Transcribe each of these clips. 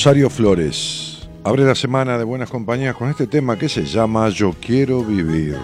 Rosario Flores abre la semana de buenas compañías con este tema que se llama Yo quiero vivir.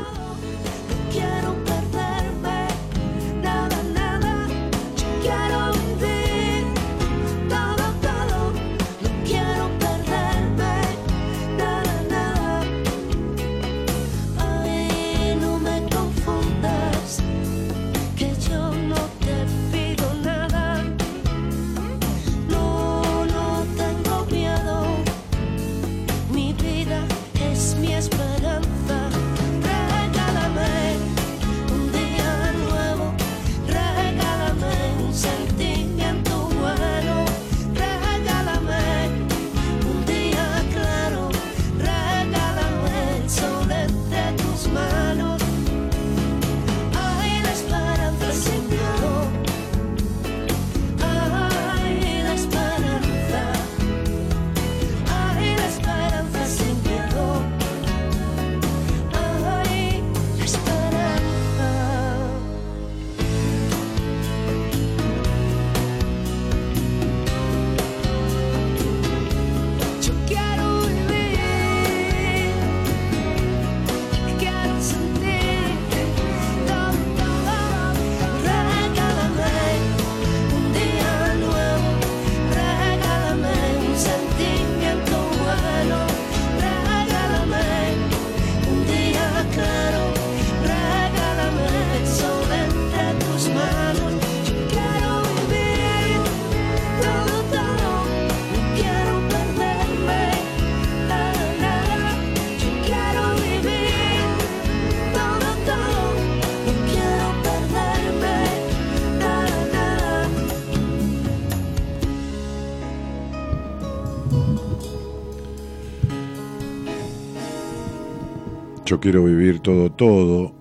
Quiero vivir todo, todo.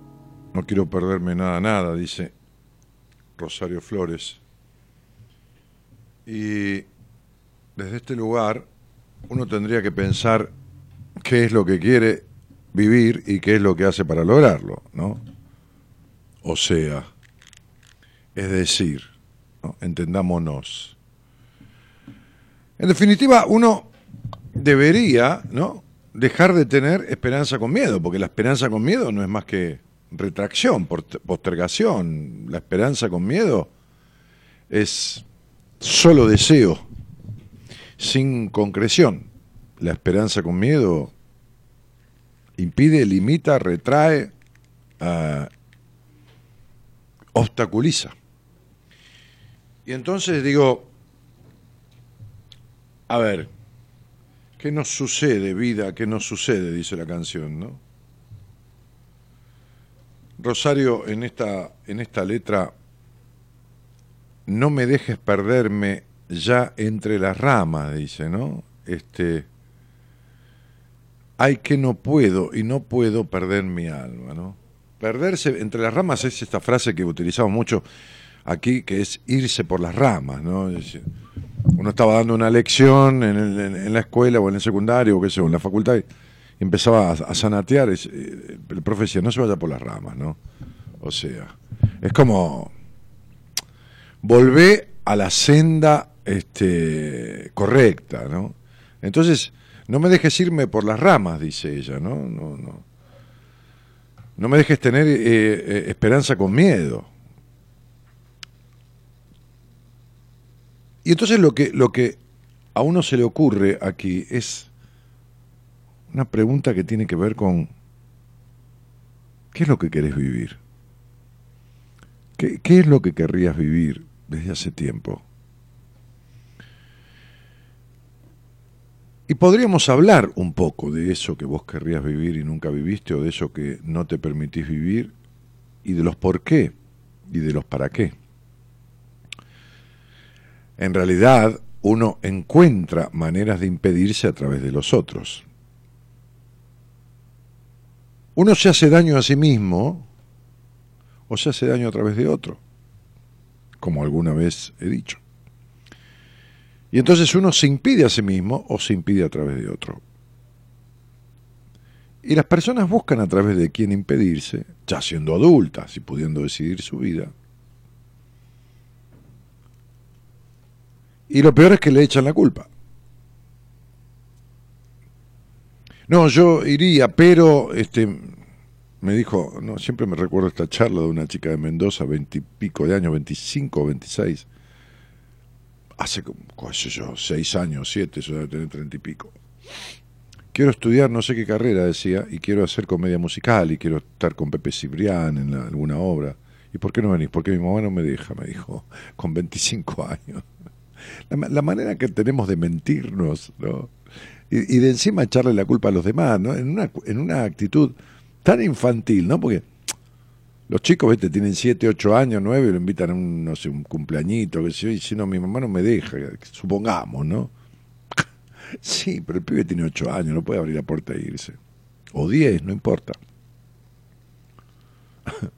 No quiero perderme nada, nada, dice Rosario Flores. Y desde este lugar uno tendría que pensar qué es lo que quiere vivir y qué es lo que hace para lograrlo, ¿no? O sea, es decir, entendámonos. En definitiva, uno debería, ¿no? Dejar de tener esperanza con miedo, porque la esperanza con miedo no es más que retracción, postergación. La esperanza con miedo es solo deseo. sin concreción. La esperanza con miedo impide, limita, retrae, uh, obstaculiza. Y entonces digo, a ver, ¿qué nos sucede, vida? ¿Qué nos sucede? Dice la canción, ¿no? Rosario, en esta, en esta letra, no me dejes perderme ya entre las ramas, dice, ¿no? Este, hay que no puedo y no puedo perder mi alma, ¿no? Perderse entre las ramas es esta frase que utilizamos mucho aquí, que es irse por las ramas, ¿no? Uno estaba dando una lección en, la escuela o en el secundario o qué sé en la facultad y empezaba a, sanatear, eh, el profe no se vaya por las ramas, ¿no? O sea, es como volver a la senda este, correcta, ¿no? Entonces, no me dejes irme por las ramas, dice ella, ¿no? No, no. No me dejes tener eh, eh, esperanza con miedo. Y entonces lo que, lo que a uno se le ocurre aquí es una pregunta que tiene que ver con ¿qué es lo que querés vivir? ¿Qué, qué es lo que querrías vivir desde hace tiempo? Y podríamos hablar un poco de eso que vos querrías vivir y nunca viviste, o de eso que no te permitís vivir, y de los por qué, y de los para qué en realidad uno encuentra maneras de impedirse a través de los otros. Uno se hace daño a sí mismo o se hace daño a través de otro, como alguna vez he dicho. Y entonces uno se impide a sí mismo o se impide a través de otro. Y las personas buscan a través de quién impedirse, ya siendo adultas y pudiendo decidir su vida, Y lo peor es que le echan la culpa. No, yo iría, pero este me dijo, no, siempre me recuerdo esta charla de una chica de Mendoza, veintipico de años, veinticinco o veintiséis, hace como, sé yo, seis años, siete, eso debe tener treinta y pico. Quiero estudiar no sé qué carrera, decía, y quiero hacer comedia musical, y quiero estar con Pepe Cibrián en alguna obra. ¿Y por qué no venís? Porque mi mamá no me deja, me dijo, con 25 años la, manera que tenemos de mentirnos, ¿no? Y, de encima echarle la culpa a los demás, ¿no? En una, en una actitud tan infantil, ¿no? Porque los chicos, ¿viste? Tienen 7, 8 años, 9, y lo invitan a un, no sé, un cumpleañito, que y si no, mi mamá no me deja, supongamos, ¿no? sí, pero el pibe tiene 8 años, no puede abrir la puerta e irse. O 10, no importa.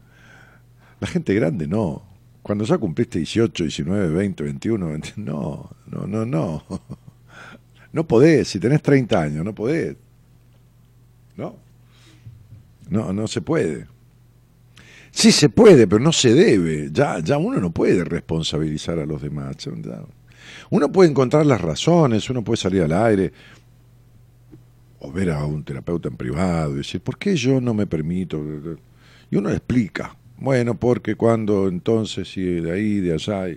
la gente grande no. Cuando ya cumpliste 18, 19, 20, 21, no, no, no, no. No podés, si tenés 30 años, no podés. No. No, no se puede. Sí se puede, pero no se debe. Ya, ya uno no puede responsabilizar a los demás. Uno puede encontrar las razones, uno puede salir al aire o ver a un terapeuta en privado y decir, ¿por qué yo no me permito? Y uno explica. Bueno, porque cuando entonces, y de ahí, de allá,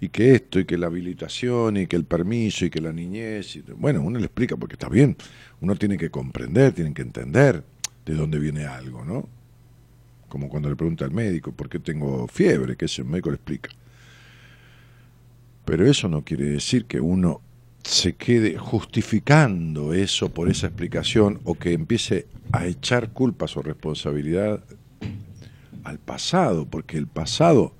y, que esto, y que la habilitación, y que el permiso, y que la niñez, y, bueno, uno le explica porque está bien, uno tiene que comprender, tiene que entender de dónde viene algo, ¿no? Como cuando le pregunta al médico, ¿por qué tengo fiebre? Que ese médico le explica. Pero eso no quiere decir que uno se quede justificando eso por esa explicación o que empiece a echar culpas o responsabilidad al pasado, porque el pasado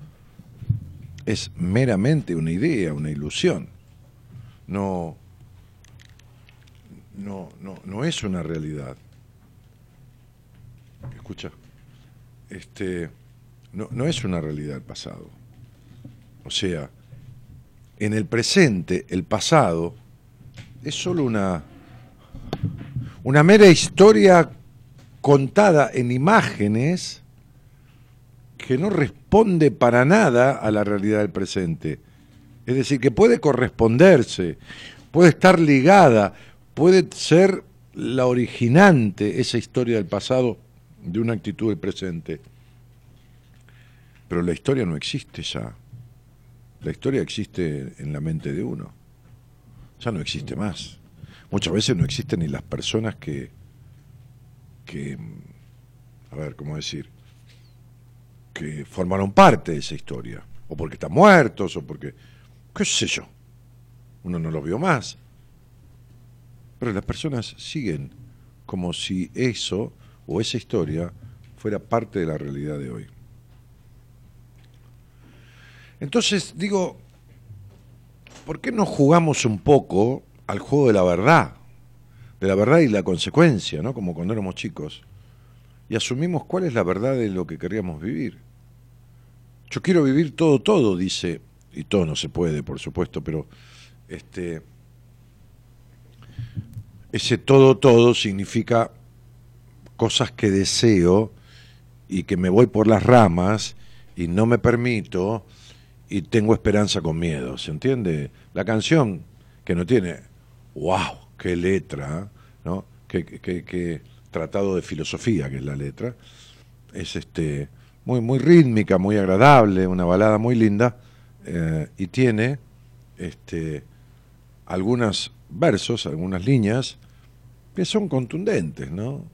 es meramente una idea, una ilusión. No, no, no, no es una realidad. Escucha, este, no, no es una realidad el pasado. O sea, en el presente, el pasado es solo una, una mera historia contada en imágenes que no responde para nada a la realidad del presente. Es decir, que puede corresponderse, puede estar ligada, puede ser la originante esa historia del pasado de una actitud del presente. Pero la historia no existe ya. La historia existe en la mente de uno. ya no existe más. Muchas veces no existen ni las personas que, que a ver, ¿cómo decir? Que formaron parte de esa historia. O porque están muertos, o porque, qué sé yo. Uno no los vio más. Pero las personas siguen como si eso o esa historia fuera parte de la realidad de hoy. Entonces digo, ¿por qué no jugamos un poco al juego de la verdad? De la verdad y la consecuencia, ¿no? Como cuando éramos chicos. Y asumimos cuál es la verdad de lo que queríamos vivir. Yo quiero vivir todo, todo, dice, y todo no se puede, por supuesto, pero este ese todo, todo significa cosas que deseo y que me voy por las ramas y no me permito y tengo esperanza con miedo, ¿se entiende? La canción que no tiene, wow, qué letra, ¿no? Qué, tratado de filosofía que es la letra, es este muy, muy rítmica, muy agradable, una balada muy linda, eh, y tiene este, algunos versos, algunas líneas que son contundentes, ¿no?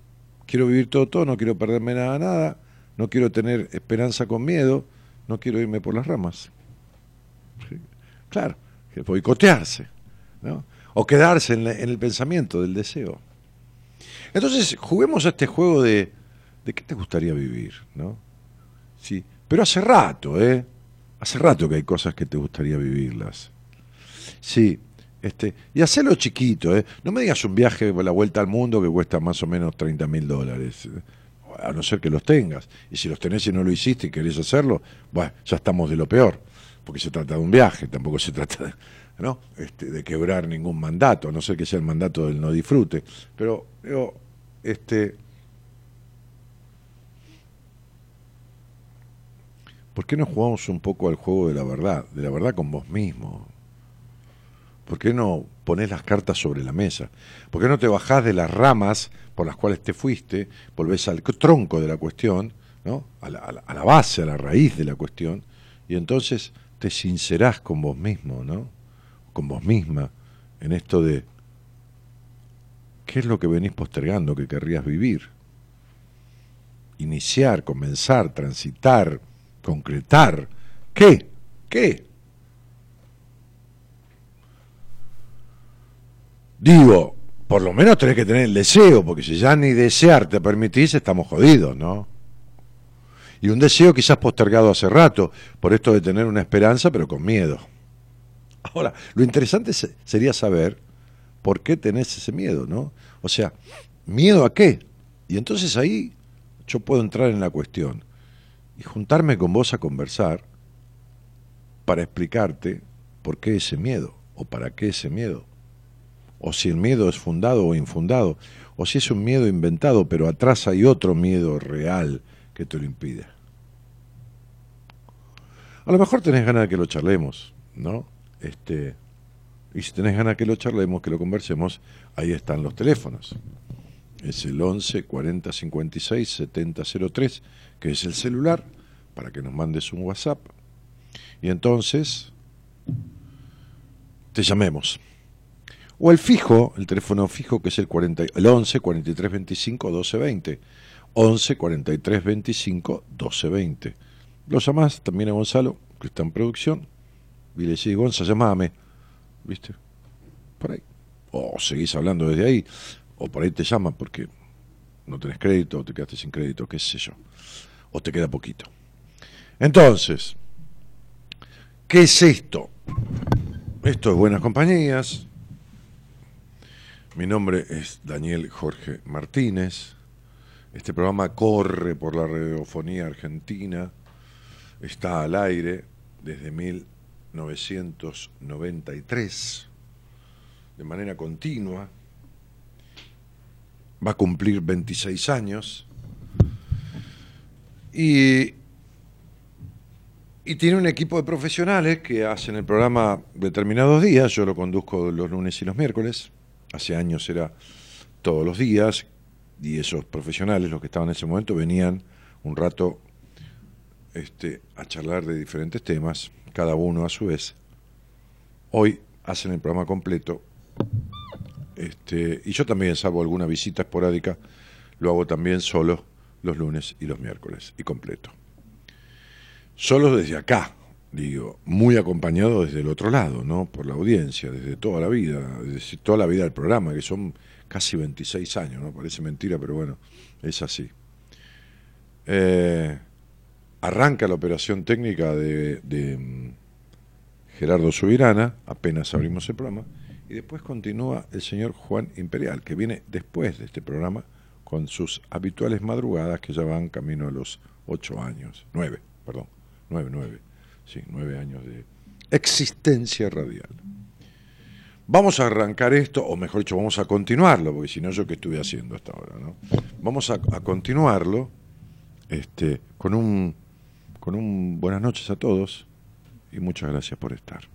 Quiero vivir todo, todo, no quiero perderme nada, nada, no quiero tener esperanza con miedo, no quiero irme por las ramas. Claro, que boicotearse, ¿no? O quedarse en, el pensamiento del deseo. Entonces, juguemos a este juego de, de qué te gustaría vivir, ¿no? Sí, pero hace rato, ¿eh? Hace rato que hay cosas que te gustaría vivirlas. Sí, este, y hacerlo chiquito, ¿eh? No me digas un viaje por la vuelta al mundo que cuesta más o menos 30 mil dólares a no ser que los tengas. Y si los tenés y no lo hiciste y querés hacerlo, bueno, ya estamos de lo peor, porque se trata de un viaje, tampoco se trata de, ¿no? Este, de quebrar ningún mandato, a no ser que sea el mandato del no disfrute. Pero, yo, este. ¿Por qué no jugamos un poco al juego de la verdad? De la verdad con vos mismo. ¿Por qué no pones las cartas sobre la mesa? ¿Por qué no te bajás de las ramas por las cuales te fuiste, volvés al tronco de la cuestión, ¿no? a, la, base, a la raíz de la cuestión, y entonces te sincerás con vos mismo, ¿no? con vos misma, en esto de qué es lo que venís postergando que querrías vivir. Iniciar, comenzar, transitar, concretar. ¿Qué? ¿Qué? Digo, por lo menos tenés que tener el deseo, porque si ya ni desear te permitís, estamos jodidos, ¿no? Y un deseo quizás postergado hace rato, por esto de tener una esperanza, pero con miedo. Ahora, lo interesante sería saber por qué tenés ese miedo, ¿no? O sea, ¿miedo a qué? Y entonces ahí yo puedo entrar en la cuestión y juntarme con vos a conversar para explicarte por qué ese miedo o para qué ese miedo o si el miedo es fundado o infundado, o si es un miedo inventado, pero atrás hay otro miedo real que te lo impide. A lo mejor tenés ganas de que lo charlemos, ¿no? Este, y si tenés ganas de que lo charlemos, que lo conversemos, ahí están los teléfonos. Es el 11 40 56 70 03, que es el celular, para que nos mandes un WhatsApp. Y entonces te llamemos. O el fijo, el teléfono fijo que es el, 40, el 11 43 25 12 20. 11 43 25 12 20. Lo llamás también a Gonzalo, que está en producción, y le decís, Gonzalo, llamame. ¿Viste? Por ahí. O seguís hablando desde ahí, o por ahí te llaman porque no tenés crédito, o te quedaste sin crédito, qué sé yo. O te queda poquito. Entonces, ¿qué es esto? Esto es Buenas Compañías, mi nombre es Daniel Jorge Martínez. Este programa corre por la radiofonía argentina. Está al aire desde 1993 de manera continua. Va a cumplir 26 años. Y, y tiene un equipo de profesionales que hacen el programa determinados días. Yo lo conduzco los lunes y los miércoles hace años era todos los días, y esos profesionales, los que estaban en ese momento, venían un rato este, a charlar de diferentes temas, cada uno a su vez. Hoy hacen el programa completo Este, y yo también, salvo alguna visita esporádica, lo hago también solo los lunes y los miércoles, y completo. Solo desde acá, digo, muy acompañado desde el otro lado, ¿no? Por la audiencia, desde toda la vida, desde toda la vida del programa, que son casi 26 años, ¿no? Parece mentira, pero bueno, es así. Eh, arranca la operación técnica de, mm, Gerardo Subirana, apenas abrimos el programa, y después continúa el señor Juan Imperial, que viene después de este programa con sus habituales madrugadas que ya van camino a los ocho años, nueve, perdón, nueve, nueve, sí, nueve años de existencia radial. Vamos a arrancar esto, o mejor dicho, vamos a continuarlo, porque si no, yo qué estuve haciendo hasta ahora, ¿no? Vamos a, a continuarlo este, con un con un buenas noches a todos y muchas gracias por estar.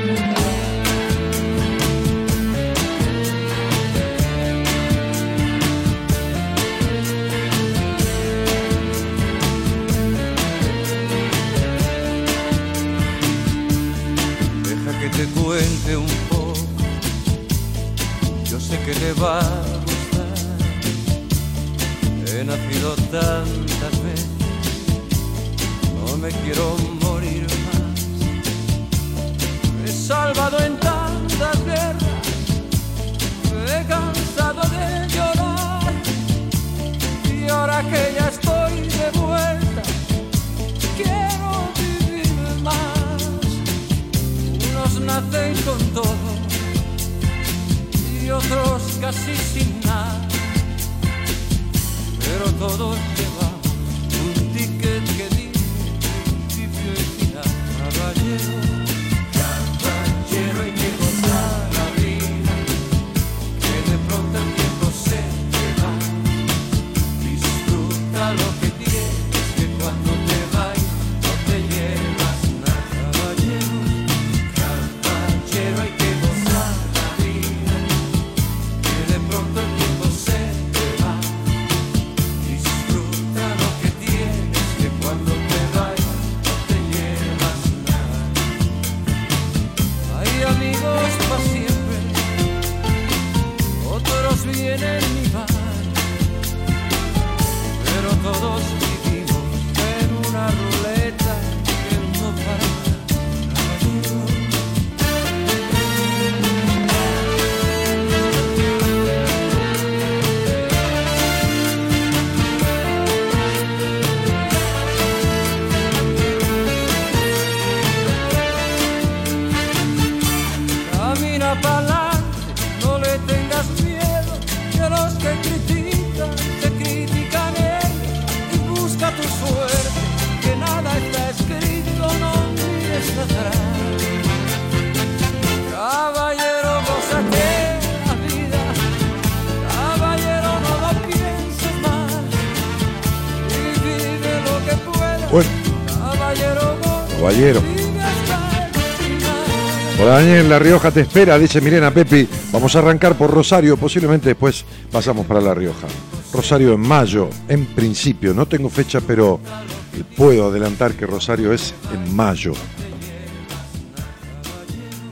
Va a gustar. He nacido tantas veces, no me quiero morir más. Me he salvado en tantas guerras, me he cansado de llorar. Y ahora que ya estoy de vuelta, quiero vivir más. Unos nacen con todo otros casi sin nada, pero todos Caballero. Hola Daniel, La Rioja te espera, dice Milena Pepi. Vamos a arrancar por Rosario, posiblemente después pasamos para La Rioja. Rosario en mayo, en principio, no tengo fecha, pero puedo adelantar que Rosario es en mayo.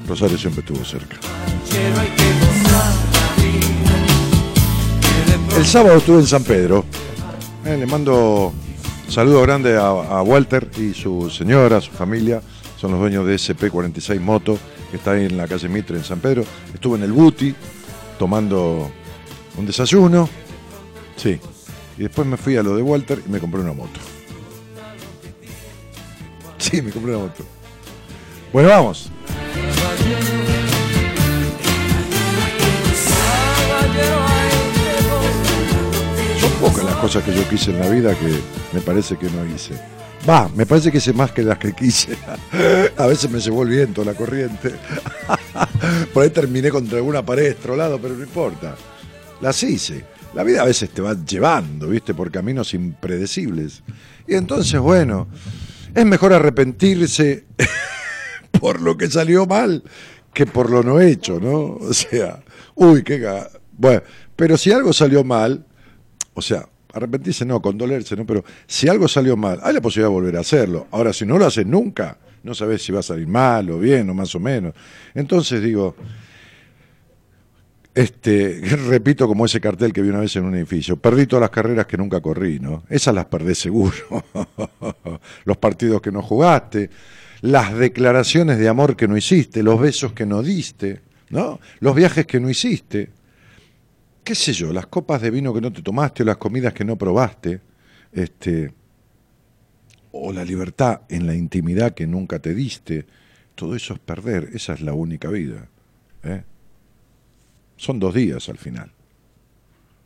Rosario siempre estuvo cerca. El sábado estuve en San Pedro. Eh, le mando saludo grande a, Walter y su señora, su familia. Son los dueños de SP46 Moto, que está ahí en la calle Mitre, en San Pedro. Estuve en el Buti tomando un desayuno. Sí. Y después me fui a lo de Walter y me compré una moto. Sí, me compré una moto. Bueno, vamos. Pocas las cosas que yo quise en la vida que me parece que no hice. Va, me parece que hice más que las que quise. A veces me llevó el viento, la corriente. Por ahí terminé contra alguna pared estrolado, pero no importa. Las hice. La vida a veces te va llevando, ¿viste? Por caminos impredecibles. Y entonces, bueno, es mejor arrepentirse por lo que salió mal que por lo no hecho, ¿no? O sea, uy, qué... Bueno, pero si algo salió mal, o sea, arrepentirse no, condolerse no, pero si algo salió mal, hay la posibilidad de volver a hacerlo. Ahora, si no lo haces nunca, no sabes si va a salir mal o bien o más o menos. Entonces digo, este, repito como ese cartel que vi una vez en un edificio, perdí todas las carreras que nunca corrí, ¿no? Esas las perdés seguro. los partidos que no jugaste, las declaraciones de amor que no hiciste, los besos que no diste, ¿no? Los viajes que no hiciste, qué sé yo, las copas de vino que no te tomaste o las comidas que no probaste, este, o la libertad en la intimidad que nunca te diste, todo eso es perder, esa es la única vida. ¿eh? Son dos días al final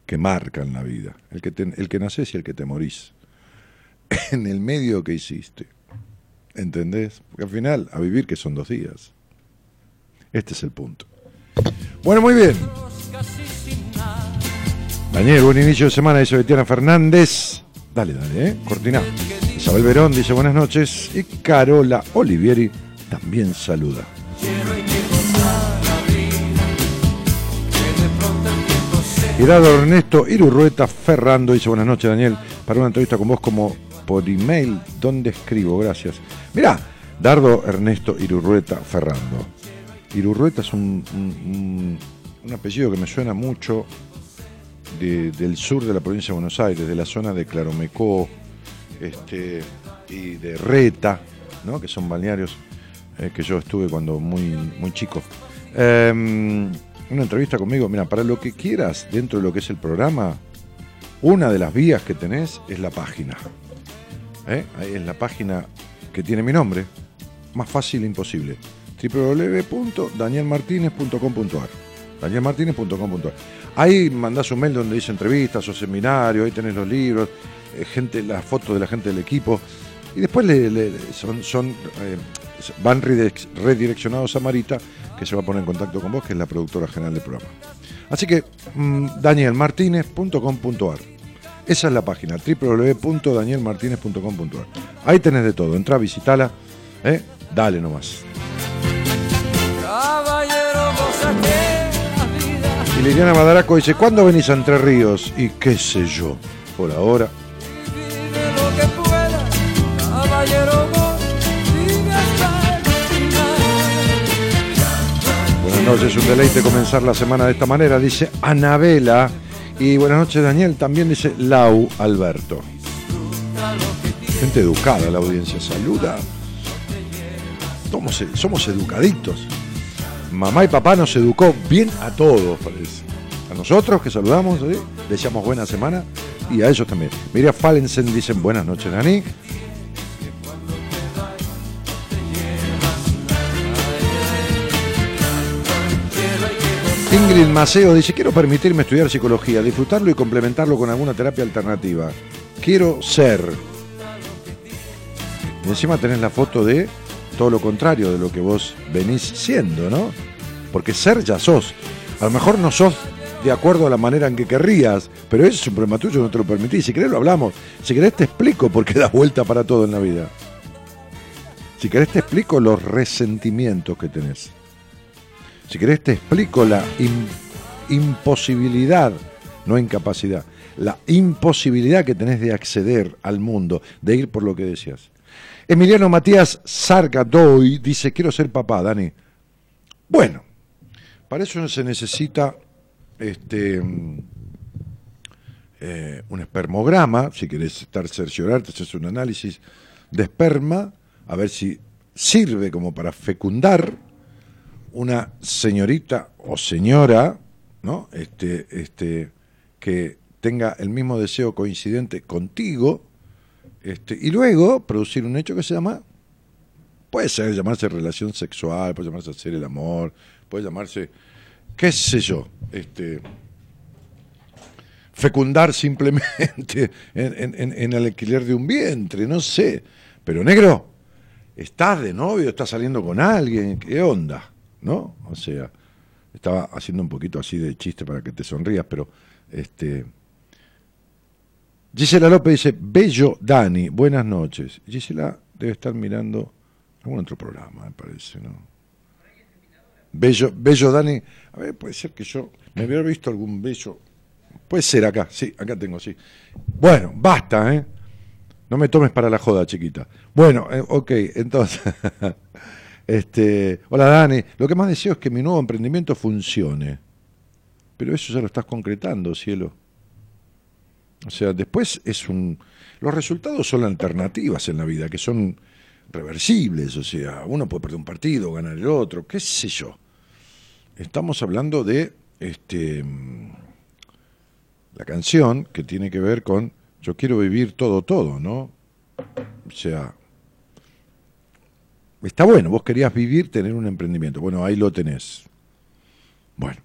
que marcan la vida, el que, te, el que nacés y el que te morís. En el medio que hiciste, ¿entendés? Porque al final, a vivir que son dos días. Este es el punto. Bueno, muy bien. Daniel, buen inicio de semana, dice Betiana Fernández. Dale, dale, ¿eh? Cortina. Isabel Verón dice buenas noches. Y Carola Olivieri también saluda. Gerardo Ernesto Irurrueta Ferrando dice buenas noches, Daniel. Para una entrevista con vos como por email, ¿dónde escribo? Gracias. Mirá, Dardo Ernesto Irurrueta Ferrando. Irurrueta es un- un apellido que me suena mucho de- del sur de la provincia de Buenos Aires, de la zona de Claromecó este, y de Reta, ¿no? que son balnearios eh, que yo estuve cuando muy, muy chico. Em, una entrevista conmigo, mira, para lo que quieras dentro de lo que es el programa, una de las vías que tenés es la página. ¿Eh? Ahí es la página que tiene mi nombre, más fácil imposible. www.danielmartinez.com.ar danielmartinez.com.ar Ahí mandás un mail donde dice entrevistas o seminarios, ahí tenés los libros, eh, gente, las fotos de la gente del equipo. Y después son, son, eh, van redirec- redireccionados a Marita, que se va a poner en contacto con vos, que es la productora general del programa. Así que mm, danielmartinez.com.ar esa es la página, www.danielmartinez.com.ar. Ahí tenés de todo, entra, visitala, ¿eh? dale nomás. Caballero. Y Liliana Madaraco dice, ¿cuándo venís a Entre Ríos? Y qué sé yo, por ahora. Buenas noches, un deleite comenzar la semana de esta manera, dice Anabela. Y buenas noches, Daniel, también dice Lau Alberto. Gente educada la audiencia, saluda. Somos, somos educaditos. Mamá y papá nos educó bien a todos, parece. A nosotros que saludamos, ¿sí? deseamos buena semana y a ellos también. Mira, Fallensen dicen buenas noches, Dani. Ingrid Maceo dice, quiero permitirme estudiar psicología, disfrutarlo y complementarlo con alguna terapia alternativa. Quiero ser. Y encima tenés la foto de todo lo contrario de lo que vos venís siendo, ¿no? Porque ser ya sos. A lo mejor no sos de acuerdo a la manera en que querrías, pero eso es un problema tuyo, no te lo permitís. Si querés lo hablamos. Si querés te explico por qué das vuelta para todo en la vida. Si querés te explico los resentimientos que tenés. Si querés te explico la im- imposibilidad, no incapacidad, la imposibilidad que tenés de acceder al mundo, de ir por lo que decías. Emiliano Matías Sargadoy dice, quiero ser papá, Dani. Bueno, para eso se necesita este, mm, eh, un espermograma, si querés estar cerciorarte, haces un análisis de esperma, a ver si sirve como para fecundar una señorita o señora, ¿no? Este, este, que tenga el mismo deseo coincidente contigo, este, y luego producir un hecho que se llama, puede ser llamarse relación sexual, puede llamarse hacer el amor, puede llamarse, qué sé yo, este, fecundar simplemente en, el alquiler de un vientre, no sé, pero negro, estás de novio, estás saliendo con alguien, ¿qué onda? ¿No? O sea, estaba haciendo un poquito así de chiste para que te sonrías, pero este Gisela López dice, Bello Dani, buenas noches. Gisela debe estar mirando algún otro programa, me parece, ¿no? Bello, Bello Dani, a ver, puede ser que yo me hubiera visto algún bello, Puede ser acá, sí, acá tengo, sí. Bueno, basta, ¿eh? No me tomes para la joda, chiquita. Bueno, eh, ok, entonces. este, hola Dani, lo que más deseo es que mi nuevo emprendimiento funcione. Pero eso ya lo estás concretando, cielo. O sea, después es un. Los resultados son alternativas en la vida, que son reversibles. O sea, uno puede perder un partido, ganar el otro, qué sé yo. Estamos hablando de este la canción que tiene que ver con yo quiero vivir todo, todo, ¿no? O sea, está bueno, vos querías vivir, tener un emprendimiento. Bueno, ahí lo tenés. Bueno,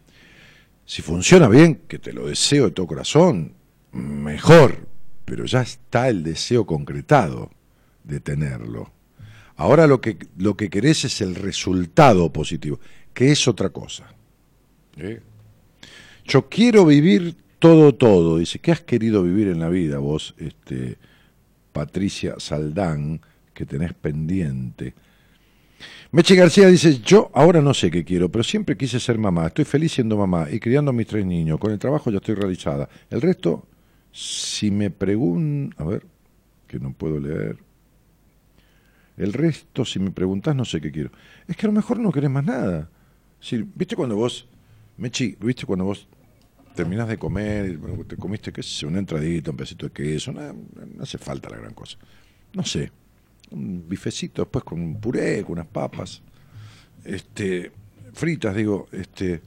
si funciona bien, que te lo deseo de todo corazón, mejor, pero ya está el deseo concretado de tenerlo. Ahora lo que, lo que querés es el resultado positivo, que es otra cosa. ¿Eh? Yo quiero vivir todo, todo. Dice, ¿qué has querido vivir en la vida vos, este, Patricia Saldán, que tenés pendiente? Meche García dice, yo ahora no sé qué quiero, pero siempre quise ser mamá. Estoy feliz siendo mamá y criando a mis tres niños. Con el trabajo ya estoy realizada. El resto, si me preguntan... A ver, que no puedo leer. El resto, si me preguntás, no sé qué quiero. Es que a lo mejor no querés más nada. Si, ¿Viste cuando vos, Mechi, viste cuando vos terminás de comer, te comiste, qué sé una entradita, un pedacito de queso, no, no hace falta la gran cosa. No sé, un bifecito después con un puré, con unas papas, este, fritas, digo, este,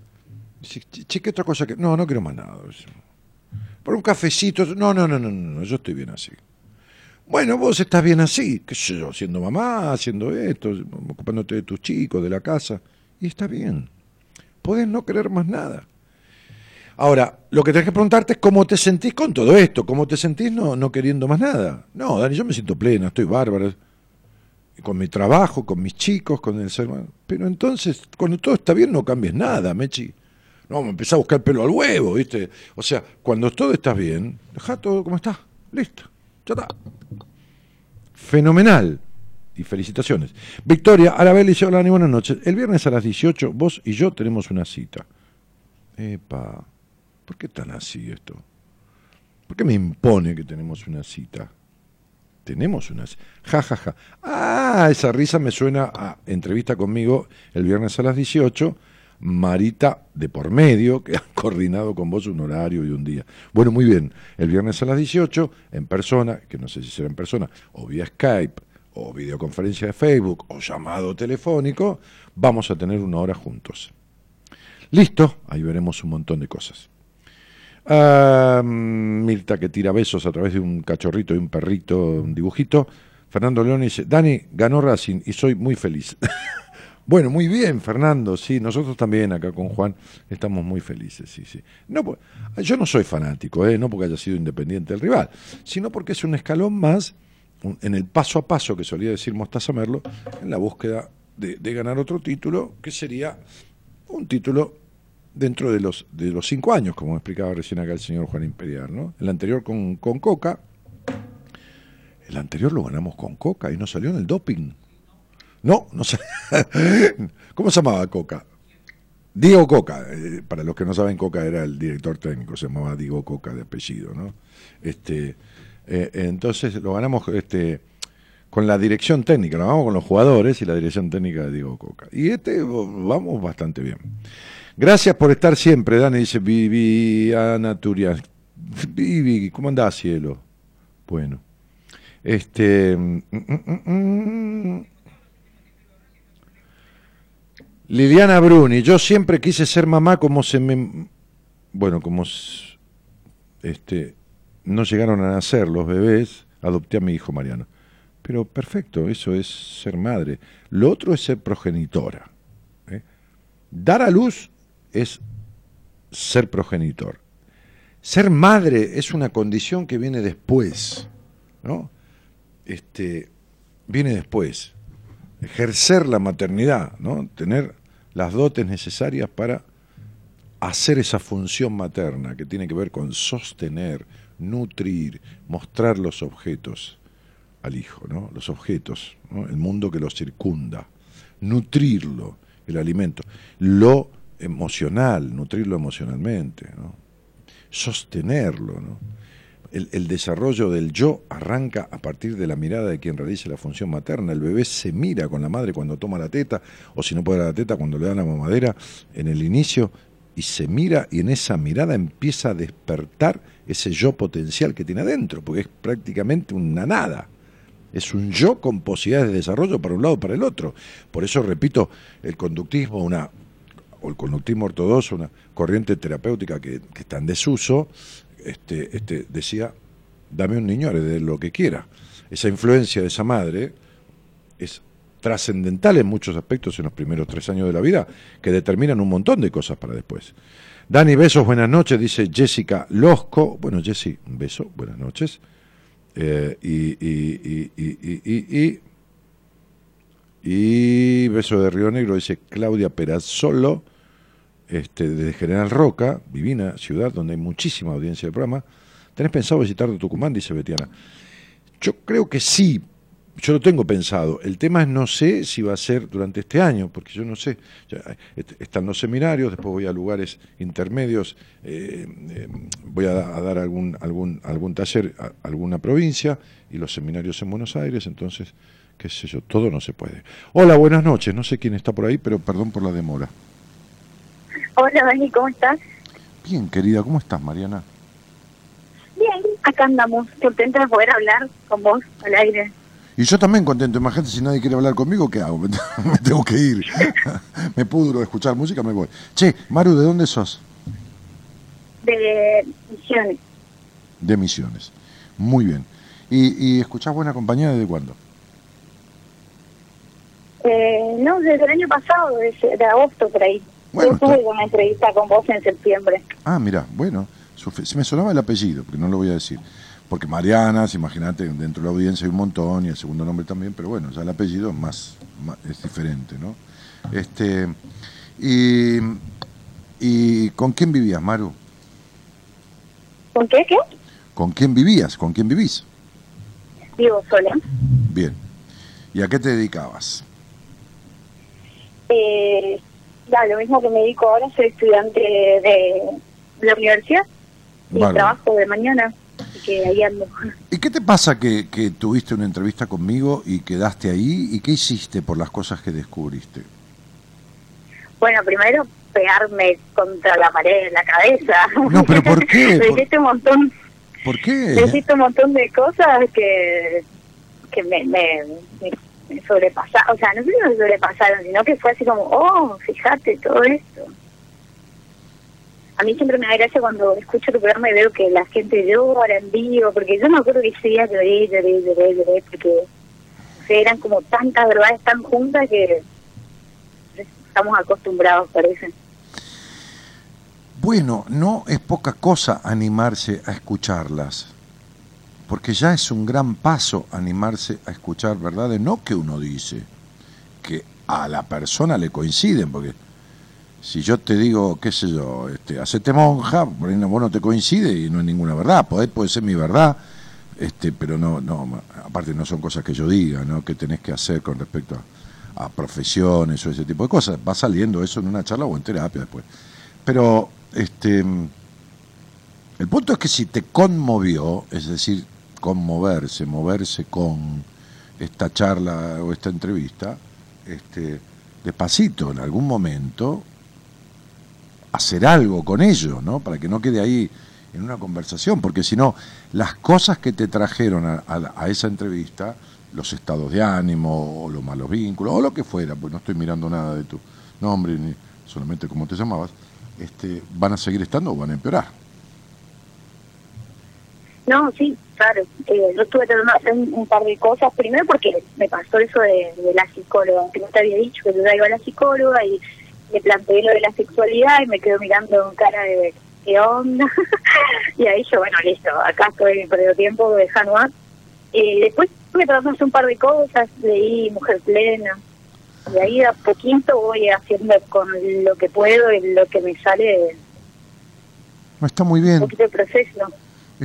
che, ¿qué otra cosa que...? No, no quiero más nada. Por un cafecito, no, no, no, no, no, yo estoy bien así. Bueno, vos estás bien así, qué sé yo, siendo mamá, haciendo esto, ocupándote de tus chicos, de la casa, y está bien. Podés no querer más nada. Ahora, lo que tenés que preguntarte es cómo te sentís con todo esto, cómo te sentís no, no queriendo más nada. No, Dani, yo me siento plena, estoy bárbara, con mi trabajo, con mis chicos, con el ser humano. Pero entonces, cuando todo está bien, no cambies nada, Mechi. No, me empezás a buscar pelo al huevo, ¿viste? O sea, cuando todo está bien, deja todo como está, listo, ya está. Fenomenal. Y felicitaciones. Victoria Arabel hola Dani, buenas noches. El viernes a las 18, vos y yo tenemos una cita. Epa. ¿Por qué tan así esto? ¿Por qué me impone que tenemos una cita? Tenemos una cita. Ja, ja, ja. Ah, esa risa me suena a entrevista conmigo el viernes a las 18. Marita de por medio, que ha coordinado con vos un horario y un día. Bueno, muy bien. El viernes a las 18, en persona, que no sé si será en persona, o vía Skype, o videoconferencia de Facebook, o llamado telefónico, vamos a tener una hora juntos. Listo, ahí veremos un montón de cosas. Uh, Mirta que tira besos a través de un cachorrito y un perrito, un dibujito. Fernando León dice, Dani, ganó Racing y soy muy feliz. bueno, muy bien, Fernando, sí, nosotros también acá con Juan estamos muy felices, sí, sí. No, yo no soy fanático, ¿eh? no porque haya sido independiente del rival, sino porque es un escalón más en el paso a paso que solía decir Mostaza Merlo, en la búsqueda de, de ganar otro título, que sería un título dentro de los, de los cinco años, como explicaba recién acá el señor Juan Imperial. ¿no? El anterior con, con Coca, el anterior lo ganamos con Coca y no salió en el doping. No, no sé. ¿Cómo se llamaba Coca? Diego Coca, eh, para los que no saben, Coca era el director técnico, se llamaba Diego Coca de apellido, ¿no? Este, eh, entonces lo ganamos este, con la dirección técnica, lo ganamos con los jugadores y la dirección técnica de Diego Coca. Y este vamos bastante bien. Gracias por estar siempre, Dani, dice Viviana Turian. Vivi, ¿cómo andás, cielo? Bueno. Este. Mm, mm, mm, Liliana Bruni, yo siempre quise ser mamá como se me. Bueno, como. Este. No llegaron a nacer los bebés, adopté a mi hijo Mariano. Pero perfecto, eso es ser madre. Lo otro es ser progenitora. ¿eh? Dar a luz es ser progenitor. Ser madre es una condición que viene después, ¿no? Este, viene después. Ejercer la maternidad, ¿no? Tener las dotes necesarias para hacer esa función materna que tiene que ver con sostener, nutrir, mostrar los objetos al hijo, ¿no? Los objetos, ¿no? el mundo que lo circunda, nutrirlo, el alimento, lo emocional, nutrirlo emocionalmente. ¿no? sostenerlo. ¿no? El, desarrollo del yo arranca a partir de la mirada de quien realiza la función materna. El bebé se mira con la madre cuando toma la teta, o si no puede la teta, cuando le dan la mamadera en el inicio, y se mira y en esa mirada empieza a despertar ese yo potencial que tiene adentro, porque es prácticamente una nada. Es un yo con posibilidades de desarrollo para un lado para el otro. Por eso, repito, el conductismo, una, o el conductismo ortodoxo, una corriente terapéutica que, que está en desuso, este, este, decía, dame un niño, de lo que quiera. Esa influencia de esa madre es trascendental en muchos aspectos en los primeros tres años de la vida, que determinan un montón de cosas para después. Dani, besos, buenas noches, dice Jessica Losco. Bueno, Jessy, un beso, buenas noches. Eh, y, y, y, y, y, y, y beso de Río Negro, dice Claudia Perazzolo, este, de General Roca, divina ciudad donde hay muchísima audiencia de programa. ¿Tenés pensado visitar Tucumán? Dice Betiana. Yo creo que sí, yo lo tengo pensado. El tema es no sé si va a ser durante este año, porque yo no sé. Están los seminarios, después voy a lugares intermedios, eh, eh, voy a, a dar algún, algún, algún taller a alguna provincia y los seminarios en Buenos Aires, entonces, qué sé yo, todo no se puede. Hola, buenas noches. No sé quién está por ahí, pero perdón por la demora. Hola, Dani, ¿cómo estás? Bien, querida, ¿cómo estás, Mariana? Bien, acá andamos, contenta de poder hablar con vos al aire. Y yo también contento, imagínate si nadie quiere hablar conmigo, ¿qué hago? Me tengo que ir. me pudro escuchar música, me voy. Che, Maru, ¿de dónde sos? De Misiones. De Misiones. Muy bien. ¿Y, y escuchás Buena Compañía desde cuándo? Eh, no, desde el año pasado, desde de agosto por ahí. Bueno, Yo tuve una entrevista con vos en septiembre. Ah, mira, bueno, se me sonaba el apellido, pero no lo voy a decir. Porque Marianas, imagínate, dentro de la audiencia hay un montón y el segundo nombre también, pero bueno, ya el apellido es más, más- es diferente, ¿no? Este, y, ¿Y con quién vivías, Maru? ¿Con qué? ¿Qué? ¿Con quién vivías? ¿Con quién vivís? Vivo sola. Bien. ¿Y a qué te dedicabas? Eh, ya, lo mismo que me dedico ahora, soy estudiante de la universidad y trabajo de mañana, así que ahí ando. ¿Y qué te pasa que, que tuviste una entrevista conmigo y quedaste ahí? ¿Y qué hiciste por las cosas que descubriste? Bueno, primero pegarme contra la pared en la cabeza. No, pero ¿por qué? Me ¿Por- hiciste un montón, ¿Por me qué? hiciste un montón de cosas que, que me, me sobrepasaron. O sea, no si me sobrepasaron, sino que fue así como, oh, fíjate todo esto. A mí siempre me da gracia cuando escucho tu programa y veo que la gente llora en vivo, porque yo me acuerdo que ese día lloré, lloré, lloré, lloré, porque o eran como tantas verdades tan juntas que estamos acostumbrados, parece. Bueno, no es poca cosa animarse a escucharlas, porque ya es un gran paso animarse a escuchar verdades, no que uno dice, que a la persona le coinciden, porque si yo te digo, qué sé yo, este, hacete monja, por ahí no, vos no te coincide y no es ninguna verdad, puede, puede ser mi verdad, este, pero no, no, aparte no son cosas que yo diga, ¿no? que tenés que hacer con respecto a, a profesiones o ese tipo de cosas, va saliendo eso en una charla o en terapia después. Pero este el punto es que si te conmovió, es decir, conmoverse, moverse con esta charla o esta entrevista, este, despacito, en algún momento, hacer algo con ello, ¿no? Para que no quede ahí en una conversación, porque si no, las cosas que te trajeron a, esa entrevista, los estados de ánimo, o los malos vínculos, o lo que fuera, pues no estoy mirando nada de tu nombre, ni solamente cómo te llamabas, este, van a seguir estando o van a empeorar. No, sí, claro. Eh, yo estuve tratando de hacer un, un par de cosas. Primero porque me pasó eso de, de la psicóloga, que no te había dicho que yo ya iba a la psicóloga y le planteé lo de la sexualidad y me quedó mirando con cara de ¿qué onda? y ahí yo, bueno, listo, acá estoy perdiendo tiempo, dejando más. Y después estuve tratando de hacer un par de cosas, leí Mujer Plena. Y ahí a poquito voy haciendo con lo que puedo y lo que me sale No, está muy un bien, poquito de proceso.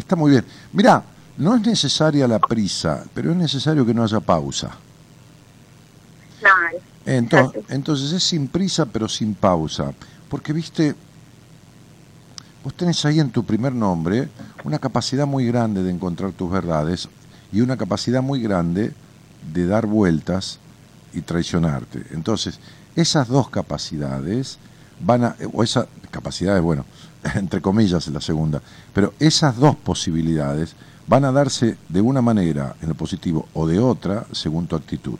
Está muy bien. Mira, no es necesaria la prisa, pero es necesario que no haya pausa. Entonces, entonces es sin prisa pero sin pausa. Porque, viste, vos tenés ahí en tu primer nombre una capacidad muy grande de encontrar tus verdades y una capacidad muy grande de dar vueltas y traicionarte. Entonces, esas dos capacidades van a, o esa capacidad es bueno, entre comillas la segunda, pero esas dos posibilidades van a darse de una manera en lo positivo o de otra según tu actitud.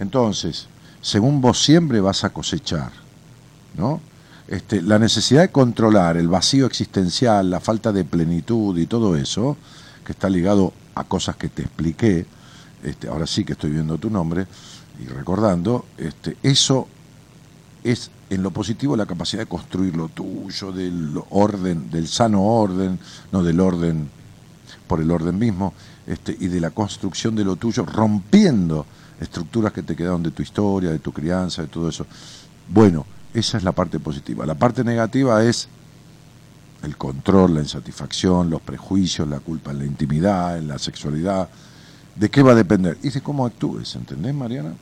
Entonces, según vos siempre vas a cosechar, ¿no? Este, la necesidad de controlar el vacío existencial, la falta de plenitud y todo eso, que está ligado a cosas que te expliqué, este, ahora sí que estoy viendo tu nombre y recordando, este, eso es en lo positivo la capacidad de construir lo tuyo, del orden, del sano orden, no del orden por el orden mismo, este, y de la construcción de lo tuyo, rompiendo estructuras que te quedaron de tu historia, de tu crianza, de todo eso. Bueno, esa es la parte positiva. La parte negativa es el control, la insatisfacción, los prejuicios, la culpa en la intimidad, en la sexualidad. ¿De qué va a depender? Y de cómo actúes, ¿entendés, Mariana?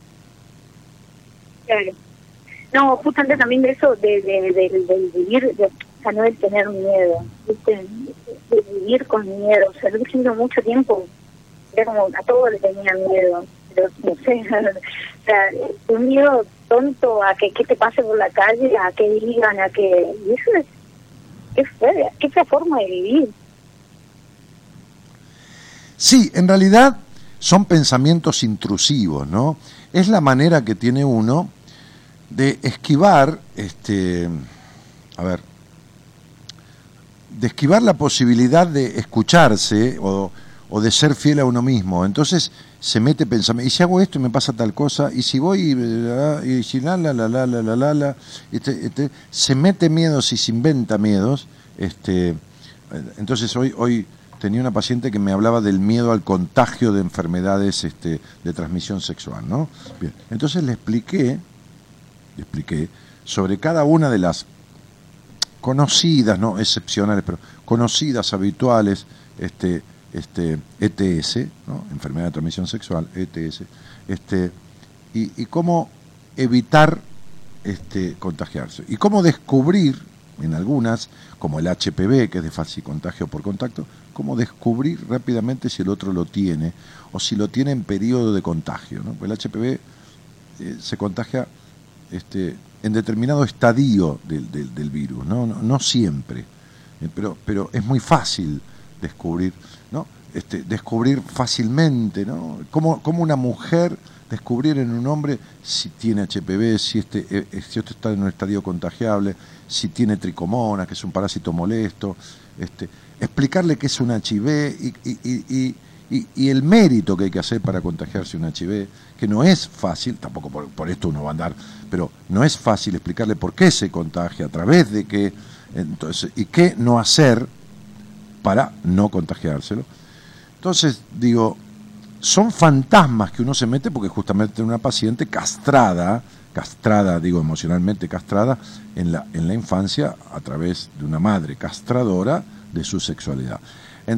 Claro. No, justamente también de eso, de, de, de- del vivir, de, o sea, no del tener miedo. De vivir con miedo. O sea, yo siento mucho tiempo, era como a todo le tenía miedo, pero no sé, o sea, un miedo tonto a que qué te pase por la calle, a que digan, a que... Y eso es, qué fea, qué fea forma de vivir. Sí, en realidad son pensamientos intrusivos, ¿no? Es la manera que tiene uno de esquivar, este, a ver, de esquivar la posibilidad de escucharse o, o de ser fiel a uno mismo. Entonces se mete pensamiento, y si hago esto y me pasa tal cosa, y si voy y, y si la la la la la la la, la, este, este, se mete miedos y se inventa miedos. Este, entonces hoy, hoy tenía una paciente que me hablaba del miedo al contagio de enfermedades este, de transmisión sexual, ¿no? Bien, entonces le expliqué, expliqué sobre cada una de las conocidas, no excepcionales, pero conocidas, habituales, este, este, ETS, ¿no? enfermedad de transmisión sexual, ETS, este, y, cómo evitar este, contagiarse. Y cómo descubrir, en algunas, como el HPV, que es de fácil contagio por contacto, cómo descubrir rápidamente si el otro lo tiene o si lo tiene en periodo de contagio. ¿no? El HPV eh, se contagia este, en determinado estadio del, del, del virus, ¿no? No, no siempre, eh, pero, pero es muy fácil descubrir, ¿no? Este, descubrir fácilmente, ¿no? Como, como una mujer descubrir en un hombre si tiene HPV, si este, eh, si este está en un estadio contagiable, si tiene tricomonas, que es un parásito molesto, este, explicarle qué es un HIV y, y, y, y el mérito que hay que hacer para contagiarse un HIV, que no es fácil, tampoco por, por, esto uno va a andar, pero no es fácil explicarle por qué se contagia, a través de qué, entonces, y qué no hacer para no contagiárselo. Entonces, digo, son fantasmas que uno se mete porque justamente una paciente castrada, castrada, digo emocionalmente castrada, en la, en la infancia a través de una madre castradora de su sexualidad.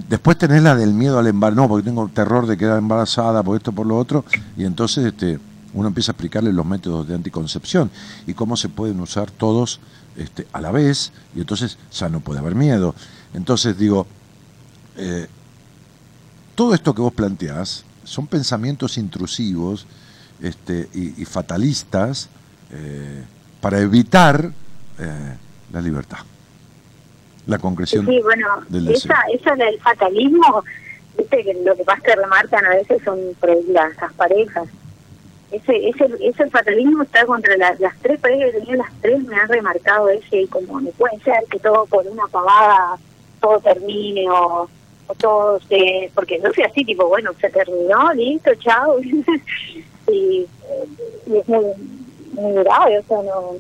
Después tenés la del miedo al embarazo, no, porque tengo terror de quedar embarazada, por esto, por lo otro, y entonces este, uno empieza a explicarle los métodos de anticoncepción y cómo se pueden usar todos este, a la vez, y entonces ya no puede haber miedo. Entonces digo, eh, todo esto que vos planteás son pensamientos intrusivos este, y, y, fatalistas eh, para evitar eh, la libertad, la concreción sí, bueno, del esa, esa del fatalismo, viste que lo que pasa que remarcan a veces son las parejas. Ese, ese, ese fatalismo está contra la, las tres parejas que tenía las tres me han remarcado ese como no puede ser que todo por una pavada todo termine o o todo se, porque no soy así tipo bueno se terminó listo chao. Y, y, es muy, muy grave o sea no,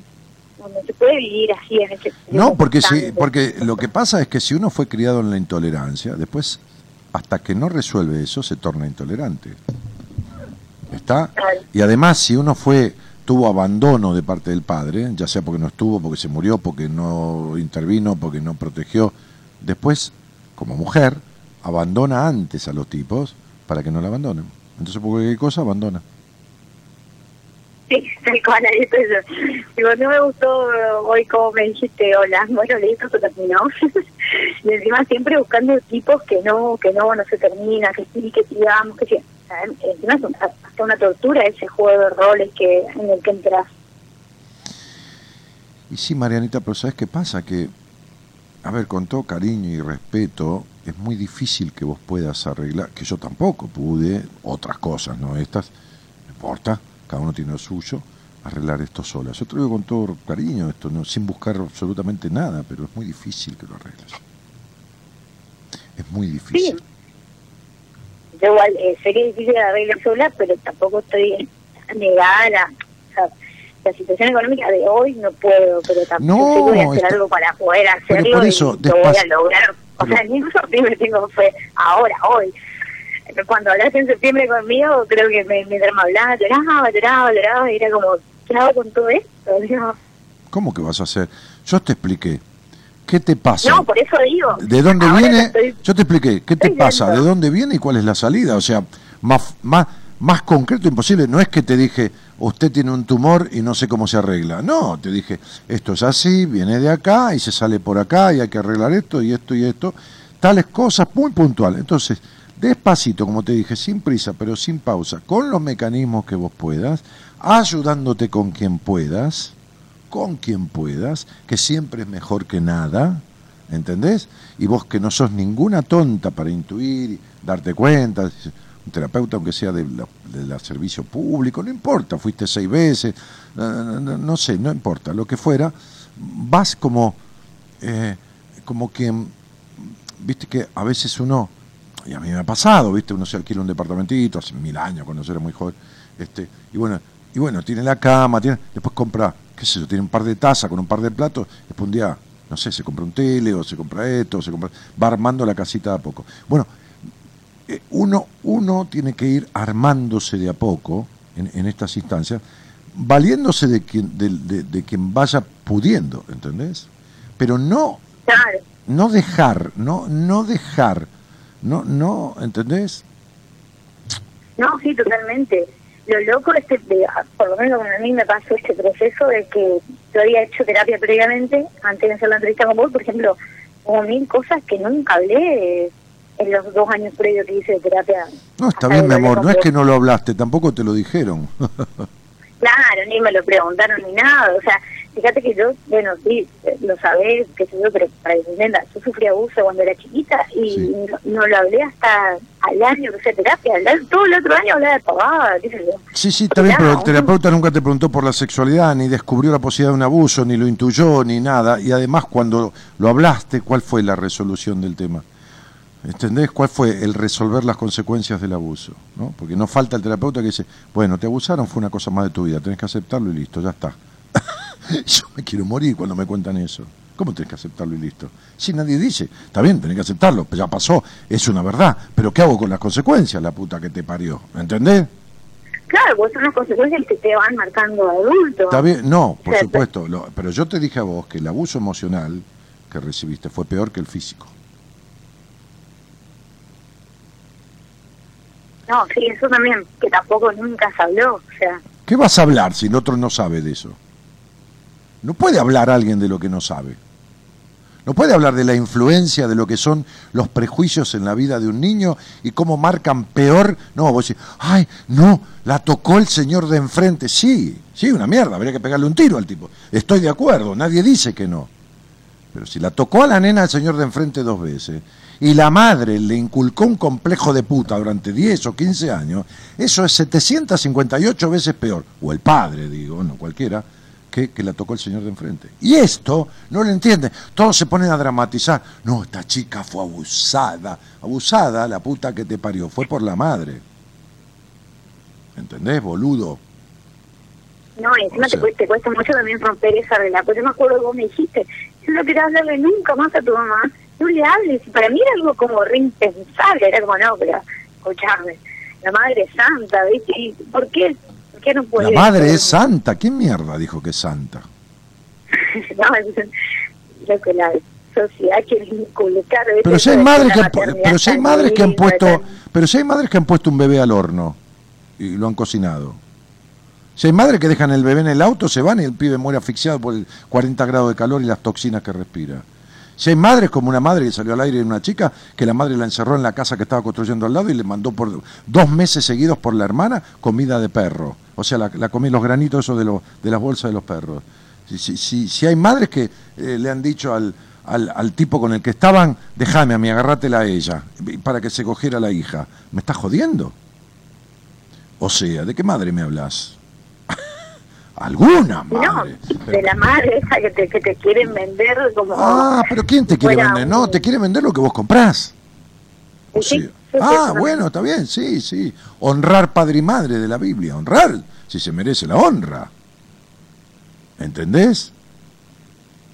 no, no se puede vivir así en ese no porque si, porque lo que pasa es que si uno fue criado en la intolerancia después hasta que no resuelve eso se torna intolerante está y además si uno fue tuvo abandono de parte del padre ya sea porque no estuvo porque se murió porque no intervino porque no protegió después como mujer abandona antes a los tipos para que no la abandonen. Entonces, por cualquier cosa, abandona. Sí, tal cual, ahí estoy yo. Digo, no me gustó hoy como me dijiste, hola, bueno, listo, se terminó. y encima siempre buscando tipos que no, que no, no se termina, que sí, que sigamos, que sí. Encima es una- hasta una tortura ese juego de roles que en el que entras. Y sí, Marianita, pero ¿sabes qué pasa? Que, a ver, con todo cariño y respeto, es muy difícil que vos puedas arreglar, que yo tampoco pude, otras cosas, ¿no? Estas, no importa, cada uno tiene lo suyo, arreglar esto sola. Yo te lo digo con todo cariño, esto, no, sin buscar absolutamente nada, pero es muy difícil que lo arregles. Es muy difícil. Yo igual eh, sé que es difícil de arreglar sola, pero tampoco estoy negada a la, o sea, la situación económica de hoy, no puedo, pero tampoco No, voy a hacer algo para poder hacerlo por eso, y lo voy a lograr. O Pero- sea, incluso siempre tengo fe ahora, hoy. Cuando hablaste en septiembre conmigo, creo que me, mientras me hablaba, lloraba, lloraba, lloraba, y era como, ¿qué hago con todo esto? ¿Cómo que vas a hacer? Yo te expliqué. ¿Qué te pasa? no, por eso digo. ¿De dónde ahora viene? estoy- Yo te expliqué, ¿qué te pasa? viendo. ¿De dónde viene y cuál es la salida? O sea, más, más, más concreto imposible. No es que te dije, usted tiene un tumor y no sé cómo se arregla. No, te dije, esto es así, viene de acá y se sale por acá y hay que arreglar esto y esto y esto. Tales cosas muy puntuales. Entonces, despacito, como te dije, sin prisa, pero sin pausa, con los mecanismos que vos puedas, ayudándote con quien puedas, con quien puedas, que siempre es mejor que nada, ¿entendés? Y vos que no sos ninguna tonta para intuir, darte cuenta, un terapeuta aunque sea de la, servicio público, no importa, fuiste seis veces, no sé, no importa, lo que fuera, vas como, eh, como quien, viste que a veces uno, y a mí me ha pasado, viste, uno se alquila un departamentito hace mil años cuando yo era muy joven, este, y bueno, y bueno, tiene la cama, tiene, después compra, qué sé yo, tiene un par de tazas con un par de platos, después un día, no sé, se compra un tele o se compra esto, o se compra, va armando la casita de a poco. Bueno, eh, uno, uno tiene que ir armándose de a poco en, en estas instancias, valiéndose de quien, de, de- de quien vaya pudiendo, ¿entendés? Pero no, Claro. no dejar, no, no dejar, no, no, ¿entendés? No, sí, totalmente. Lo loco es que, por lo menos a mí me pasó este proceso de que yo había hecho terapia previamente, antes de hacer la entrevista con vos, por ejemplo, hubo mil cosas que nunca hablé en los dos años previos que hice de terapia. No, está bien, mi amor, no es que no lo hablaste, tampoco te lo dijeron. Claro, ni me lo preguntaron ni nada. O sea, fíjate que yo, bueno, sí, eh, lo sabés, qué sé yo, pero para que entienda, yo sufrí abuso cuando era chiquita y Sí. no, no lo hablé hasta al año que hice terapia. Al- Todo el otro año hablaba de pavada, qué sé yo. Sí, sí, bien, pero el terapeuta nunca te preguntó por la sexualidad, ni descubrió la posibilidad de un abuso, ni lo intuyó, ni nada. Y además, cuando lo hablaste, ¿cuál fue la resolución del tema? ¿Entendés? ¿Cuál fue el resolver las consecuencias del abuso? ¿no? Porque no falta el terapeuta que dice, bueno, te abusaron, fue una cosa más de tu vida, tenés que aceptarlo y listo, ya está. Yo me quiero morir cuando me cuentan eso. ¿Cómo tenés que aceptarlo y listo? Si nadie dice, está bien, tenés que aceptarlo, ya pasó, es una verdad. Pero ¿qué hago con las consecuencias, la puta que te parió? ¿Entendés? Claro, pues son las consecuencias que te van marcando adulto. Está bien, no, por Cierto. supuesto, lo- pero yo te dije a vos que el abuso emocional que recibiste fue peor que el físico. No, sí, eso también, que tampoco nunca se habló. O sea, ¿Qué vas a hablar si el otro no sabe de eso? No puede hablar alguien de lo que no sabe. No puede hablar de la influencia de lo que son los prejuicios en la vida de un niño y cómo marcan peor. No, vos decís, ay, no, la tocó el señor de enfrente. Sí, sí, una mierda, habría que pegarle un tiro al tipo. Estoy de acuerdo, nadie dice que no. Pero si la tocó a la nena el señor de enfrente dos veces y la madre le inculcó un complejo de puta durante 10 o 15 años, eso es 758 veces peor. O el padre, digo, no cualquiera, que, que la tocó el señor de enfrente. Y esto no lo entienden. Todos se ponen a dramatizar. No, esta chica fue abusada. Abusada, la puta que te parió. Fue por la madre. ¿Entendés, boludo? no, encima O sea- te, cuesta, te cuesta mucho también romper esa relación. Pues yo me acuerdo que vos me dijiste, yo no quería hablarle nunca más a tu mamá, no le hables. Y para mí era algo como re impensable, era como, no, pero escuchame, la madre santa, ¿viste? ¿Y ¿Por qué? ¿Por qué no puede? La madre es santa. ¿Quién mierda dijo que es santa? no, lo que la sociedad quiere. Pero si hay madres que pero si hay tan madres que han puesto tan- pero si hay madres que han puesto un bebé al horno y lo han cocinado Si hay madres que dejan el bebé en el auto, se van y el pibe muere asfixiado por el 40 grados de calor y las toxinas que respira. Si hay madres como una madre que salió al aire de una chica, que la madre la encerró en la casa que estaba construyendo al lado y le mandó por dos meses seguidos por la hermana comida de perro. O sea, la, la comí los granitos esos de, los de las bolsas de los perros. Si, si, si, hay madres que eh, le han dicho al, al, al tipo con el que estaban, déjame a mí, agárratela a ella, para que se cogiera la hija. ¿Me estás jodiendo? O sea, ¿de qué madre me hablas? Alguna No, madre. de la madre esa que te, que te quieren vender como... Ah, pero ¿quién te quiere vender? No, te quiere vender lo que vos comprás. O Sí, sea, sí, sí, ah, sí, bueno, está bien, sí, sí. Honrar padre y madre de la Biblia, honrar, si se merece la honra. ¿Entendés?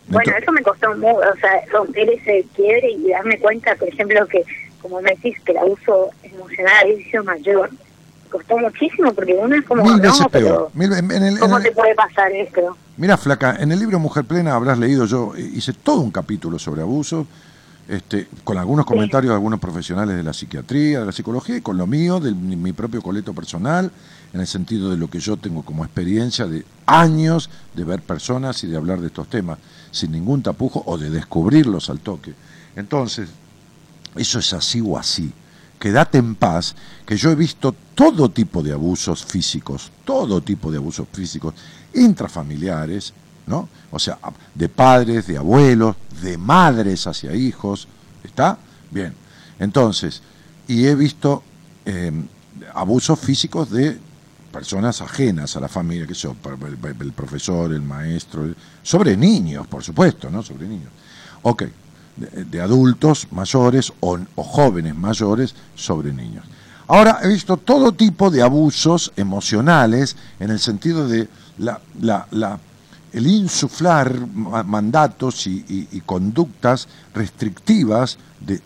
Bueno, eso me costó mucho, o sea, romper ese quiebre y darme cuenta, por ejemplo, que, como me decís, que el abuso emocional sido mayor. Costó muchísimo porque uno es como, mil no, veces pero peor. Mil ve- en el- en ¿cómo el- te puede pasar esto? Mira, Flaca, en el libro Mujer Plena habrás leído, yo hice todo un capítulo sobre abuso, este, con algunos comentarios de algunos profesionales de la psiquiatría, de la psicología, y con lo mío, de mi, mi propio coleto personal, en el sentido de lo que yo tengo como experiencia de años de ver personas y de hablar de estos temas, sin ningún tapujo o de descubrirlos al toque. Entonces, eso es así o así. Quédate en paz, que yo he visto todo tipo de abusos físicos, todo tipo de abusos físicos intrafamiliares, ¿no? O sea, de padres, de abuelos, de madres hacia hijos, ¿está? Bien. Entonces, y he visto eh, abusos físicos de personas ajenas a la familia, que son el, profesor, el maestro, sobre niños, por supuesto, ¿no? Sobre niños. Ok, de, adultos mayores o, jóvenes mayores sobre niños. Ahora he visto todo tipo de abusos emocionales en el sentido de la, la- la- el insuflar ma- mandatos y, conductas restrictivas de,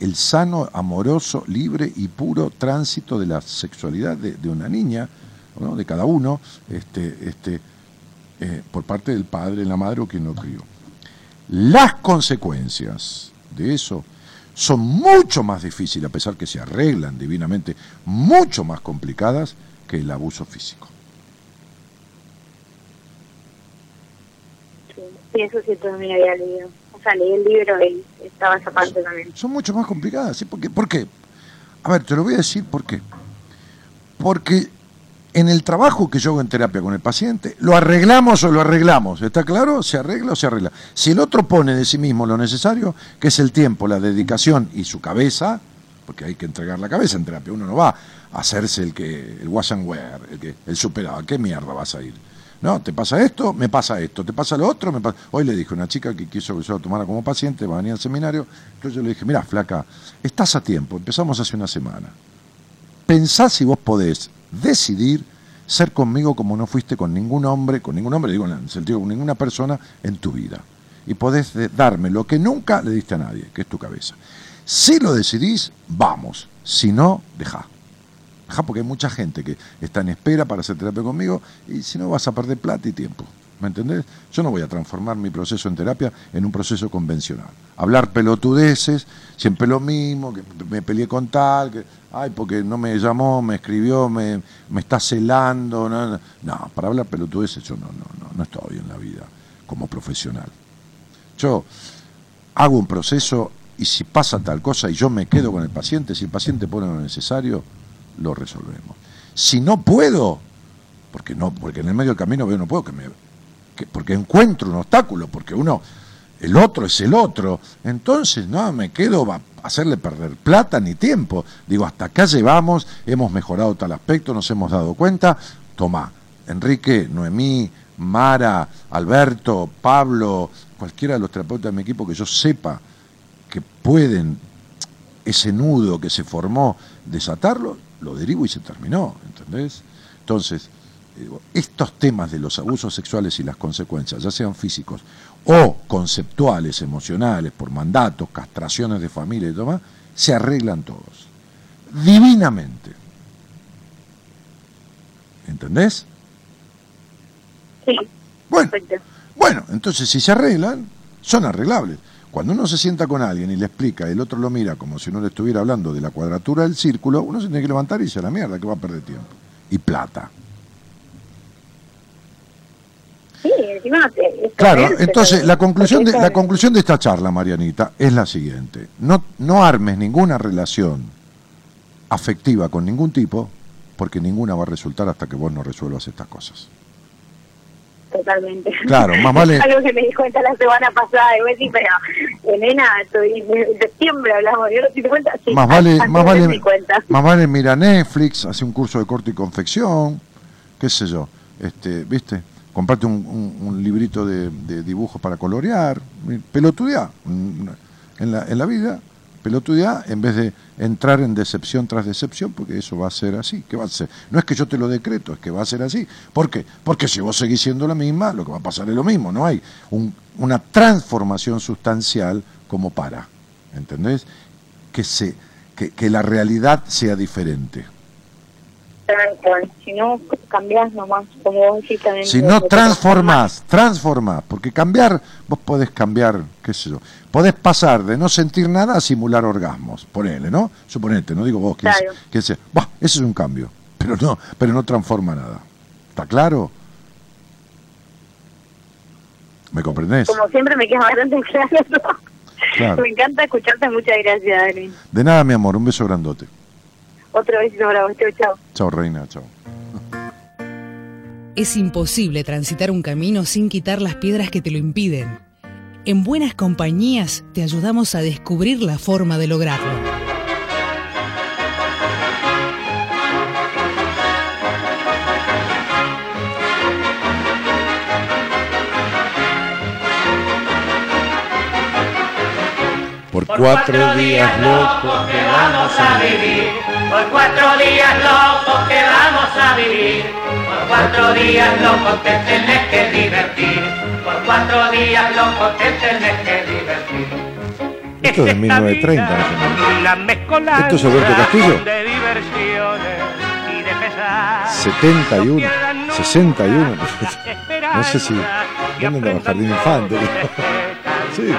el sano, amoroso, libre y puro tránsito de la sexualidad de, de una niña, ¿no? de cada uno, este, este, eh, por parte del padre, la madre o quien lo crió. Las consecuencias de eso son mucho más difíciles, a pesar que se arreglan divinamente, mucho más complicadas que el abuso físico. Sí, eso sí también había leído. O sea, leí el libro y estaba esa parte también. Son mucho más complicadas. ¿sí? ¿Por qué? ¿Por qué? A ver, te lo voy a decir por qué. Porque en el trabajo que yo hago en terapia con el paciente, lo arreglamos o lo arreglamos. ¿Está claro? Se arregla o se arregla. Si el otro pone de sí mismo lo necesario, que es el tiempo, la dedicación y su cabeza, porque hay que entregar la cabeza en terapia, uno no va a hacerse el que el wash and wear, el que el superado, ¿a qué mierda vas a ir? No, te pasa esto, me pasa esto, te pasa lo otro, me pasa... Hoy le dije a una chica que quiso que yo la tomara como paciente, va a venir al seminario, entonces yo le dije, mira, flaca, estás a tiempo, empezamos hace una semana. Pensá si vos podés decidir ser conmigo como no fuiste con ningún hombre, con ningún hombre, digo en el sentido con ninguna persona en tu vida. Y podés darme lo que nunca le diste a nadie, que es tu cabeza. Si lo decidís, vamos. Si no, dejá. Dejá porque hay mucha gente que está en espera para hacer terapia conmigo y si no vas a perder plata y tiempo. ¿Me entendés? Yo no voy a transformar mi proceso en terapia en un proceso convencional. Hablar pelotudeces, siempre lo mismo, que me peleé con tal, que, ay, porque no me llamó, me escribió, me, me está celando. No, no. No, para hablar pelotudeces yo no, no, no, no estoy en la vida como profesional. Yo hago un proceso y si pasa tal cosa y yo me quedo con el paciente, si el paciente pone lo necesario, lo resolvemos. Si no puedo, porque no, porque en el medio del camino veo no puedo que me que- porque encuentro un obstáculo, porque uno el otro es el otro, entonces no me quedo a hacerle perder plata ni tiempo. Digo, hasta acá llevamos, hemos mejorado tal aspecto, nos hemos dado cuenta. Tomá, Enrique, Noemí, Mara, Alberto, Pablo, cualquiera de los terapeutas de mi equipo que yo sepa que pueden ese nudo que se formó, desatarlo, lo derivo y se terminó, ¿entendés? Entonces, estos temas de los abusos sexuales y las consecuencias, ya sean físicos o conceptuales, emocionales, por mandatos, castraciones de familia y demás, se arreglan todos. Divinamente. ¿Entendés? Sí, Bueno, perfecto. bueno, entonces si se arreglan, son arreglables. Cuando uno se sienta con alguien y le explica, el otro lo mira como si uno le estuviera hablando de la cuadratura del círculo, uno se tiene que levantar y irse a la mierda, que va a perder tiempo. Y plata. Encima no te... es Claro, ponerse, entonces la conclusión, de, la conclusión de esta charla, Marianita, es la siguiente. No, no armes ninguna relación afectiva con ningún tipo, porque ninguna va a resultar hasta que vos no resuelvas estas cosas. Totalmente. Claro, más vale- Algo que me di cuenta la semana pasada, y a decir, pero, eh, nena, estoy, en septiembre hablamos, yo no te di cuenta, sí, más vale, más me vale, cuenta. más vale mira Netflix, hace un curso de corte y confección, qué sé yo, este, ¿viste? Comprate un, librito de, de dibujos para colorear, pelotudeá mm, en la, en la vida, pelotudeá en vez de entrar en decepción tras decepción, porque eso va a ser así, ¿qué va a ser? No es que yo te lo decreto, es que va a ser así. ¿Por qué? Porque si vos seguís siendo la misma, lo que va a pasar es lo mismo, no hay un- una transformación sustancial como para, ¿entendés? Que, se, que, que la realidad sea diferente. Si no, cambiás nomás, como vos decís también. Si no transformás, transformás, porque cambiar, vos podés cambiar, qué sé yo, podés pasar de no sentir nada a simular orgasmos, ponele, ¿no? Suponete, no digo vos, que Claro. que ese, bah, ese es un cambio, pero no, pero no transforma nada. ¿Está claro? ¿Me comprendés? Como siempre me queda bastante claro. Claro. Me encanta escucharte, muchas gracias, Dani. De nada, mi amor, un beso grandote. Otro besito para vos, chau, chau. Chao, reina, chao. Es imposible transitar un camino sin quitar las piedras que te lo impiden. En buenas compañías te ayudamos a descubrir la forma de lograrlo. Por cuatro días locos que vamos a vivir, por cuatro días locos que vamos a vivir, por cuatro días locos te tenés que divertir, por cuatro días locos te tenés que divertir. Esto es de 1930, más o menos. Una mezcolanza ¿Esto es Alberto Castillo? de diversiones y de pesar. 71, No quedan nunca 61. las No sé si- ¿dónde andaba? Jardín Infante. Sí.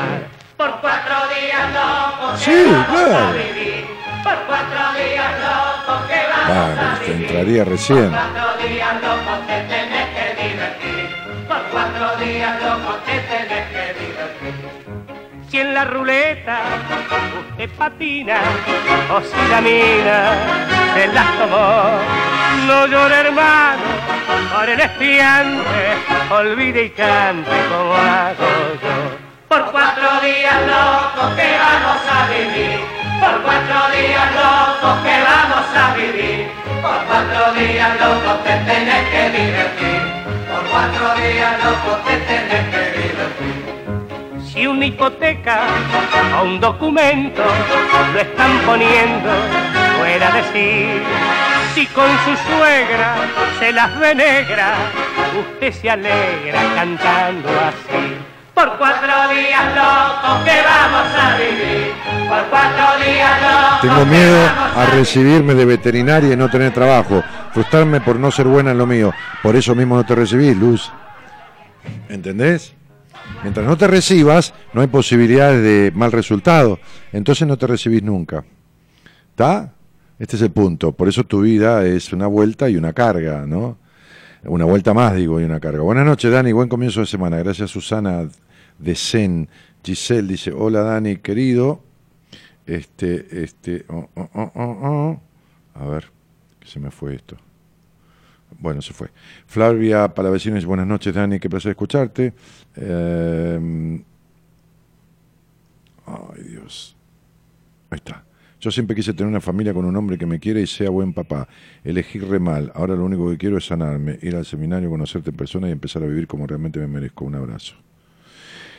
Por cuatro días locos Sí, vamos claro. por cuatro días locos que vamos Bueno, a te vivir. entraría recién. Por cuatro días locos te tenés que divertir, por cuatro días locos te tenés que divertir. Si en la ruleta usted patina o si la mina se las tomó, no llore hermano por el espiante, olvide y cante como hago yo. Por cuatro días locos que vamos a vivir, por cuatro días locos que vamos a vivir, por cuatro días locos te tenés que divertir, por cuatro días locos te tenés que divertir. Si una hipoteca o un documento lo están poniendo fuera de sí, si con su suegra se las ve negra, usted se alegra cantando así. Por cuatro días locos que vamos a vivir, por cuatro días locos Tengo que miedo vamos a vivir. recibirme de veterinaria y no tener trabajo. Frustrarme por no ser buena en lo mío. Por eso mismo no te recibís, Luz. ¿Entendés? Mientras no te recibas, no hay posibilidades de mal resultado. Entonces no te recibís nunca. ¿Está? Este es el punto. Por eso tu vida es una vuelta y una carga, ¿no? Una vuelta más, digo, y una carga. Buenas noches, Dani. Buen comienzo de semana. Gracias, Susana de Zen. Giselle dice, hola, Dani, querido. Este, este, oh, oh, oh, oh, oh. A ver, que se me fue esto. Bueno, se fue. Flavia Palavecino dice, buenas noches, Dani, qué placer escucharte. Eh, ay, Dios. Ahí está. Yo siempre quise tener una familia con un hombre que me quiera y sea buen papá. Elegí re mal. Ahora lo único que quiero es sanarme, ir al seminario, conocerte en persona y empezar a vivir como realmente me merezco. Un abrazo.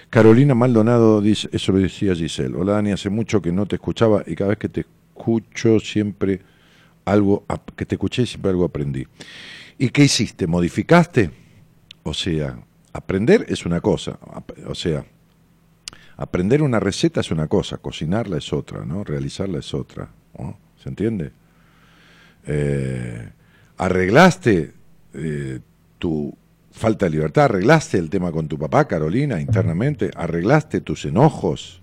Carolina Maldonado dice, eso lo decía Giselle. Hola Dani, hace mucho que no te escuchaba y cada vez que te escucho siempre algo, que te escuché siempre algo aprendí. ¿Y qué hiciste? ¿Modificaste? O sea, aprender es una cosa, o sea, aprender una receta es una cosa, cocinarla es otra, ¿no? Realizarla es otra, ¿no? ¿Se entiende? Eh, ¿Arreglaste eh, tu falta de libertad? ¿Arreglaste el tema con tu papá, Carolina, internamente? ¿Arreglaste tus enojos?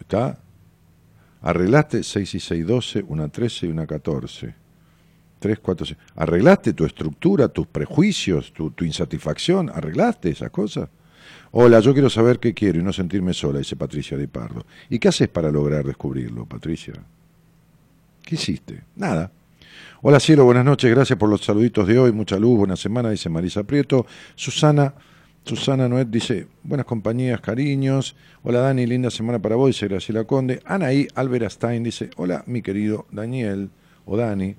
¿Está? Arreglaste 6 y 6, 12, una 13 y una 14. Tres, cuatro, cinco. ¿Arreglaste tu estructura, tus prejuicios, tu, tu insatisfacción? ¿Arreglaste esas cosas? Hola, yo quiero saber qué quiero y no sentirme sola, dice Patricia de Pardo. ¿Y qué haces para lograr descubrirlo, Patricia? ¿Qué hiciste? Nada. Hola cielo, buenas noches, gracias por los saluditos de hoy, mucha luz, buena semana, dice Marisa Prieto. Susana, Susana Noet dice, buenas compañías, cariños. Hola Dani, linda semana para vos, dice Graciela Conde. Anaí Alberastain dice, hola mi querido Daniel o Dani.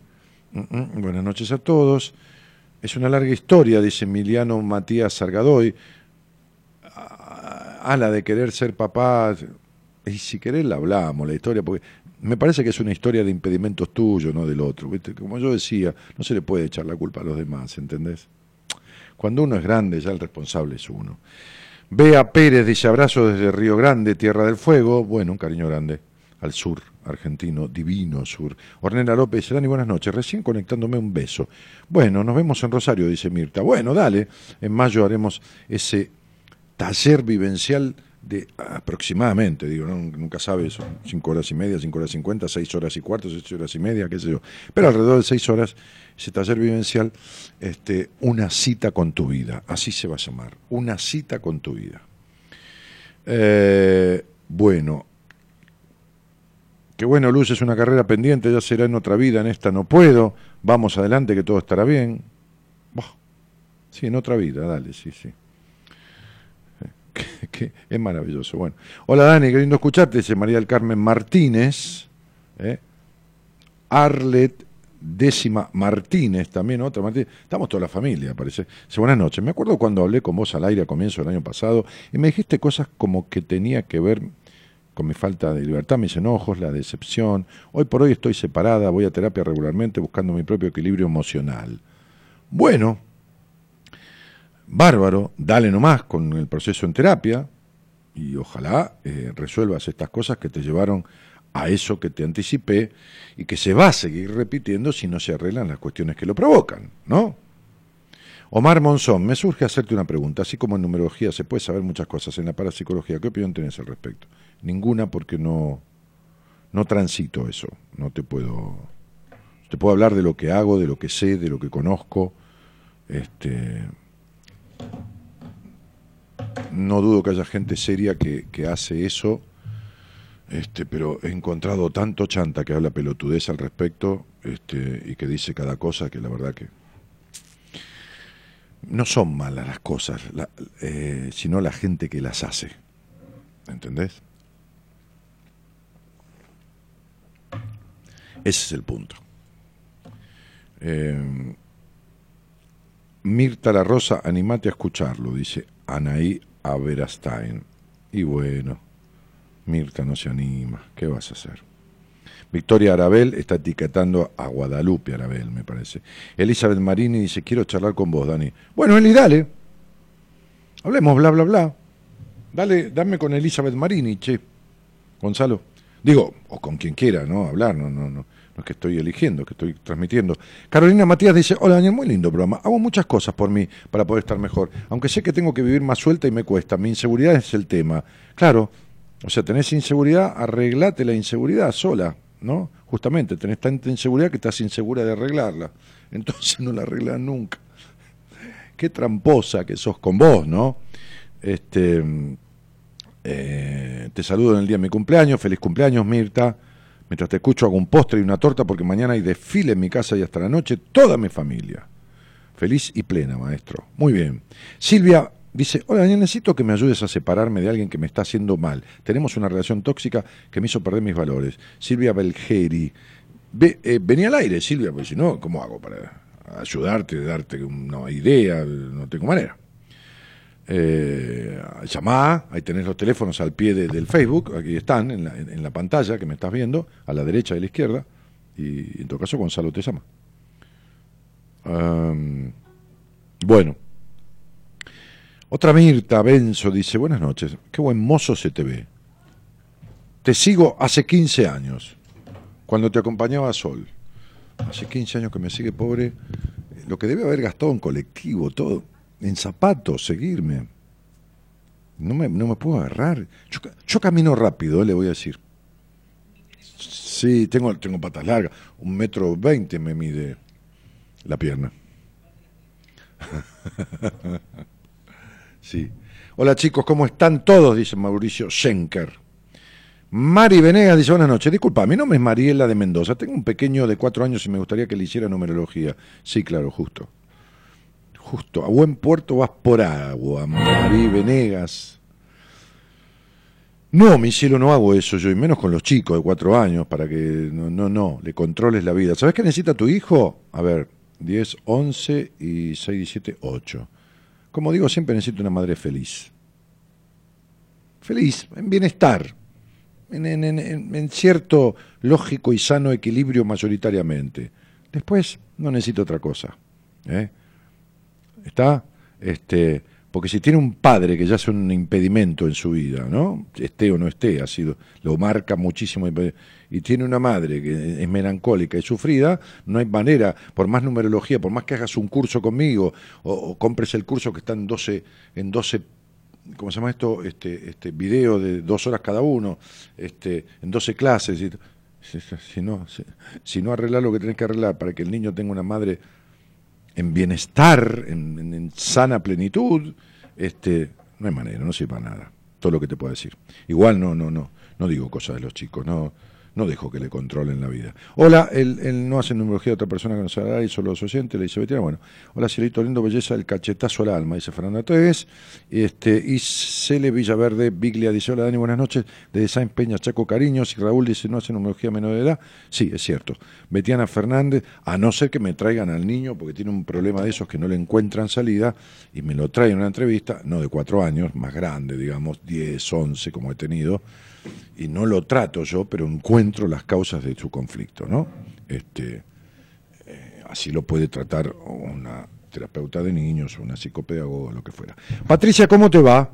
Mm, mm, buenas noches a todos. Es una larga historia, dice Emiliano Matías Sargadoy. A la de querer ser papá, y si querés la hablamos, la historia, porque me parece que es una historia de impedimentos tuyos, no del otro. ¿viste? Como yo decía, no se le puede echar la culpa a los demás, ¿entendés? Cuando uno es grande, ya el responsable es uno. Bea Pérez dice abrazo desde Río Grande, Tierra del Fuego. Bueno, un cariño grande al sur argentino, divino sur. Ornella López Dani, buenas noches. Recién conectándome un beso. Bueno, nos vemos en Rosario, dice Mirta. Bueno, dale. En mayo haremos ese taller vivencial de aproximadamente, digo, ¿no? nunca sabes, son cinco horas y media, cinco horas y cincuenta, seis horas y cuarto, seis horas y media, qué sé yo. Pero alrededor de seis horas, ese taller vivencial, este, una cita con tu vida, así se va a llamar, una cita con tu vida. Eh, bueno, qué bueno, Luz, es una carrera pendiente, ya será en otra vida, en esta no puedo, vamos adelante que todo estará bien. Sí, en otra vida, dale, sí, sí que, es maravilloso. Bueno, hola Dani, qué lindo escucharte, dice María del Carmen Martínez, ¿eh? Arlet décima Martínez, también otra Martínez, estamos toda la familia, parece. Dice, buenas noches, me acuerdo cuando hablé con vos al aire a comienzo del año pasado y me dijiste cosas como que tenía que ver con mi falta de libertad, mis enojos, la decepción. Hoy por hoy estoy separada, voy a terapia regularmente buscando mi propio equilibrio emocional. Bueno, bárbaro, dale nomás con el proceso en terapia y ojalá eh, resuelvas estas cosas que te llevaron a eso que te anticipé y que se va a seguir repitiendo si no se arreglan las cuestiones que lo provocan, ¿no? Omar Monzón, me surge hacerte una pregunta. Así como en numerología se puede saber muchas cosas, en la parapsicología, ¿qué opinión tenés al respecto? Ninguna porque no, no transito eso. No te puedo. Te puedo hablar de lo que hago, de lo que sé, de lo que conozco. Este, no dudo que haya gente seria que, hace eso, este, pero he encontrado tanto chanta que habla pelotudez al respecto este, y que dice cada cosa que la verdad que no son malas las cosas, eh, sino la gente que las hace. ¿Entendés? Ese es el punto. Eh, Mirta La Rosa, animate a escucharlo, dice Anaí Averastain. Y bueno, Mirta no se anima, ¿qué vas a hacer? Victoria Arabel está etiquetando a Guadalupe Arabel, me parece. Elizabeth Marini dice, quiero charlar con vos, Dani. Bueno, Eli, dale. Hablemos, bla, bla, bla. Dale, dame con Elizabeth Marini, che. Gonzalo. Digo, o con quien quiera, ¿no? Hablar, no, no, no. Que estoy eligiendo, que estoy transmitiendo. Carolina Matías dice, hola Daniel, muy lindo programa. Hago muchas cosas por mí para poder estar mejor. Aunque sé que tengo que vivir más suelta y me cuesta. Mi inseguridad es el tema. Claro, o sea, tenés inseguridad, arreglate la inseguridad sola, ¿no? Justamente, tenés tanta inseguridad que estás insegura de arreglarla. Entonces no la arreglas nunca. Qué tramposa que sos con vos, ¿no? Este, eh, te saludo en el día de mi cumpleaños. Feliz cumpleaños, Mirta. Mientras te escucho hago un postre y una torta porque mañana hay desfile en mi casa y hasta la noche toda mi familia. Feliz y plena, maestro. Muy bien. Silvia dice, hola necesito que me ayudes a separarme de alguien que me está haciendo mal. Tenemos una relación tóxica que me hizo perder mis valores. Silvia Belgeri. Ve, eh, vení al aire, Silvia, porque si no, ¿cómo hago para ayudarte, darte una idea? No tengo manera. Eh, llamá, ahí tenés los teléfonos al pie de- del Facebook, aquí están en la, en- la pantalla que me estás viendo, a la derecha y a la izquierda, y en todo caso Gonzalo te llama. Am, bueno, otra Mirta Benzo dice, buenas noches, qué buen mozo se te ve. Te sigo hace 15 años, cuando te acompañaba Sol. Hace 15 años que me sigue, pobre, lo que debe haber gastado en colectivo, todo, en zapatos, seguirme. No me, no me puedo agarrar. Yo, yo camino rápido, eh, le voy a decir. Sí, tengo, tengo patas largas. Un metro veinte me mide. La pierna. sí. Hola chicos, ¿cómo están todos? Dice Mauricio Schenker. Mari Venegas dice buenas noches. Disculpa, mi nombre es Mariela de Mendoza. Tengo un pequeño de cuatro años y me gustaría que le hiciera numerología. Sí, claro, justo. Justo. A buen puerto vas por agua, Mari Venegas. No, mi cielo, no hago eso yo, y menos con los chicos de cuatro años, para que no, no, no, le controles la vida. ¿Sabes qué necesita tu hijo? A ver, 10, 11 y 6, 17, 8. Como digo, siempre necesito una madre feliz. Feliz, en bienestar, en, en- en- en- en cierto lógico y sano equilibrio mayoritariamente. Después no necesito otra cosa. ¿eh? ¿Está? Este, porque si tiene un padre que ya es un impedimento en su vida, ¿no? Esté o no esté, ha sido, lo marca muchísimo, y tiene una madre que es melancólica y sufrida, no hay manera, por más numerología, por más que hagas un curso conmigo, o, compres el curso que está en 12, en 12 ¿cómo se llama esto? Este, este video de dos horas cada uno, este, en 12 clases. Y, si, si no, si, si no lo que tenés que arreglar para que el niño tenga una madre en bienestar, en, en- sana plenitud, este, no hay manera, no sirve para nada. Todo lo que te puedo decir. Igual no, no, no, no digo cosas de los chicos, no, no dejo que le controlen la vida. Hola, él, él no hace numerología de otra persona que no se hará y solo los oyentes, le dice Betina, bueno, hola cielito lindo, belleza, el cachetazo al alma, dice Fernanda Tevez, este, y Cele Villaverde, Biglia dice, hola Dani, buenas noches, de Sainz Peña, Chaco Cariños, y Raúl dice, no hace numerología menor de edad, sí, es cierto, Betiana Fernández, a no ser que me traigan al niño, porque tiene un problema de esos que no le encuentran salida, y me lo traen en una entrevista, no de cuatro años, más grande, digamos, 10, 11, como he tenido, y no lo trato yo, pero encuentro las causas de su conflicto, ¿no? Este, eh, así lo puede tratar una terapeuta de niños, una psicopedagoga, lo que fuera. Patricia, ¿cómo te va?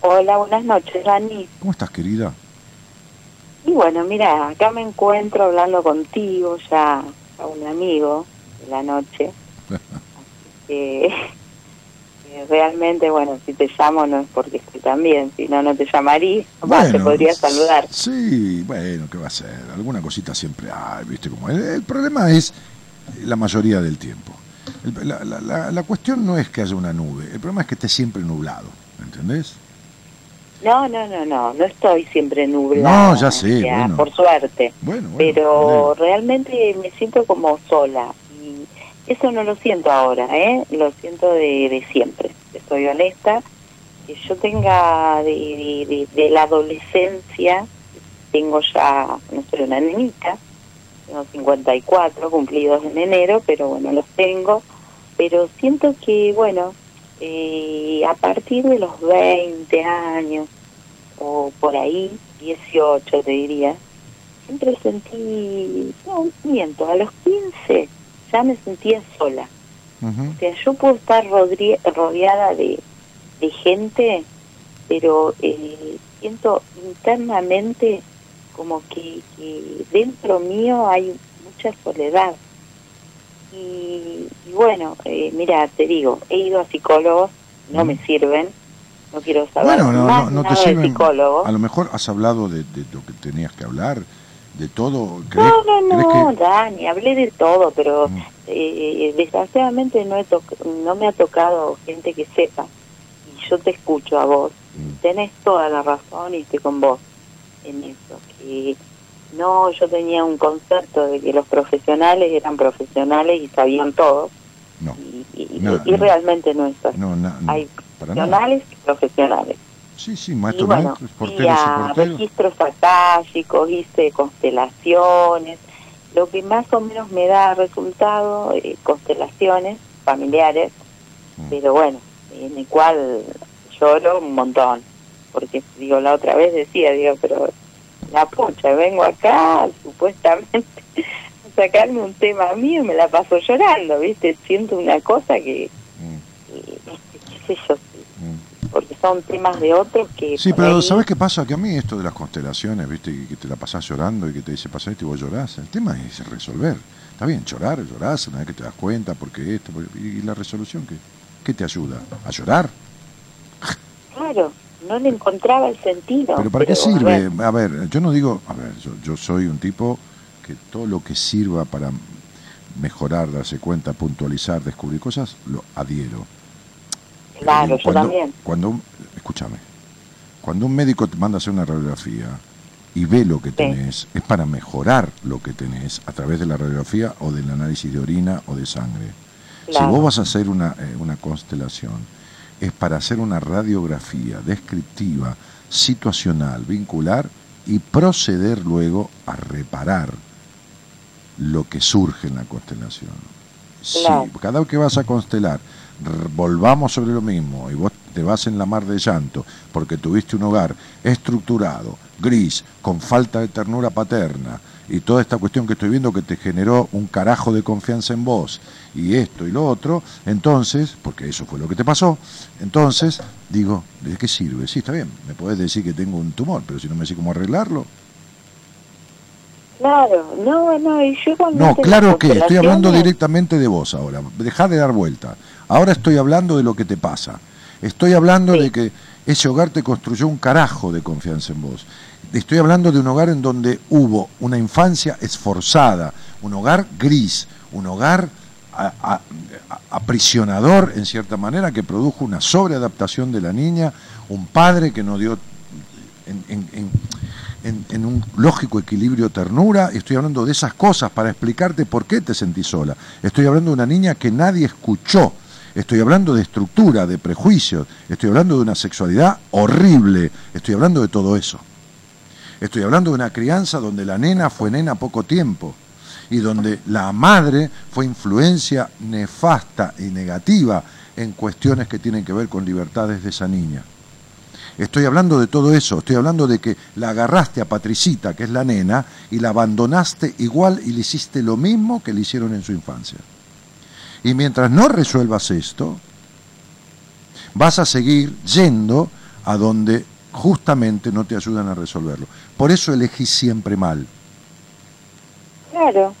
Hola, buenas noches, Dani. ¿Cómo estás, querida? Y bueno, mira, acá me encuentro hablando contigo, ya a un amigo de la noche. Así que, realmente, bueno, si te llamo no es porque estoy tan bien, si no, no te llamaría. Más, te podría saludar. Sí, bueno, ¿qué va a ser? Alguna cosita siempre hay, ¿viste? Como el, el problema es la mayoría del tiempo. El- la, la- la- la cuestión no es que haya una nube, el problema es que esté siempre nublado, ¿entendés? No, no, no, no, no estoy siempre nublada. No, ya sé, bueno. Por suerte. Bueno, bueno, pero realmente me siento como sola eso no lo siento ahora, ¿eh? Lo siento de, de siempre, te soy honesta. Que yo tenga de, la adolescencia, tengo ya, no sé, una nenita, tengo 54 cumplidos en enero, pero bueno, los tengo, pero siento que, bueno, eh, a partir de los 20 años o por ahí, 18 te diría, siempre sentí, no, miento, a los 15 ya me sentía sola. Ujú. O sea, yo puedo estar rodeada de, de gente, pero eh, siento internamente como que, que dentro mío hay mucha soledad. Y, y bueno, eh, mira, te digo, he ido a psicólogos, no me sirven, no quiero saber Bueno, no, más no, no te nada de sirven. psicólogos. A lo mejor has hablado de, de lo que tenías que hablar, de todo. ¿Crees, No, no, no, que- Dani, hablé de todo, pero Mm. eh, desgraciadamente no, he toc- no me ha tocado gente que sepa. Y yo te escucho a vos. Mm. Tenés toda la razón y estoy con vos en eso. Que no, yo tenía un concepto de que los profesionales eran profesionales y sabían todo. No, Y, y- No, y no. realmente no es así. no, Hay profesionales y profesionales. Sí, sí, Y maestro, bueno, maestros, fui porteros y porteros. registros akáshicos, hice constelaciones. Lo que más o menos me da resultado, eh, constelaciones familiares, Mm. pero bueno, en el cual lloro un montón. Porque, digo, la otra vez decía, digo, pero la pucha, vengo acá supuestamente a sacarme un tema mío y me la paso llorando, ¿viste? Siento una cosa que, Mm, que, qué sé yo, son temas de otros que... Sí, pero ahí- ¿sabes qué pasa? Que a mí esto de las constelaciones, ¿viste? Y que te la pasás llorando y que te dice pasa esto y vos llorás. El tema es resolver. Está bien, llorar, llorás una vez que te das cuenta, porque esto, porque- y la resolución, ¿qué, ¿qué te ayuda? ¿A llorar? Claro, no le encontraba el sentido. ¿Pero para qué a sirve? ver, A ver, yo no digo, a ver, yo, yo soy un tipo que todo lo que sirva para mejorar, darse cuenta, puntualizar, descubrir cosas, lo adhiero. Claro, Eh, yo cuando, también. Cuando escúchame, cuando un médico te manda a hacer una radiografía y ve lo que tenés, es para mejorar lo que tenés a través de la radiografía o del análisis de orina o de sangre. Claro. Si vos vas a hacer una, eh, una constelación, es para hacer una radiografía descriptiva, situacional, vincular y proceder luego a reparar lo que surge en la constelación. Claro. Si cada vez que vas a constelar, volvamos sobre lo mismo y vos te vas en la mar de llanto porque tuviste un hogar estructurado, gris, con falta de ternura paterna y toda esta cuestión que estoy viendo que te generó un carajo de confianza en vos y esto y lo otro, entonces, porque eso fue lo que te pasó, entonces digo, ¿de qué sirve? Sí, está bien, me podés decir que tengo un tumor, pero si no me decís cómo arreglarlo. Claro, no, no, y yo cuando No, claro que estoy hablando directamente de vos ahora. Dejá de dar vuelta. Ahora estoy hablando de lo que te pasa. Estoy hablando Sí. de que ese hogar te construyó un carajo de confianza en vos. Estoy hablando de un hogar en donde hubo una infancia esforzada, un hogar gris, un hogar a- a- a- aprisionador en cierta manera que produjo una sobreadaptación de la niña, un padre que no dio en, en- en- en- en un lógico equilibrio ternura, estoy hablando de esas cosas para explicarte por qué te sentís sola. Estoy hablando de una niña que nadie escuchó. Estoy hablando de estructura, de prejuicios. Estoy hablando de una sexualidad horrible. Estoy hablando de todo eso. Estoy hablando de una crianza donde la nena fue nena poco tiempo y donde la madre fue influencia nefasta y negativa en cuestiones que tienen que ver con libertades de esa niña. Estoy hablando de todo eso, estoy hablando de que la agarraste a Patricita, que es la nena, y la abandonaste igual y le hiciste lo mismo que le hicieron en su infancia. Y mientras no resuelvas esto, vas a seguir yendo a donde justamente no te ayudan a resolverlo. Por eso elegís siempre mal. Claro,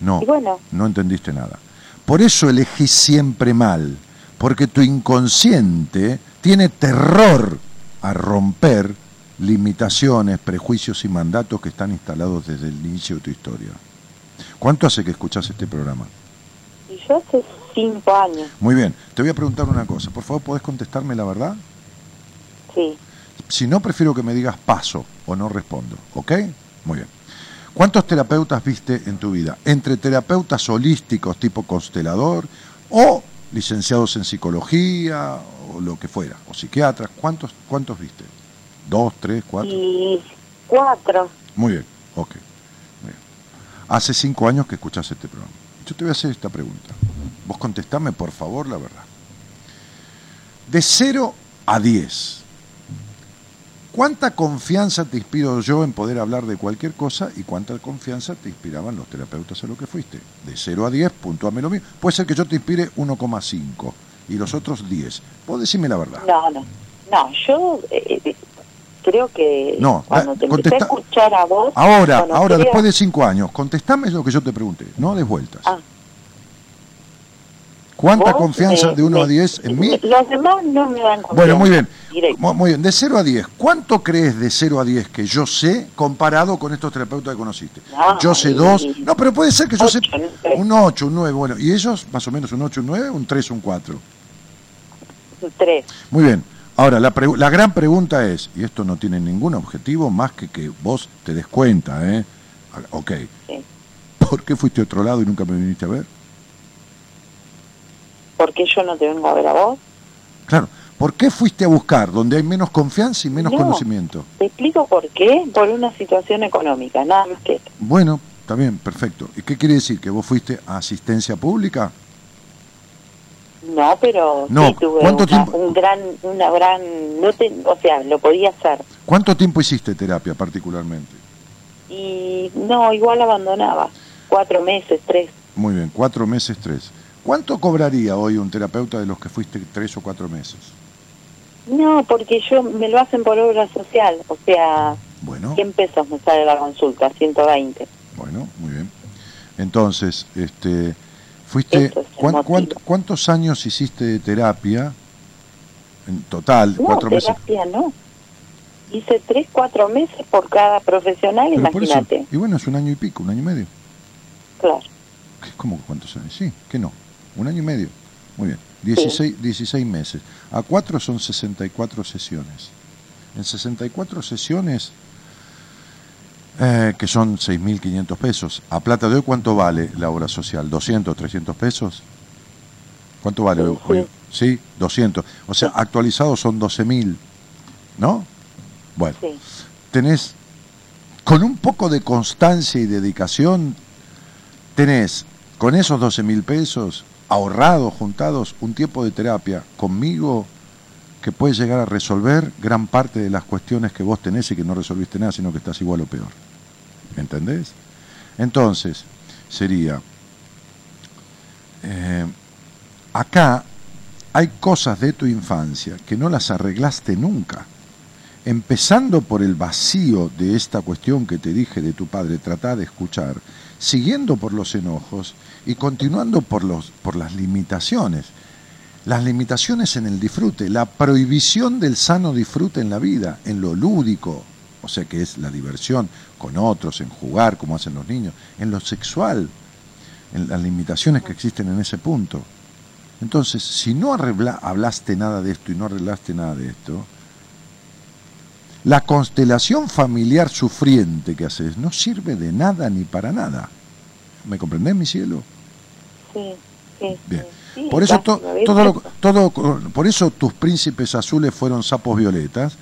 No, bueno, no entendiste nada. Por eso elegís siempre mal, porque tu inconsciente tiene terror a romper limitaciones, prejuicios y mandatos que están instalados desde el inicio de tu historia. ¿Cuánto hace que escuchás este programa? Yo hace cinco años, Muy bien, te voy a preguntar una cosa. Por favor, ¿podés contestarme la verdad? sí, Si no, prefiero que me digas paso o no respondo. ¿Ok? Muy bien. ¿Cuántos terapeutas viste en tu vida? Entre terapeutas holísticos tipo constelador o licenciados en psicología o lo que fuera, o psiquiatras. ¿Cuántos, cuántos viste? ¿Dos, tres, cuatro? y cuatro, Muy bien, ok. Muy bien. Hace cinco años que escuchás este programa. Yo te voy a hacer esta pregunta. Vos contestame, por favor, la verdad. De 0 a 10, ¿cuánta confianza te inspiro yo en poder hablar de cualquier cosa y cuánta confianza te inspiraban los terapeutas a lo que fuiste? De 0 a 10, puntuame lo mío. Puede ser que yo te inspire 1,5 y los otros 10. Vos decime la verdad. no, no, no, yo eh, eh, creo que No, cuando te empecé a escuchar a vos, Ahora, ahora, después de 5 años, contestame lo que yo te pregunté, no des vueltas. Ah. ¿Cuánta vos, confianza eh, de 1 a me- 10 en mí? Los demás no me dan confianza. Bueno, muy bien. Muy bien, de 0 a 10, ¿cuánto crees de 0 a 10 que yo sé comparado con estos terapeutas que conociste? No, yo sé y- 2, no, pero puede ser que yo sé un 8, un 9, bueno, y ellos más o menos un 8, un 9, un 3, un 4. Tres. Muy bien, ahora la, la gran pregunta es, y esto no tiene ningún objetivo más que que vos te des cuenta, ¿eh? Ok, Sí. ¿por qué fuiste a otro lado y nunca me viniste a ver? ¿Por qué yo no te vengo a ver a vos? Claro, ¿por qué fuiste a buscar donde hay menos confianza y menos No. conocimiento? Te explico por qué. Por una situación económica, nada más que. Bueno, está bien, perfecto. ¿Y qué quiere decir? ¿Que vos fuiste a asistencia pública? No, pero No, sí tuve ¿cuánto una, tiempo? un gran, una gran, no te, o sea, lo podía hacer. ¿Cuánto tiempo hiciste terapia particularmente? Y no, igual abandonaba. Cuatro meses, tres. Muy bien, cuatro meses, tres. ¿Cuánto cobraría hoy un terapeuta de los que fuiste tres o cuatro meses? No, porque yo me lo hacen por obra social, o sea, Bueno, 100 pesos me sale la consulta, 120. bueno, muy bien. Entonces, este, fuiste, es el ¿cuán- motivo. cuán- ¿cuántos años hiciste de terapia en total? No, cuatro meses. terapia no. Hice tres, cuatro meses por cada profesional, Pero por eso- imagínate. y bueno, es un año y pico, un año y medio. Claro. ¿Qué- ¿Cómo cuántos años? Sí, que no. Un año y medio. Muy bien. 16, 16 meses. A cuatro son 64 sesiones. En 64 sesiones, eh, que son 6.500 pesos. A plata de hoy, ¿cuánto vale la obra social? ¿200, 300 pesos? ¿Cuánto vale Sí, hoy? Sí, 200. O sea, actualizados son 12.000. ¿No? Bueno Sí. tenés, con un poco de constancia y dedicación, tenés con esos 12 mil pesos ahorrados, juntados, un tiempo de terapia conmigo que puede llegar a resolver gran parte de las cuestiones que vos tenés y que no resolviste nada, sino que estás igual o peor. ¿Me entendés? Entonces, sería, eh, acá hay cosas de tu infancia que no las arreglaste nunca empezando por el vacío de esta cuestión que te dije de tu padre, trata de escuchar, siguiendo por los enojos y continuando por, los, por las limitaciones. Las limitaciones en el disfrute, la prohibición del sano disfrute en la vida, en lo lúdico, o sea que es la diversión con otros, en jugar como hacen los niños, en lo sexual, en las limitaciones que existen en ese punto. Entonces, si no arregla- hablaste nada de esto y no arreglaste nada de esto, la constelación familiar sufriente que haces no sirve de nada ni para nada. ¿Me comprendés, mi cielo? Sí, sí. Bien. sí, Por eso, todo, lo- todo, por eso tus príncipes azules fueron sapos violetas,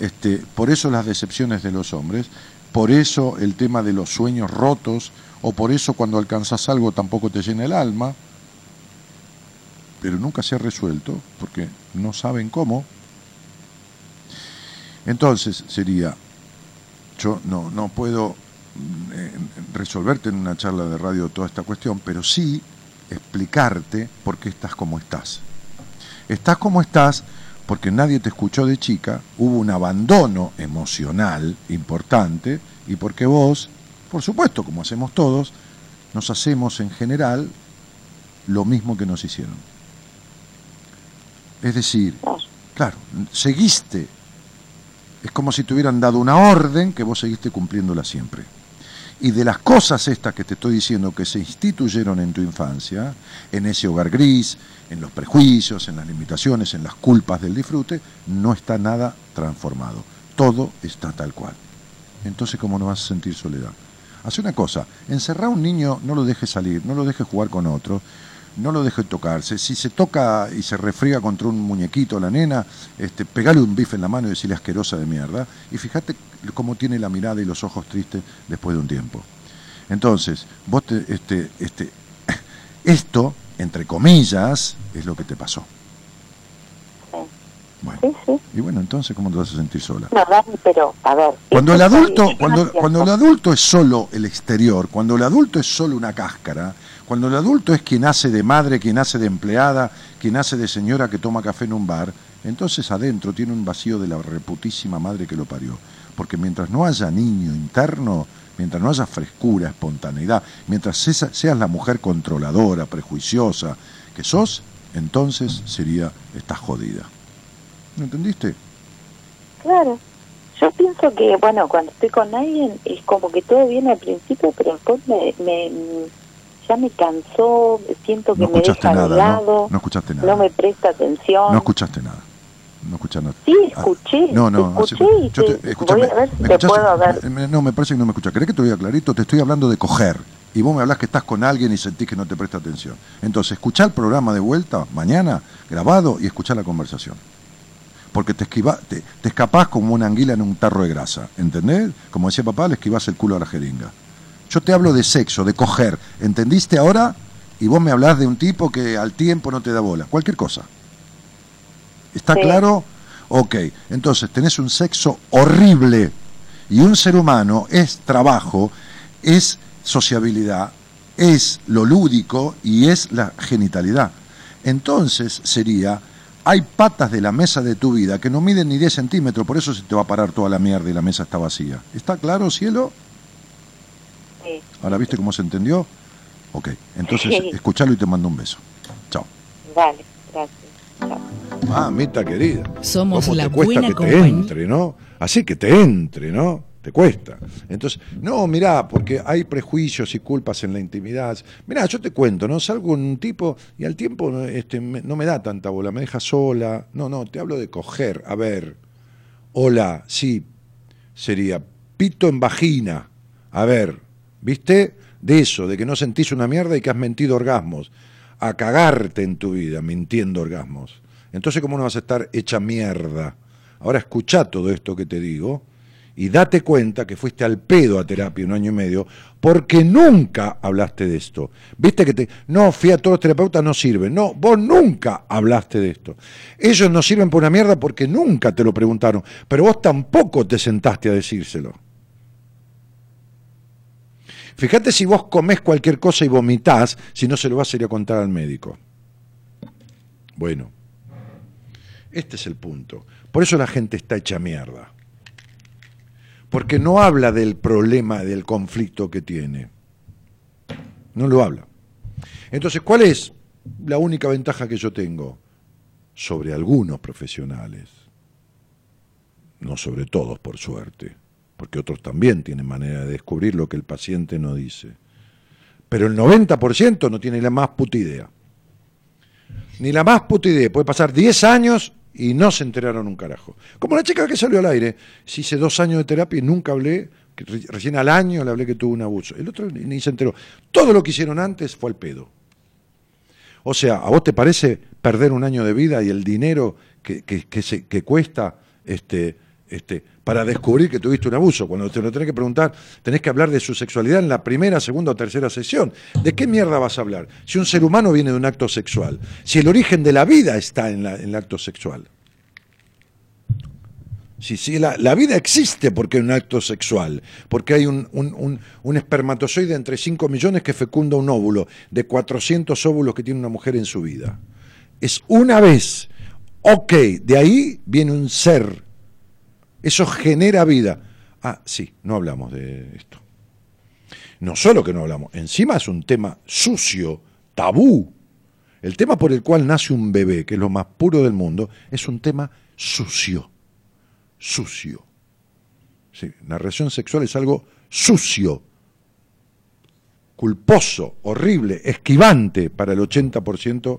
este, por eso las decepciones de los hombres, por eso el tema de los sueños rotos, o por eso cuando alcanzas algo tampoco te llena el alma, pero nunca se ha resuelto, porque no saben cómo. Entonces sería, yo no, no puedo mm, eh, resolverte en una charla de radio toda esta cuestión, pero sí explicarte por qué estás como estás. Estás como estás porque nadie te escuchó de chica, hubo un abandono emocional importante y porque vos, por supuesto, como hacemos todos, nos hacemos en general lo mismo que nos hicieron. Es decir, Claro. seguiste. Es como si te hubieran dado una orden que vos seguiste cumpliéndola siempre. Y de las cosas estas que te estoy diciendo que se instituyeron en tu infancia, en ese hogar gris, en los prejuicios, en las limitaciones, en las culpas del disfrute, no está nada transformado. Todo está tal cual. Entonces, ¿cómo no vas a sentir soledad? Hace una cosa, encerrar a un niño, no lo dejes salir, no lo dejes jugar con otro, no lo dejes tocarse. Si se toca y se refriega contra un muñequito la nena, este, pegale un bife en la mano y decirle asquerosa de mierda. Y fíjate cómo tiene la mirada y los ojos tristes después de un tiempo. Entonces, vos te, este, este, esto, entre comillas, es lo que te pasó. Bueno, Sí, sí. y bueno, entonces, ¿cómo te vas a sentir sola? No, Dani, pero, a ver. Cuando el adulto, cuando, cuando el adulto es solo el exterior, cuando el adulto es solo una cáscara, cuando el adulto es quien hace de madre, quien hace de empleada, quien hace de señora que toma café en un bar, entonces adentro tiene un vacío de la reputísima madre que lo parió. Porque mientras no haya niño interno, mientras no haya frescura, espontaneidad, mientras seas la mujer controladora, prejuiciosa que sos, entonces sería, estás jodida. ¿No entendiste? Claro. Yo pienso que, bueno, cuando estoy con alguien es como que todo viene al principio, pero después me, me ya me cansó, siento que No me deja de nada, lado, ¿no? No escuchaste nada. no me presta atención. No escuchaste nada. No escuchaste nada. Sí, escuché, no, no, no escuché yo te- voy a ver si ¿me te puedo ver. Me- No, me parece que no me escuchas. ¿Querés que te lo diga clarito? Te estoy hablando de coger. Y vos me hablas que estás con alguien y sentís que no te presta atención. Entonces, escuchá el programa de vuelta mañana, grabado, y escuchá la conversación. Porque te, esquiva, te, te escapás como una anguila en un tarro de grasa. ¿Entendés? Como decía papá, le esquivás el culo a la jeringa. Yo te hablo de sexo, de coger. ¿Entendiste ahora? Y vos me hablás de un tipo que al tiempo no te da bola. Cualquier cosa. ¿Está Sí. claro? Ok, entonces tenés un sexo horrible y un ser humano es trabajo, es sociabilidad, es lo lúdico y es la genitalidad. Entonces sería, hay patas de la mesa de tu vida que no miden ni 10 centímetros, por eso se te va a parar toda la mierda y la mesa está vacía. ¿Está claro, cielo? Sí. Ahora viste cómo se entendió. Ok, entonces Sí. escuchalo y te mando un beso. Chao. Vale, gracias. Chao. Mamita querida. Somos ¿Cómo la te cuesta buena que te compañía. entre, ¿no? Así que te entre, ¿no? Te cuesta. Entonces, no, mirá, porque hay prejuicios y culpas en la intimidad. Mirá, yo te cuento, ¿no? Salgo con un tipo y al tiempo este, me- no me da tanta bola, me deja sola. No, no, te hablo de coger. A ver, hola, sí, sería pito en vagina. A ver, ¿viste? De eso, de que no sentís una mierda y que has mentido orgasmos. A cagarte en tu vida mintiendo orgasmos. Entonces, ¿cómo no vas a estar hecha mierda? Ahora escucha todo esto que te digo y date cuenta que fuiste al pedo a terapia un año y medio porque nunca hablaste de esto. Viste que te. No, fui a todos los terapeutas, no sirven. No, vos nunca hablaste de esto. Ellos no sirven por una mierda porque nunca te lo preguntaron, pero vos tampoco te sentaste a decírselo. Fíjate si vos comés cualquier cosa y vomitás, si no se lo vas a ir a contar al médico. Bueno, este es el punto. Por eso la gente está hecha mierda. Porque no habla del problema, del conflicto que tiene. No lo habla. Entonces, ¿cuál es la única ventaja que yo tengo? Sobre algunos profesionales. No sobre todos, por suerte. Porque otros también tienen manera de descubrir lo que el paciente no dice. Pero el 90% no tiene la más puta idea. Ni la más puta idea. Puede pasar 10 años y no se enteraron un carajo. Como la chica que salió al aire. Si hice dos años de terapia y nunca hablé, recién al año le hablé que tuvo un abuso. El otro ni, se enteró. Todo lo que hicieron antes fue al pedo. O sea, ¿a vos te parece perder un año de vida y el dinero que, que, que se- que cuesta este, este, para descubrir que tuviste un abuso? Cuando te lo tenés que preguntar, tenés que hablar de su sexualidad en la primera, segunda o tercera sesión. ¿De qué mierda vas a hablar? Si un ser humano viene de un acto sexual, si el origen de la vida está en, el acto sexual. Si, la, vida existe porque hay un acto sexual, porque hay un- un espermatozoide entre 5 millones que fecunda un óvulo, de 400 óvulos que tiene una mujer en su vida. Es una vez. Ok, de ahí viene un ser. Eso genera vida. Ah, sí, no hablamos de esto. No solo que no hablamos, encima es un tema sucio, tabú. El tema por el cual nace un bebé, que es lo más puro del mundo, es un tema sucio sucio. Sí, la relación sexual es algo sucio, culposo, horrible, esquivante para el 80%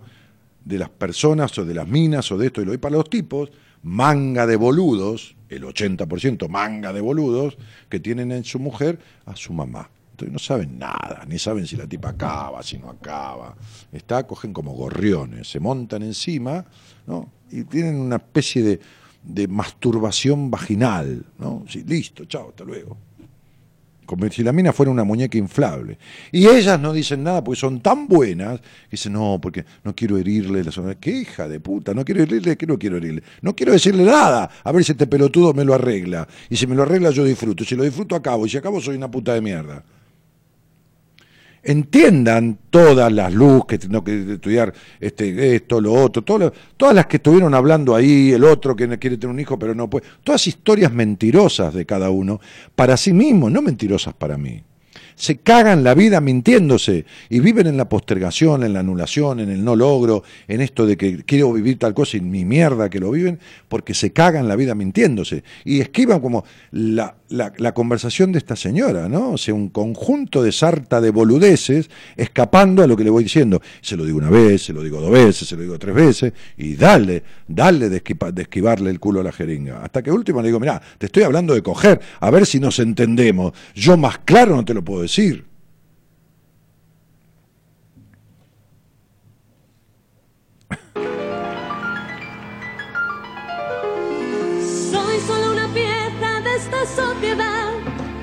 de las personas o de las minas o de esto y lo y para los tipos, manga de boludos, el 80% manga de boludos que tienen en su mujer a su mamá. Entonces no saben nada, ni saben si la tipa acaba, si no acaba. Está, cogen como gorriones, se montan encima, ¿no? Y tienen una especie de, de masturbación vaginal, ¿no? Sí, listo, chao, hasta luego. Como si la mina fuera una muñeca inflable. Y ellas no dicen nada porque son tan buenas que dicen, no, porque no quiero herirle la zona. ¿Qué hija de puta? No quiero herirle, ¿qué no quiero herirle? No quiero decirle nada. A ver si este pelotudo me lo arregla. Y si me lo arregla, yo disfruto. Si lo disfruto, acabo. Y si acabo, soy una puta de mierda entiendan todas las luz que tengo que estudiar este, esto, lo otro, todo todas las que estuvieron hablando ahí, el otro que quiere tener un hijo pero no puede, todas historias mentirosas de cada uno, para sí mismo, no mentirosas para mí. Se cagan la vida mintiéndose y viven en la postergación, en la anulación, en el no logro, en esto de que quiero vivir tal cosa y mi mierda que lo viven, porque se cagan la vida mintiéndose. Y esquivan como la, la, la conversación de esta señora, ¿no? O sea, un conjunto de sarta de boludeces escapando a lo que le voy diciendo. Se lo digo una vez, se lo digo dos veces, se lo digo tres veces, y dale, dale de, esquivarle el culo a la jeringa. Hasta que último le digo, mirá, te estoy hablando de coger, a ver si nos entendemos. Yo más claro no te lo puedo Soy solo una pieza de esta sociedad.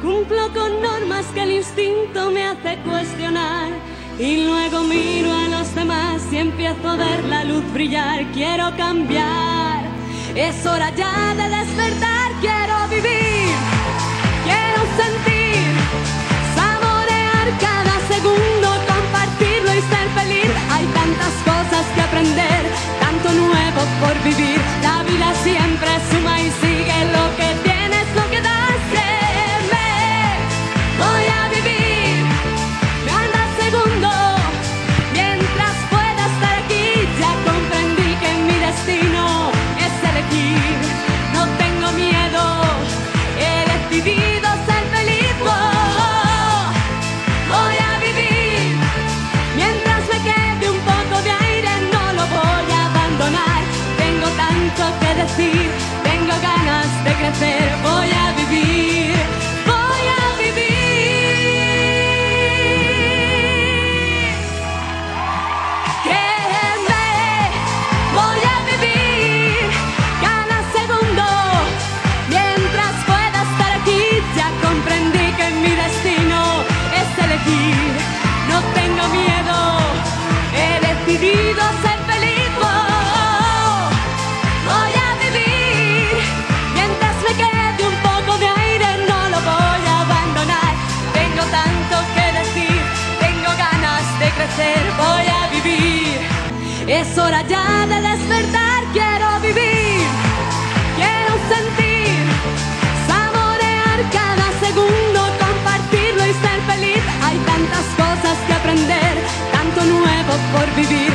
Cumplo con normas que el instinto me hace cuestionar. Y luego miro a los demás y empiezo a ver la luz brillar. Quiero cambiar. Es hora ya de despertar. Quiero vivir. Quiero sentir. Segundo. Compartirlo y ser feliz. Hay tantas cosas que aprender. Tanto nuevo por vivir. Es hora ya de despertar, quiero vivir, quiero sentir, saborear cada segundo, compartirlo y ser feliz. Hay tantas cosas que aprender, tanto nuevo por vivir.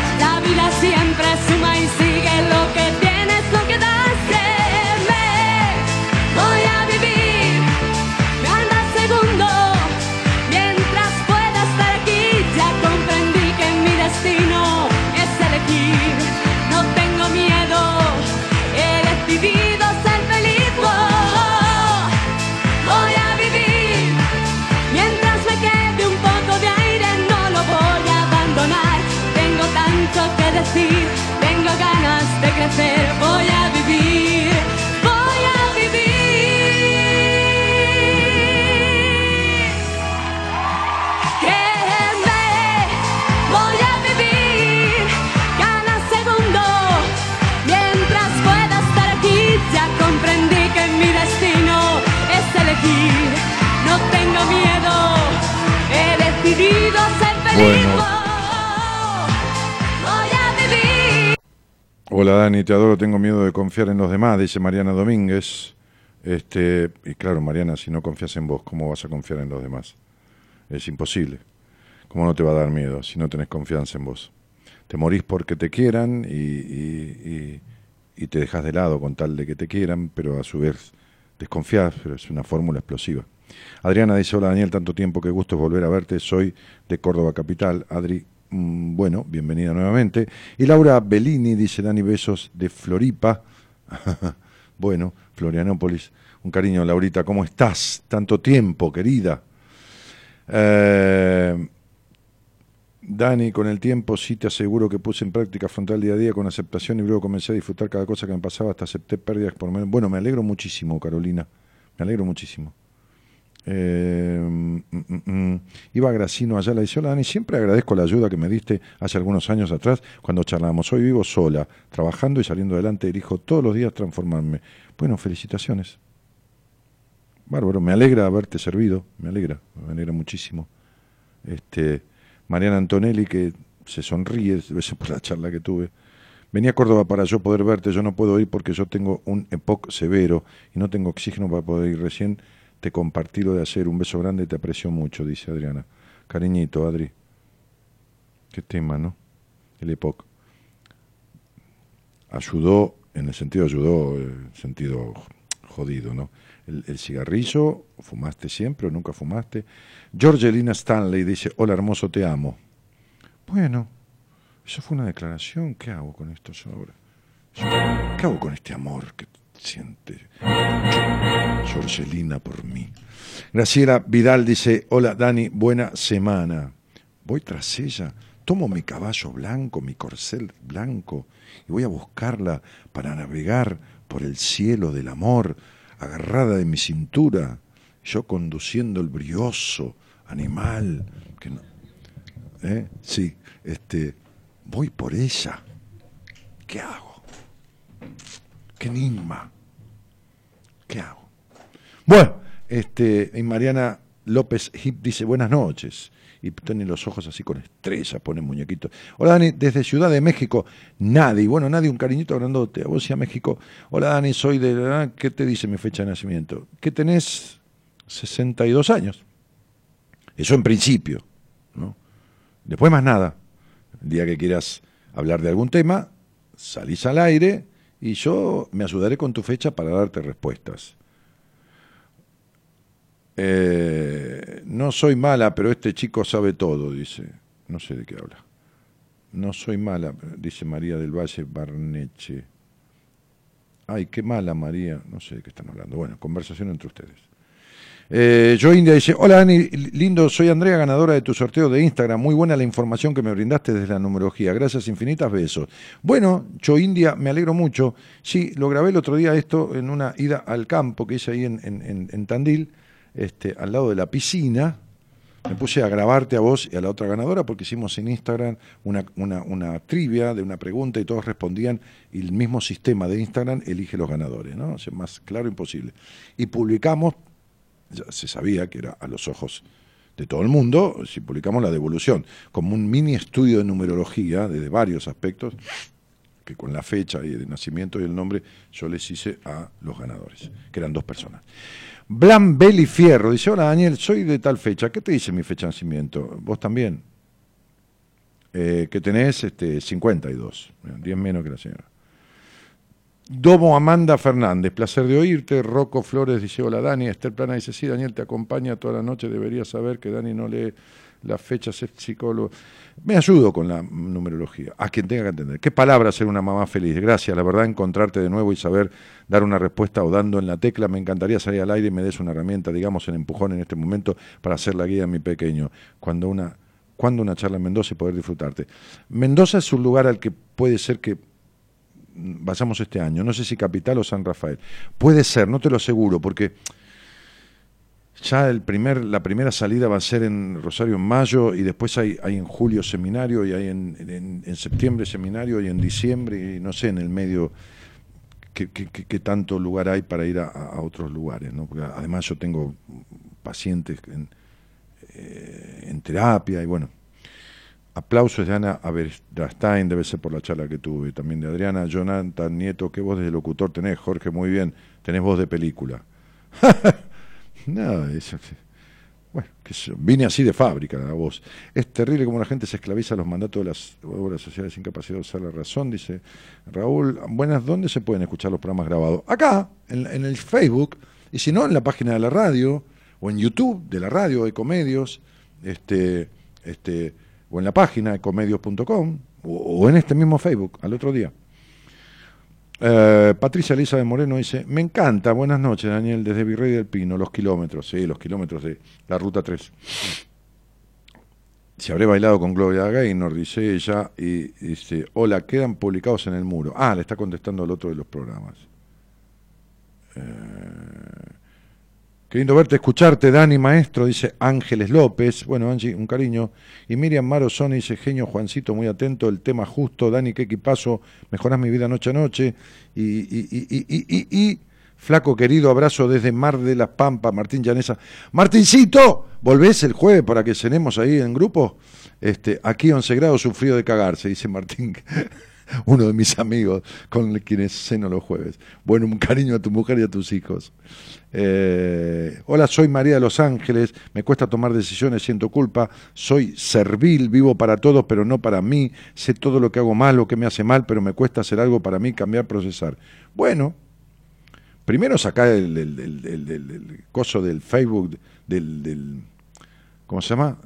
Hola Dani, te adoro, tengo miedo de confiar en los demás, dice Mariana Domínguez. Este, y claro, Mariana, si no confías en vos, ¿cómo vas a confiar en los demás? Es imposible. ¿Cómo no te va a dar miedo si no tenés confianza en vos? Te morís porque te quieran y, y- te dejas de lado con tal de que te quieran, pero a su vez desconfías, pero es una fórmula explosiva. Adriana dice, hola Daniel, tanto tiempo, qué gusto volver a verte, soy de Córdoba Capital. Adri, bueno, bienvenida nuevamente. Y Laura Bellini dice, Dani, besos de Floripa. bueno, Florianópolis. Un cariño, Laurita, ¿cómo estás? Tanto tiempo, querida. Eh, Dani, con el tiempo sí te aseguro que puse en práctica frontal día a día con aceptación y luego comencé a disfrutar cada cosa que me pasaba, hasta acepté pérdidas por menos. Bueno, me alegro muchísimo, Carolina. Me alegro muchísimo. Eh, mm, mm, mm. Iba Gracino allá, le dice, hola Dani, siempre agradezco la ayuda que me diste hace algunos años atrás cuando charlábamos. Hoy vivo sola, trabajando y saliendo adelante, elijo todos los días transformarme. Bueno, felicitaciones. Bárbaro, me alegra haberte servido, me alegra, me alegra muchísimo. Este, Mariana Antonelli, que se sonríe por la charla que tuve. Venía a Córdoba para yo poder verte, yo no puedo ir porque yo tengo un EPOC severo y no tengo oxígeno para poder ir. Recién te compartí lo de hacer. Un beso grande, te aprecio mucho, dice Adriana. Cariñito, Adri. Qué tema, ¿no? El EPOC. Ayudó, en el sentido ayudó, el sentido jodido, ¿no? El, el cigarrillo, ¿fumaste siempre o nunca fumaste? Georgelina Stanley dice, hola hermoso, te amo. Bueno, eso fue una declaración. ¿Qué hago con esto ahora? ¿Qué hago con este amor que siente Georgelina por mí? Graciela Vidal dice, hola Dani, buena semana. Voy tras ella, tomo mi caballo blanco, mi corcel blanco, y voy a buscarla para navegar por el cielo del amor, agarrada de mi cintura, yo conduciendo el brioso animal que no, ¿Eh? Sí, este, voy por ella. ¿Qué hago? ¿Qué enigma? ¿Qué hago? Bueno, este, y Mariana López Hip dice buenas noches. Y tiene los ojos así con estrella, pone muñequito. Hola Dani, desde Ciudad de México, nadie, bueno, nadie, un cariñito grandote, a vos y a México. Hola Dani, soy de, ¿qué te dice mi fecha de nacimiento? Que tenés 62 años. Eso en principio, ¿no? Después más nada. El día que quieras hablar de algún tema, salís al aire y yo me ayudaré con tu fecha para darte respuestas. Eh, no soy mala, pero este chico sabe todo, dice. No sé de qué habla. No soy mala, dice María del Valle Barneche. Ay, qué mala María. No sé de qué están hablando. Bueno, conversación entre ustedes. Eh, yo India dice, hola Dani, lindo, soy Andrea, ganadora de tu sorteo de Instagram. Muy buena la información que me brindaste desde la numerología. Gracias infinitas, besos. Bueno, yo India, me alegro mucho. Sí, lo grabé el otro día esto en una ida al campo que hice ahí en Tandil, este, al lado de la piscina. Me puse a grabarte a vos y a la otra ganadora porque hicimos en Instagram una, una, una trivia de una pregunta y todos respondían y el mismo sistema de Instagram elige los ganadores, ¿no? O sea, más claro imposible. Y publicamos, ya se sabía que era a los ojos de todo el mundo, si publicamos la devolución, como un mini estudio de numerología desde varios aspectos, que con la fecha y el nacimiento y el nombre yo les hice a los ganadores, que eran dos personas. Blan Belli Fierro dice, hola Daniel, soy de tal fecha, ¿qué te dice mi fecha de nacimiento? ¿Vos también? Eh, que tenés este, 52, 10 menos que la señora. Domo Amanda Fernández, placer de oírte. Rocco Flores dice, hola Dani. Esther Plana dice, sí, Daniel te acompaña toda la noche. Deberías saber que Dani no lee las fechas, es psicólogo. Me ayudo con la numerología, a quien tenga que entender. ¿Qué palabra ser una mamá feliz? Gracias, la verdad, encontrarte de nuevo y saber dar una respuesta o dando en la tecla. Me encantaría salir al aire y me des una herramienta, digamos, en empujón en este momento para hacer la guía de mi pequeño. Cuando una, cuando una charla en Mendoza y poder disfrutarte. Mendoza es un lugar al que puede ser que vayamos este año. No sé si Capital o San Rafael. Puede ser, no te lo aseguro, porque ya el primer, la primera salida va a ser en Rosario en mayo y después hay, en julio seminario y hay en, en- septiembre seminario y en diciembre y no sé en el medio qué, qué- qué- tanto lugar hay para ir a, a otros lugares. ¿no? Porque además yo tengo pacientes en, eh, en terapia y bueno. Aplausos de Ana Aberstein, debe ser por la charla que tuve, también de Adriana, Jonathan Nieto, qué voz de locutor tenés, Jorge, muy bien, tenés voz de película. no, eso, bueno, qué sé yo, vine así de fábrica la voz. Es terrible como la gente se esclaviza los mandatos de las obras sociales sin capacidad de usar la razón, dice Raúl. Buenas, ¿dónde se pueden escuchar los programas grabados? Acá, en, en el Facebook, y si no, en la página de la radio, o en YouTube de la radio, Ecomedios, este, este, o en la página ecomedios.com, o, o en este mismo Facebook, al otro día. Eh, Patricia Elisa de Moreno dice, me encanta, buenas noches Daniel, desde Virrey del Pino, los kilómetros, sí, los kilómetros de la Ruta 3. Si habré bailado con Gloria Gaynor, dice ella, y dice, hola, quedan publicados en el muro. Ah, le está contestando al otro de los programas. Eh, Qué verte, escucharte, Dani Maestro, dice Ángeles López. Bueno, Angie, un cariño. Y Miriam Marozón dice, genio Juancito, muy atento, el tema justo. Dani, qué equipazo, mejorás mi vida noche a noche. Y, y, y, y, flaco querido, abrazo desde Mar de las Pampas, Martín Llanesa. Martincito, ¿volvés el jueves para que cenemos ahí en grupo? Este, aquí 11 grados, frío de cagarse, dice Martín. Uno de mis amigos con quienes ceno los jueves. Bueno, un cariño a tu mujer y a tus hijos. Eh, hola, soy María de Los Ángeles, me cuesta tomar decisiones, siento culpa, soy servil, vivo para todos, pero no para mí, sé todo lo que hago mal, lo que me hace mal, pero me cuesta hacer algo para mí, cambiar, procesar. Bueno, primero sacar el, coso del Facebook, del, del- ¿cómo se llama?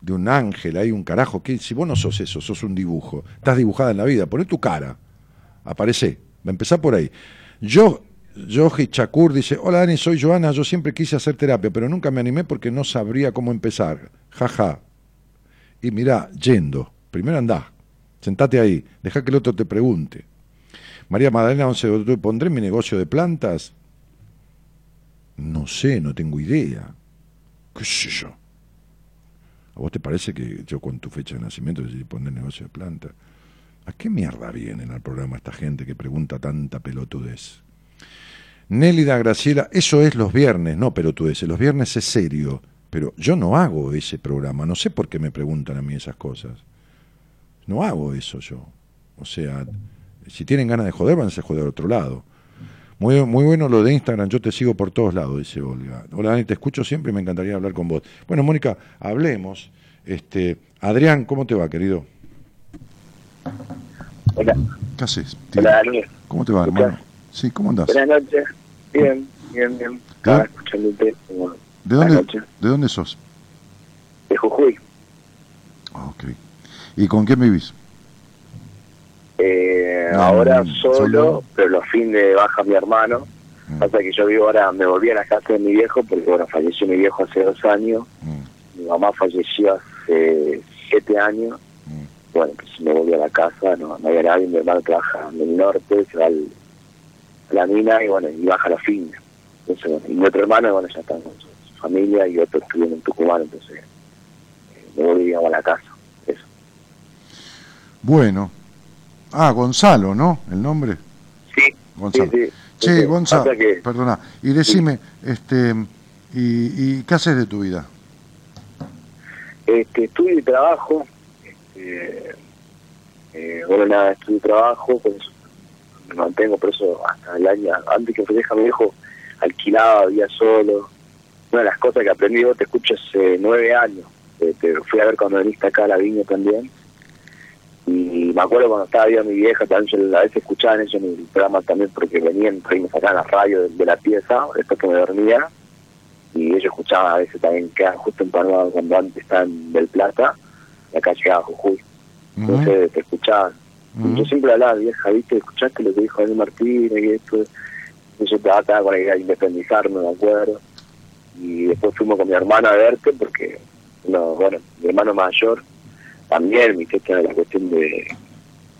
De un ángel, hay un carajo, que si vos no sos eso, sos un dibujo, estás dibujada en la vida, poné tu cara, aparece, va a empezar por ahí. Yo, Yoji Chakur dice, hola Dani, soy Joana, yo siempre quise hacer terapia, pero nunca me animé porque no sabría cómo empezar. Jaja. Y mirá, yendo, primero andá, sentate ahí, deja que el otro te pregunte. María Magdalena 11 de octubre, ¿pondré mi negocio de plantas? No sé, no tengo idea. ¿Qué sé yo? ¿A vos te parece que yo con tu fecha de nacimiento decidí poner negocio de plantas? ¿A qué mierda vienen al programa esta gente que pregunta tanta pelotudez? Nélida Graciela, eso es los viernes, no pelotudeces, los viernes es serio, pero yo no hago ese programa, no sé por qué me preguntan a mí esas cosas. No hago eso yo. O sea, si tienen ganas de joder, van a joder a otro lado. Muy, muy bueno lo de Instagram, yo te sigo por todos lados, dice Olga. Hola Dani, te escucho siempre y me encantaría hablar con vos. Bueno, Mónica, hablemos. Este, Adrián, ¿cómo te va, querido? Hola, ¿Qué haces? tío? hola Daniel. ¿Cómo te va, hermano? Sí, ¿cómo andás? Buenas noches. Bien, bien, bien. Estaba escuchándote ¿De dónde. ¿De dónde sos? de Jujuy. Ah, ok. ¿Y con quién vivís? Eh, No, ahora solo, solo. pero los fines de baja mi hermano. Mm. Pasa que yo vivo ahora, me volví a la casa de mi viejo, porque bueno, falleció mi viejo hace dos años. Mm, Mi mamá falleció hace siete años. mm. Bueno, pues me volví a la casa, no, no había nadie. Mi hermano trabaja en el norte, se va al- a la mina y bueno, y baja los fines. Entonces, bueno, y mi otro hermano, bueno, ya está con su, su familia y otro estuvo en Tucumán, entonces eh, me volví a la casa. Eso. Bueno. Ah, Gonzalo, ¿no? ¿El nombre? Sí, Gonzalo. sí, sí. Che, Sí, Gonzalo, que- perdona. Y decime, este, y, ¿y qué haces de tu vida? Este, estudio y trabajo. Este, eh, bueno, nada, estudio y trabajo, por eso me mantengo, por eso hasta el año, antes que fallezca mi viejo, alquilaba, vivía solo. Una de las cosas que aprendí, vos te escucho hace nueve años. Eh, te fui a ver cuando viniste acá a la viña también. Y me acuerdo cuando estaba viendo a mi vieja, también yo a veces escuchaban eso en el programa también, porque venían, ahí me sacaban la radio de, de la pieza, después que me dormía y ellos escuchaban a veces también quedaban justo empalmados cuando antes estaban en Del Plata y acá llegaba Jujuy. Entonces te escuchaban. Yo siempre hablaba vieja viste escuchaste lo que dijo Daniel Martínez y esto y yo estaba con la idea de independizarme me acuerdo. Y después fuimos con mi hermano a verte porque no, bueno mi hermano mayor también me hiciste la cuestión de,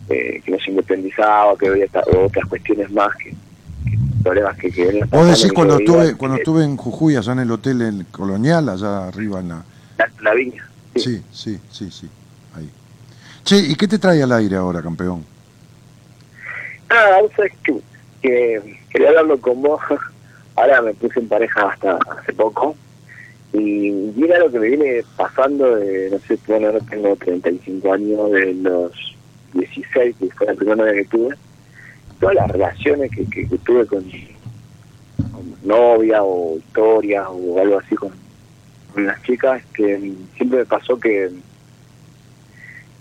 que no se independizaba que había otras cuestiones más que, que problemas que, que Vos decís cuando estuve, cuando eh, estuve en Jujuy, allá en el hotel el colonial, allá arriba en la... la, la viña sí. Sí, sí, sí, sí, ahí. Che, ¿y qué te trae al aire ahora, campeón? Ah, vos sabés que, que quería hablarlo con vos. Ahora me puse en pareja hasta hace poco. Y mira lo que me viene pasando de, no sé, bueno, ahora tengo 35 años, de los 16, que fue la primera novia que tuve. Todas las relaciones que, que, tuve con, con novia o historias o algo así con, con las chicas, que siempre me pasó que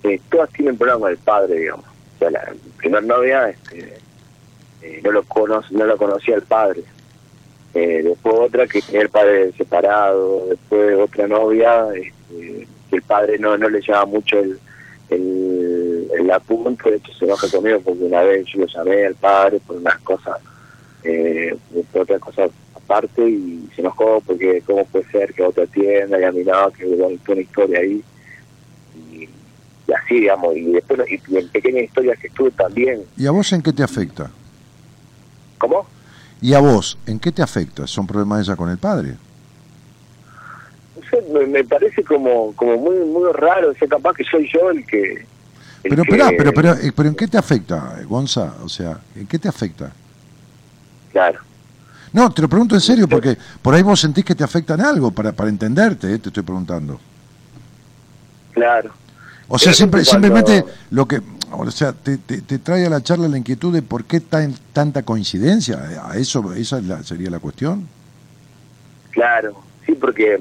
eh, todas tienen problemas con el padre, digamos. O sea, la primera novia este, eh, no lo cono no lo conocía el padre. Eh, después otra que tenía el padre separado, después otra novia este, que el padre no, no le llevaba mucho el, el, el apunte, de hecho se enoja conmigo porque una vez yo lo llamé al padre por unas cosas, eh, por otras cosas aparte y se enojó porque cómo puede ser que otra tienda y a mí no, que hubo una historia ahí y, y así digamos y después y, y en pequeñas historias que estuve también ¿Y a vos en qué te afecta? ¿cómo? ¿Y a vos en qué te afecta? ¿Son problemas ella con el padre? No sé, me, me parece como como muy muy raro, o sea, capaz que soy yo el que el Pero, que- pero, pero, eh, pero ¿en qué te afecta, Gonza? O sea, ¿en qué te afecta? claro No, te lo pregunto en serio, porque por ahí vos sentís que te afecta en algo, para, para entenderte, eh, te estoy preguntando. claro O sea, siempre, cuando- simplemente lo que, o sea, te, te, te trae a la charla la inquietud de por qué tan, tanta coincidencia. ¿A eso, esa es la- sería la cuestión? Claro, sí, porque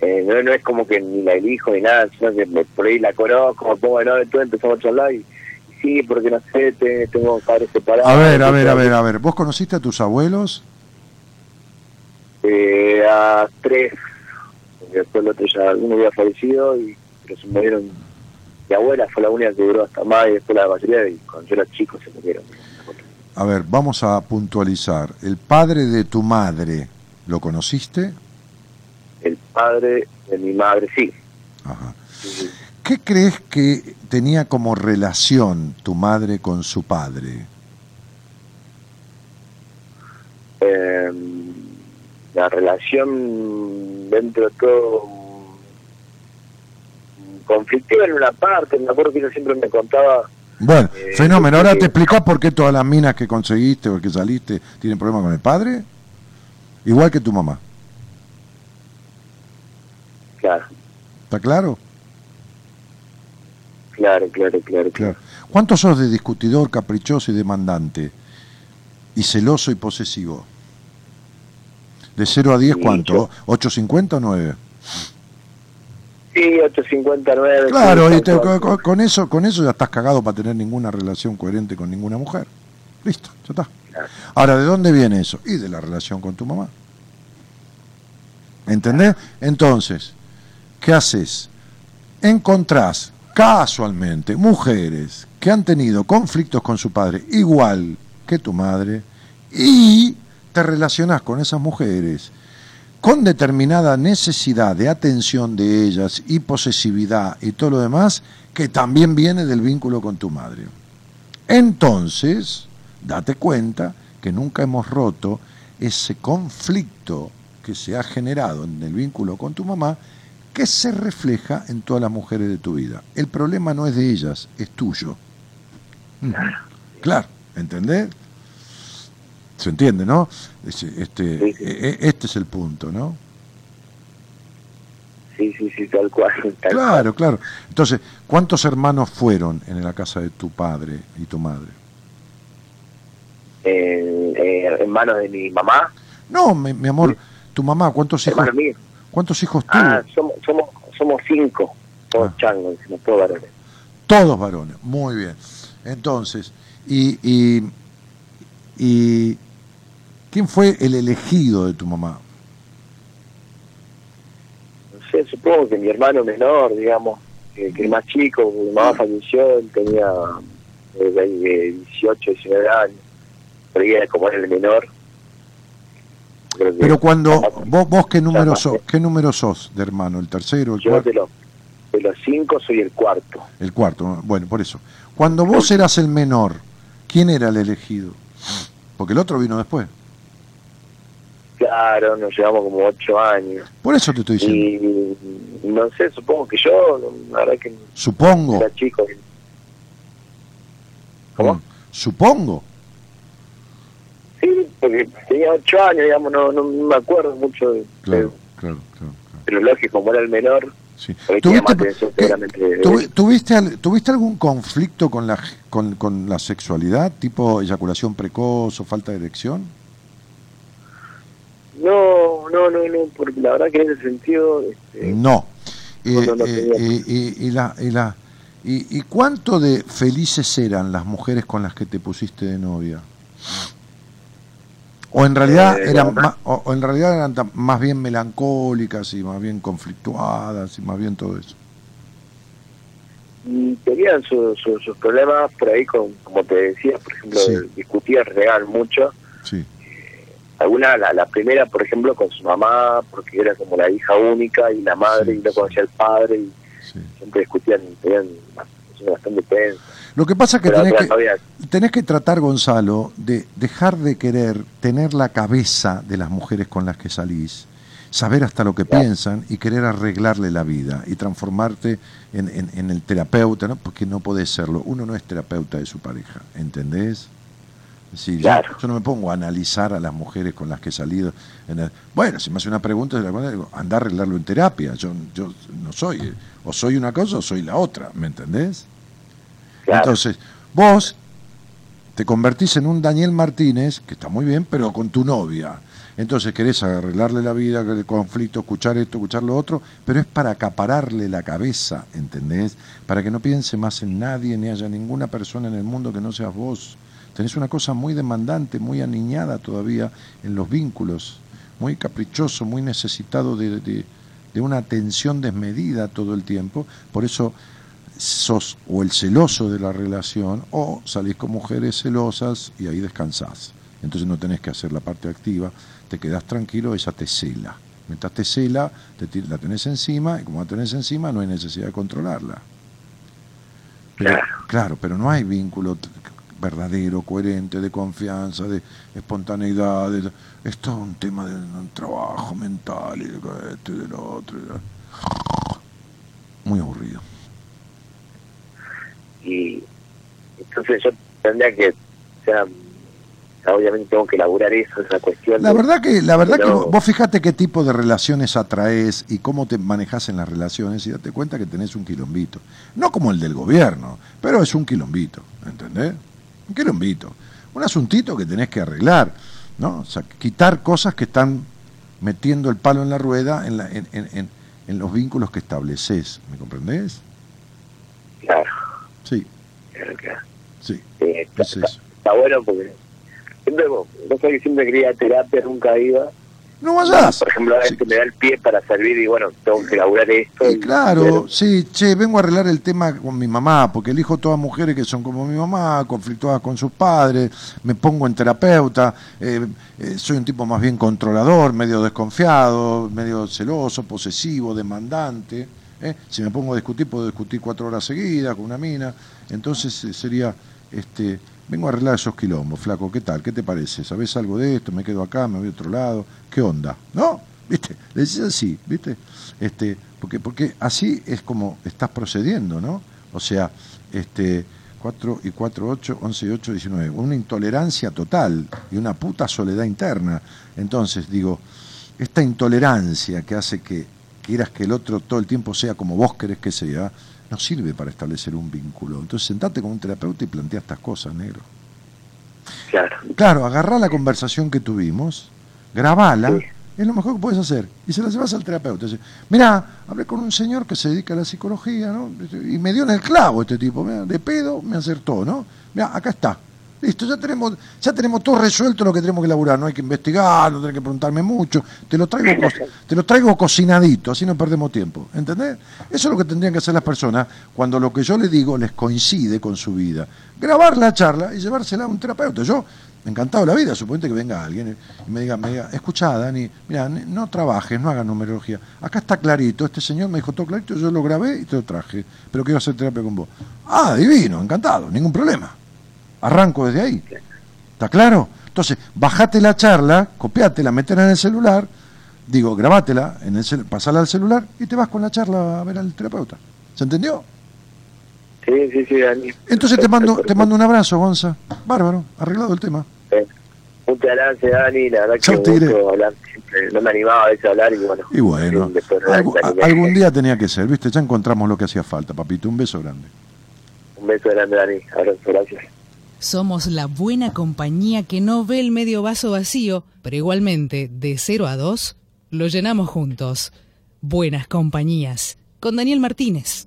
eh, no, no es como que ni la elijo ni nada, sino que me, por ahí la conozco, pongo novio, todo empezamos a charlar y, sí, porque no sé, te- tengo padres separados. A ver, a ver, a ver, a ver. ¿Vos conociste a tus abuelos? Eh, a tres, después el otro ya, uno había fallecido y pero se murieron. Mi abuela fue la única que duró hasta más y después la mayoría, y cuando yo era chico se murieron. A ver, vamos a puntualizar. ¿El padre de tu madre lo conociste? El padre de mi madre, sí. Ajá. sí. ¿Qué crees que tenía como relación tu madre con su padre? Eh, la relación dentro de todo conflictiva en una parte, me acuerdo que ella siempre me contaba, Bueno, Eh, fenómeno. Ahora te explicás por qué todas las minas que conseguiste o que saliste tienen problemas con el padre. Igual que tu mamá. claro, ¿Está claro? claro, claro, claro, Claro. ¿Cuánto sos de discutidor, caprichoso y demandante? Y celoso y posesivo. ¿De 0 a 10 Sí, cuánto? yo- ¿8.50 o 9? Sí, 859. Claro, y te- con eso, con eso ya estás cagado para tener ninguna relación coherente con ninguna mujer. Listo, ya está. Ahora, ¿de dónde viene eso? Y de la relación con tu mamá. ¿Entendés? Entonces, ¿qué haces? Encontrás casualmente mujeres que han tenido conflictos con su padre igual que tu madre y te relacionás con esas mujeres con determinada necesidad de atención de ellas y posesividad y todo lo demás que también viene del vínculo con tu madre. Entonces, date cuenta que nunca hemos roto ese conflicto que se ha generado en el vínculo con tu mamá que se refleja en todas las mujeres de tu vida. El problema no es de ellas, es tuyo. Claro, ¿entendés? ¿Se entiende, no? Este, e- e- este es el punto, ¿no? Sí, sí, sí, tal cual. tal Claro, claro. Entonces, ¿cuántos hermanos fueron en la casa de tu padre y tu madre? Eh, eh, hermano de mi mamá, No, mi, mi amor, tu mamá, ¿cuántos hijos, mío. cuántos hijos tuvo? Ah, somos, somos, somos cinco, todos Ah. changos, todos varones. Todos varones, muy bien. Entonces, y, y, y ¿quién fue el elegido de tu mamá? No sé, supongo que mi hermano menor, digamos, que, que el más chico, mi mamá falleció, él tenía eh, de- de 18, 19 años, pero ella como era el menor. creo que- Pero cuando vos, vos qué número sos, qué número sos de hermano, el tercero, el Yo cuarto, de los, de los cinco soy el cuarto. el cuarto. Bueno, por eso. Cuando vos eras el menor, ¿quién era el elegido? Porque el otro vino después. Claro, nos llevamos como ocho años. Por eso te estoy diciendo. Y no sé, supongo que yo, la verdad que Supongo. era chico. ¿Cómo? Mm, Supongo. Sí, porque tenía ocho años, digamos, no, no me acuerdo mucho. de- Claro, claro, claro. claro. pero lógico, como era el menor, Sí. ¿Tuviste, tuviste, al- ¿Tuviste algún conflicto con la, con, con la sexualidad, tipo eyaculación precoz o falta de erección? No, no, no, no, porque la verdad que en ese sentido, este, No. Eh, No, no, no eh, eh, y, y la, y, la- y- y cuánto de felices eran las mujeres con las que te pusiste de novia? O en realidad Eh, eran ma- o, o en realidad eran más bien melancólicas y más bien conflictuadas y más bien todo eso. y tenían su- su- sus problemas por ahí, con, como te decía, por ejemplo, Sí. discutían, regaban mucho. Sí. Alguna, la, la primera, por ejemplo, con su mamá, porque era como la hija única y la madre, Sí, y no conocía al padre, y sí. siempre discutían, tenían bastante, tenso. Lo que pasa es que tenés que, novia, tenés que tratar, Gonzalo, de dejar de querer tener la cabeza de las mujeres con las que salís, saber hasta lo que Claro. piensan y querer arreglarle la vida y transformarte en, en- en el terapeuta, ¿no? porque no podés serlo. Uno no es terapeuta de su pareja, ¿entendés? Sí, yo- Claro. yo, no me pongo a analizar a las mujeres con las que he salido. en el- bueno, si me hace una pregunta, digo, anda a arreglarlo en terapia. Yo, yo no soy, eh, o soy una cosa o soy la otra, ¿me entendés? claro, Entonces, vos te convertís en un Daniel Martínez, que está muy bien, pero con tu novia. Entonces querés arreglarle la vida, el conflicto, escuchar esto, escuchar lo otro, pero es para acapararle la cabeza, ¿entendés? Para que no piense más en nadie, ni haya ninguna persona en el mundo que no seas vos. Tenés una cosa muy demandante, muy aniñada todavía en los vínculos, muy caprichoso, muy necesitado de, de- de una atención desmedida todo el tiempo. Por eso sos o el celoso de la relación o salís con mujeres celosas y ahí descansás. Entonces no tenés que hacer la parte activa, te quedás tranquilo, ella te cela. Mientras te cela, te la tenés encima y como la tenés encima no hay necesidad de controlarla. Pero, Claro. claro, pero no hay vínculo verdadero, coherente, de confianza, de espontaneidad. de- es todo un tema de un trabajo mental y de esto y de lo otro. Muy aburrido. y entonces yo tendría que, o sea, obviamente tengo que elaborar eso, esa cuestión. La verdad que, la verdad que Pero- vos fijate qué tipo de relaciones atraes y cómo te manejas en las relaciones y date cuenta que tenés un quilombito. No como el del gobierno, pero es un quilombito, ¿entendés? Un quilombito. Un asuntito que tenés que arreglar, ¿no? O sea, quitar cosas que están metiendo el palo en la rueda en, la- en, en- en- los vínculos que estableces, ¿me comprendés? Claro, Sí, claro, claro. sí, Eh, está, es eso. está bueno porque siempre, vos sabés que siempre quería terapia, nunca iba. No vayas. Por ejemplo, a veces me da el pie para servir y bueno, tengo que laburar esto. Y y- claro, pero- sí, che, vengo a arreglar el tema con mi mamá, porque elijo todas mujeres que son como mi mamá, conflictuadas con sus padres, me pongo en terapeuta, eh, eh, soy un tipo más bien controlador, medio desconfiado, medio celoso, posesivo, demandante. ¿eh? Si me pongo a discutir, puedo discutir cuatro horas seguidas con una mina. Entonces eh, sería, este, vengo a arreglar esos quilombos, flaco, ¿qué tal? ¿Qué te parece? ¿Sabés algo de esto? ¿Me quedo acá? ¿Me voy a otro lado? ¿Qué onda? ¿No? ¿Viste? Le decís así, ¿viste? Este, porque, porque así es como estás procediendo, ¿no? O sea, este, 4 y 4, 8, 11 y 8, 19. Una intolerancia total y una puta soledad interna. Entonces, digo, esta intolerancia que hace que quieras que el otro todo el tiempo sea como vos querés que sea, no sirve para establecer un vínculo. Entonces, sentate con un terapeuta y plantea estas cosas, negro. Claro. Claro, agarrá la conversación que tuvimos, grabala, Sí. es lo mejor que puedes hacer. Y se la llevas al terapeuta. Dice, Mirá, hablé con un señor que se dedica a la psicología, ¿no? Y me dio en el clavo este tipo, mirá, de pedo me acertó, ¿no? Mira, acá está. Listo, ya tenemos, ya tenemos todo resuelto lo que tenemos que elaborar, no hay que investigar, no tenés que preguntarme mucho, te lo traigo te lo traigo cocinadito, así no perdemos tiempo, ¿entendés? Eso es lo que tendrían que hacer las personas cuando lo que yo les digo les coincide con su vida. Grabar la charla y llevársela a un terapeuta. Yo, encantado de la vida, suponete que venga alguien y me diga, me diga, escuchá, Dani, mira, no trabajes, no hagas numerología. Acá está clarito, este señor me dijo todo clarito, yo lo grabé y te lo traje, pero quiero hacer terapia con vos. Ah, divino, encantado, ningún problema. Arranco desde ahí. ¿Está claro? Entonces, bajate la charla, copiátela, metela en el celular, digo, grabátela, en el cel- pasala al celular y te vas con la charla a ver al terapeuta. ¿Se entendió? Sí, sí, sí, Dani. Entonces te mando, te mando un abrazo, Gonza. Bárbaro, arreglado el tema. Eh, Muchas gracias, Dani. La verdad que gustó hablar siempre. No me animaba a veces a hablar y bueno. Y bueno, a- algún día tenía que ser, ¿viste? Ya encontramos lo que hacía falta, papito. Un beso grande. Un beso grande, Dani. Abrazo, gracias. Somos la buena compañía que no ve el medio vaso vacío, pero igualmente, de 0 a 2, lo llenamos juntos. Buenas compañías. Con Daniel Martínez.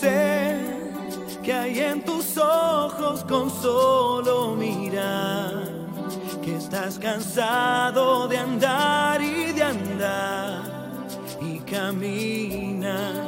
Sé que hay en tus ojos con solo mirar que estás cansado de andar y de andar y camina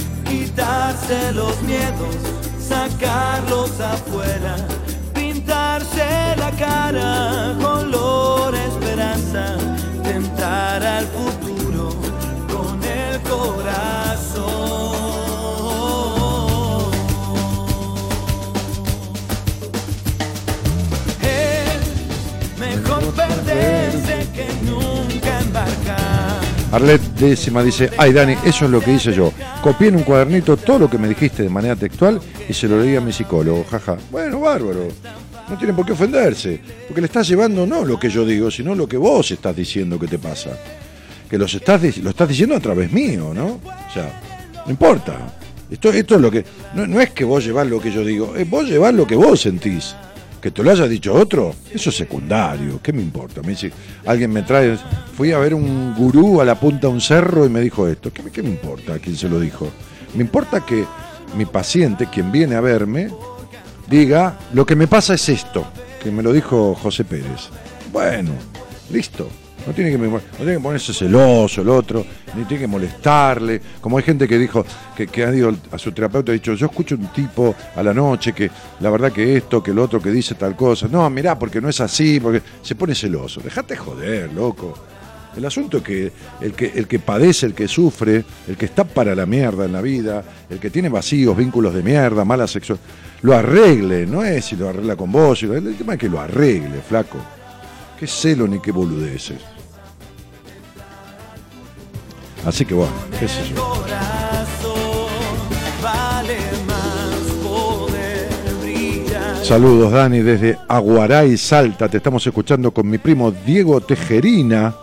quitarse los miedos, sacarlos afuera, pintarse la cara, color esperanza, tentar al futuro con el corazón. Arlet décima dice, ay Dani, eso es lo que hice yo. Copié en un cuadernito todo lo que me dijiste de manera textual y se lo leí a mi psicólogo, jaja. Bueno, bárbaro. No tienen por qué ofenderse, porque le estás llevando no lo que yo digo, sino lo que vos estás diciendo que te pasa. Que los estás, lo estás diciendo a través mío, ¿no? O sea, no importa. Esto, esto es lo que. No, no es que vos llevás lo que yo digo, es vos llevás lo que vos sentís. Que te lo haya dicho otro, eso es secundario. ¿Qué me importa? Me dice, alguien me trae. Fui a ver un gurú a la punta de un cerro y me dijo esto. ¿Qué, me- qué me importa quién se lo dijo? Me importa que mi paciente, quien viene a verme, diga, lo que me pasa es esto, que me lo dijo José Pérez. Bueno, listo. No tiene, que, ponerse celoso el otro, ni tiene que molestarle. Como hay gente que dijo, que, ha ido a su terapeuta y ha dicho, yo escucho un tipo a la noche que la verdad que esto, que el otro que dice tal cosa. No, mirá, porque no es así, porque se pone celoso. Dejate joder, loco. El asunto es que el, que el que padece, el que sufre, el que está para la mierda en la vida, el que tiene vacíos, vínculos de mierda, mala sexual, lo arregle, no es si lo arregla con vos, el tema es que lo arregle, flaco. Qué celo ni qué boludeces. Así que bueno, qué sé yo. Saludos, Dani, desde Aguaray, Salta. Te estamos escuchando con mi primo Diego Tejerina.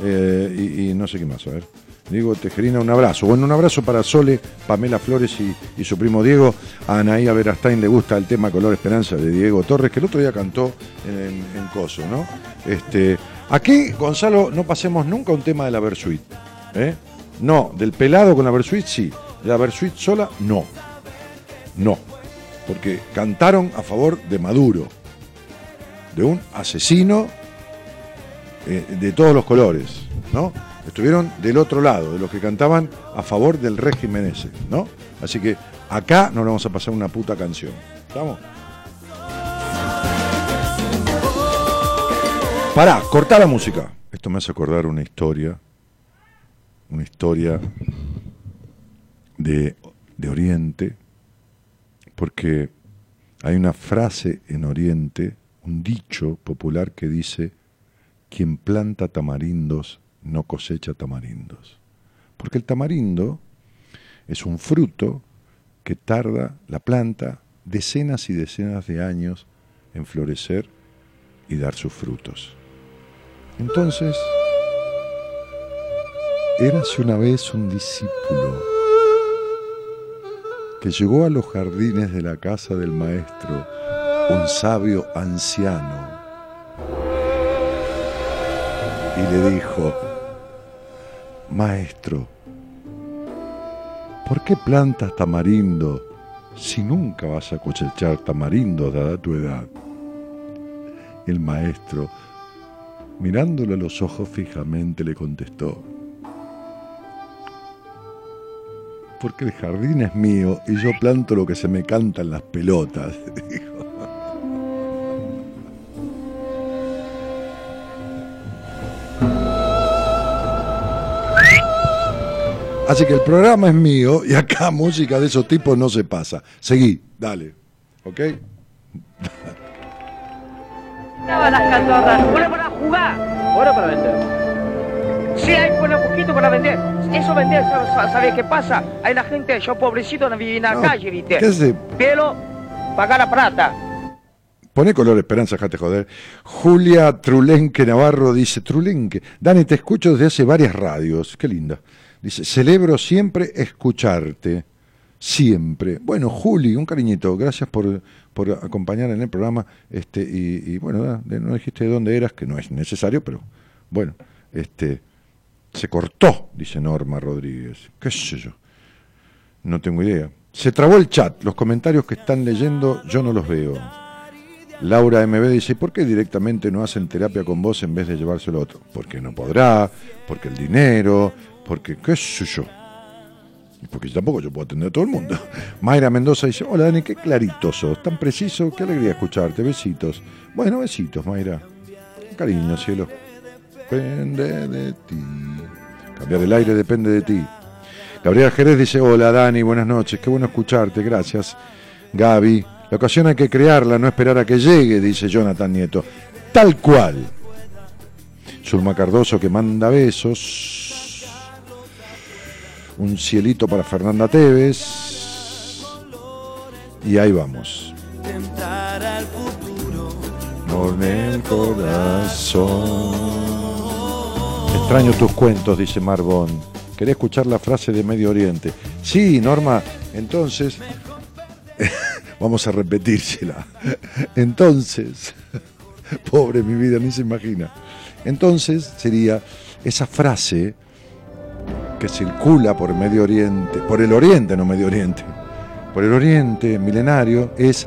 eh, y, y no sé qué más, a ver. Diego Tejerina, un abrazo. Bueno, un abrazo para Sole, Pamela Flores y, su primo Diego. A Anaía Verastain le gusta el tema Color Esperanza de Diego Torres, que el otro día cantó en, Coso, ¿no? Este, aquí, Gonzalo, no pasemos nunca un tema de la Versuit. ¿eh? No, del pelado con la Versuit sí. La Versuit sola, no. No. Porque cantaron a favor de Maduro, de un asesino eh, de todos los colores, ¿no? Estuvieron del otro lado, de los que cantaban a favor del régimen ese, ¿no? Así que acá no le vamos a pasar una puta canción. ¿Estamos? Pará, cortá la música. Esto me hace acordar una historia, una historia de, de Oriente, porque hay una frase en Oriente, un dicho popular que dice, quien planta tamarindos no cosecha tamarindos. Porque el tamarindo es un fruto que tarda la planta decenas y decenas de años en florecer y dar sus frutos. Entonces, érase una vez un discípulo que llegó a los jardines de la casa del maestro, un sabio anciano, y le dijo, Maestro, ¿por qué plantas tamarindo si nunca vas a cosechar tamarindo dada tu edad? El maestro, mirándole a los ojos fijamente, le contestó, porque el jardín es mío y yo planto lo que se me canta en las pelotas. dijo. Así que el programa es mío y acá música de esos tipos no se pasa. Seguí, dale. ¿Ok? Estaban las catorras, bueno para jugar, bueno para vender. Sí, hay bueno poquito para vender. Eso vender, ¿sabes, sabes qué pasa? Hay la gente, yo pobrecito, no viví en la No, calle, ¿viste? ¿qué hace? Pero, pagar la plata. Pone color esperanza, jate joder. Julia Trulenque Navarro dice, Trulenque, Dani, te escucho desde hace varias radios, qué linda. Dice, celebro siempre escucharte, siempre. Bueno, Juli, un cariñito, gracias por, por acompañar en el programa. Este, y, y bueno, no dijiste de dónde eras, que no es necesario, pero bueno, este, se cortó, dice Norma Rodríguez. ¿Qué sé yo? No tengo idea. Se trabó el chat, los comentarios que están leyendo yo no los veo. Laura MB dice, ¿por qué directamente no hacen terapia con vos en vez de llevárselo a otro? Porque no podrá, porque el dinero, porque qué sé yo. Porque tampoco yo puedo atender a todo el mundo. Mayra Mendoza dice, hola Dani, qué clarito sos, tan preciso, qué alegría escucharte, besitos. Bueno, besitos, Mayra. Cariño, cielo. Depende de ti. Cambiar el aire depende de ti. Gabriela Jerez dice, hola Dani, buenas noches, qué bueno escucharte, gracias. Gaby, la ocasión hay que crearla, no esperar a que llegue, dice Jonathan Nieto. Tal cual. Zulma Cardoso que manda besos. Un cielito para Fernanda Tevez. Y ahí vamos. Con el corazón. Extraño tus cuentos, dice Marbón. Quería escuchar la frase de Medio Oriente. Sí, Norma, entonces. Vamos a repetírsela. Entonces. Pobre mi vida, ni se imagina. Entonces sería esa frase que circula por Medio Oriente, por el Oriente, no Medio Oriente, por el Oriente milenario, es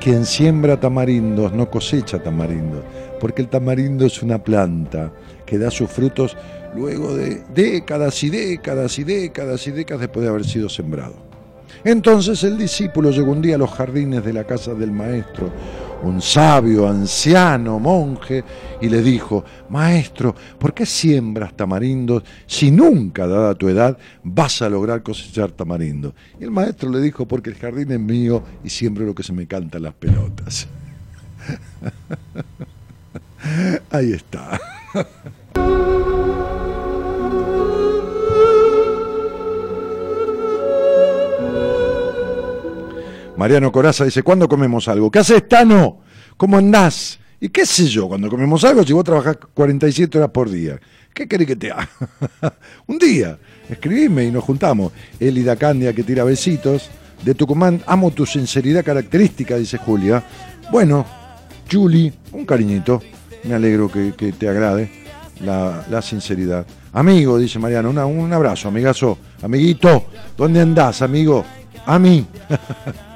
quien siembra tamarindos no cosecha tamarindos, porque el tamarindo es una planta que da sus frutos luego de décadas y décadas y décadas y décadas después de haber sido sembrado. Entonces el discípulo llegó un día a los jardines de la casa del maestro, un sabio, anciano, monje, y le dijo, Maestro, ¿por qué siembras tamarindos si nunca, dada tu edad, vas a lograr cosechar tamarindo? Y el maestro le dijo, porque el jardín es mío y siembro lo que se me canta las pelotas. Ahí está. Mariano Coraza dice, ¿cuándo comemos algo? ¿Qué haces, Tano? ¿Cómo andás? Y qué sé yo, cuando comemos algo, si vos trabajás 47 horas por día, ¿qué querés que te haga? Un día, escribime y nos juntamos. Elida Candia que tira besitos. De Tucumán, amo tu sinceridad característica, dice Julia. Bueno, Julie, un cariñito. Me alegro que, que te agrade la, la sinceridad. Amigo, dice Mariano, una- un abrazo, amigazo. Amiguito, ¿dónde andás, amigo? A mí.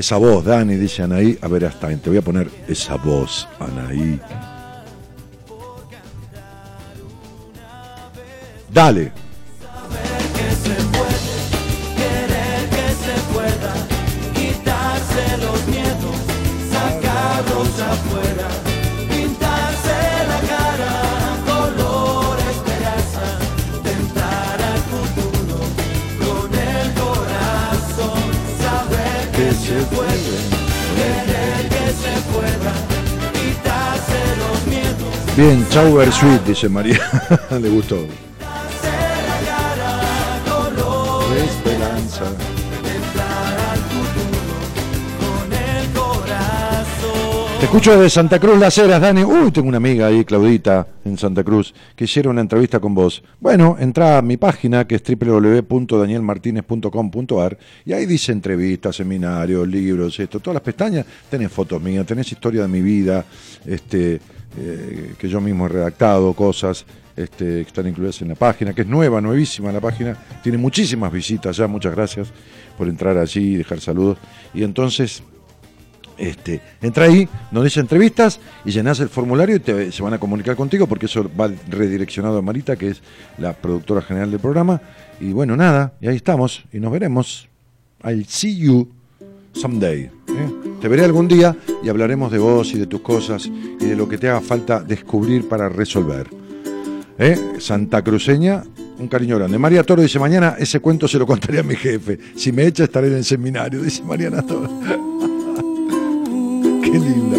esa voz, Dani, dice Anaí. A ver, hasta te voy a poner esa voz, Anaí. Dale. Los miedos, sacarlos afuera, Bien, chau Versuit, dice María. Le gustó. Escucho desde Santa Cruz Las Heras, Dani. Uy, tengo una amiga ahí, Claudita, en Santa Cruz, que hicieron una entrevista con vos. Bueno, entra a mi página, que es www.danielmartinez.com.ar, y ahí dice entrevistas, seminarios, libros, esto, todas las pestañas. Tenés fotos mías, tenés historia de mi vida, este, eh, que yo mismo he redactado, cosas este, que están incluidas en la página, que es nueva, nuevísima la página. Tiene muchísimas visitas ya, muchas gracias por entrar allí y dejar saludos. Y entonces este, entra ahí, donde dice entrevistas y llenas el formulario y te- se van a comunicar contigo porque eso va redireccionado a Marita, que es la productora general del programa. Y bueno, nada, y ahí estamos y nos veremos. I'll see you someday. ¿eh? Te veré algún día y hablaremos de vos y de tus cosas y de lo que te haga falta descubrir para resolver. ¿Eh? Santa Cruceña, un cariño grande. María Toro dice, mañana ese cuento se lo contaré a mi jefe. Si me echa estaré en el seminario, dice Mariana Toro. Qué linda.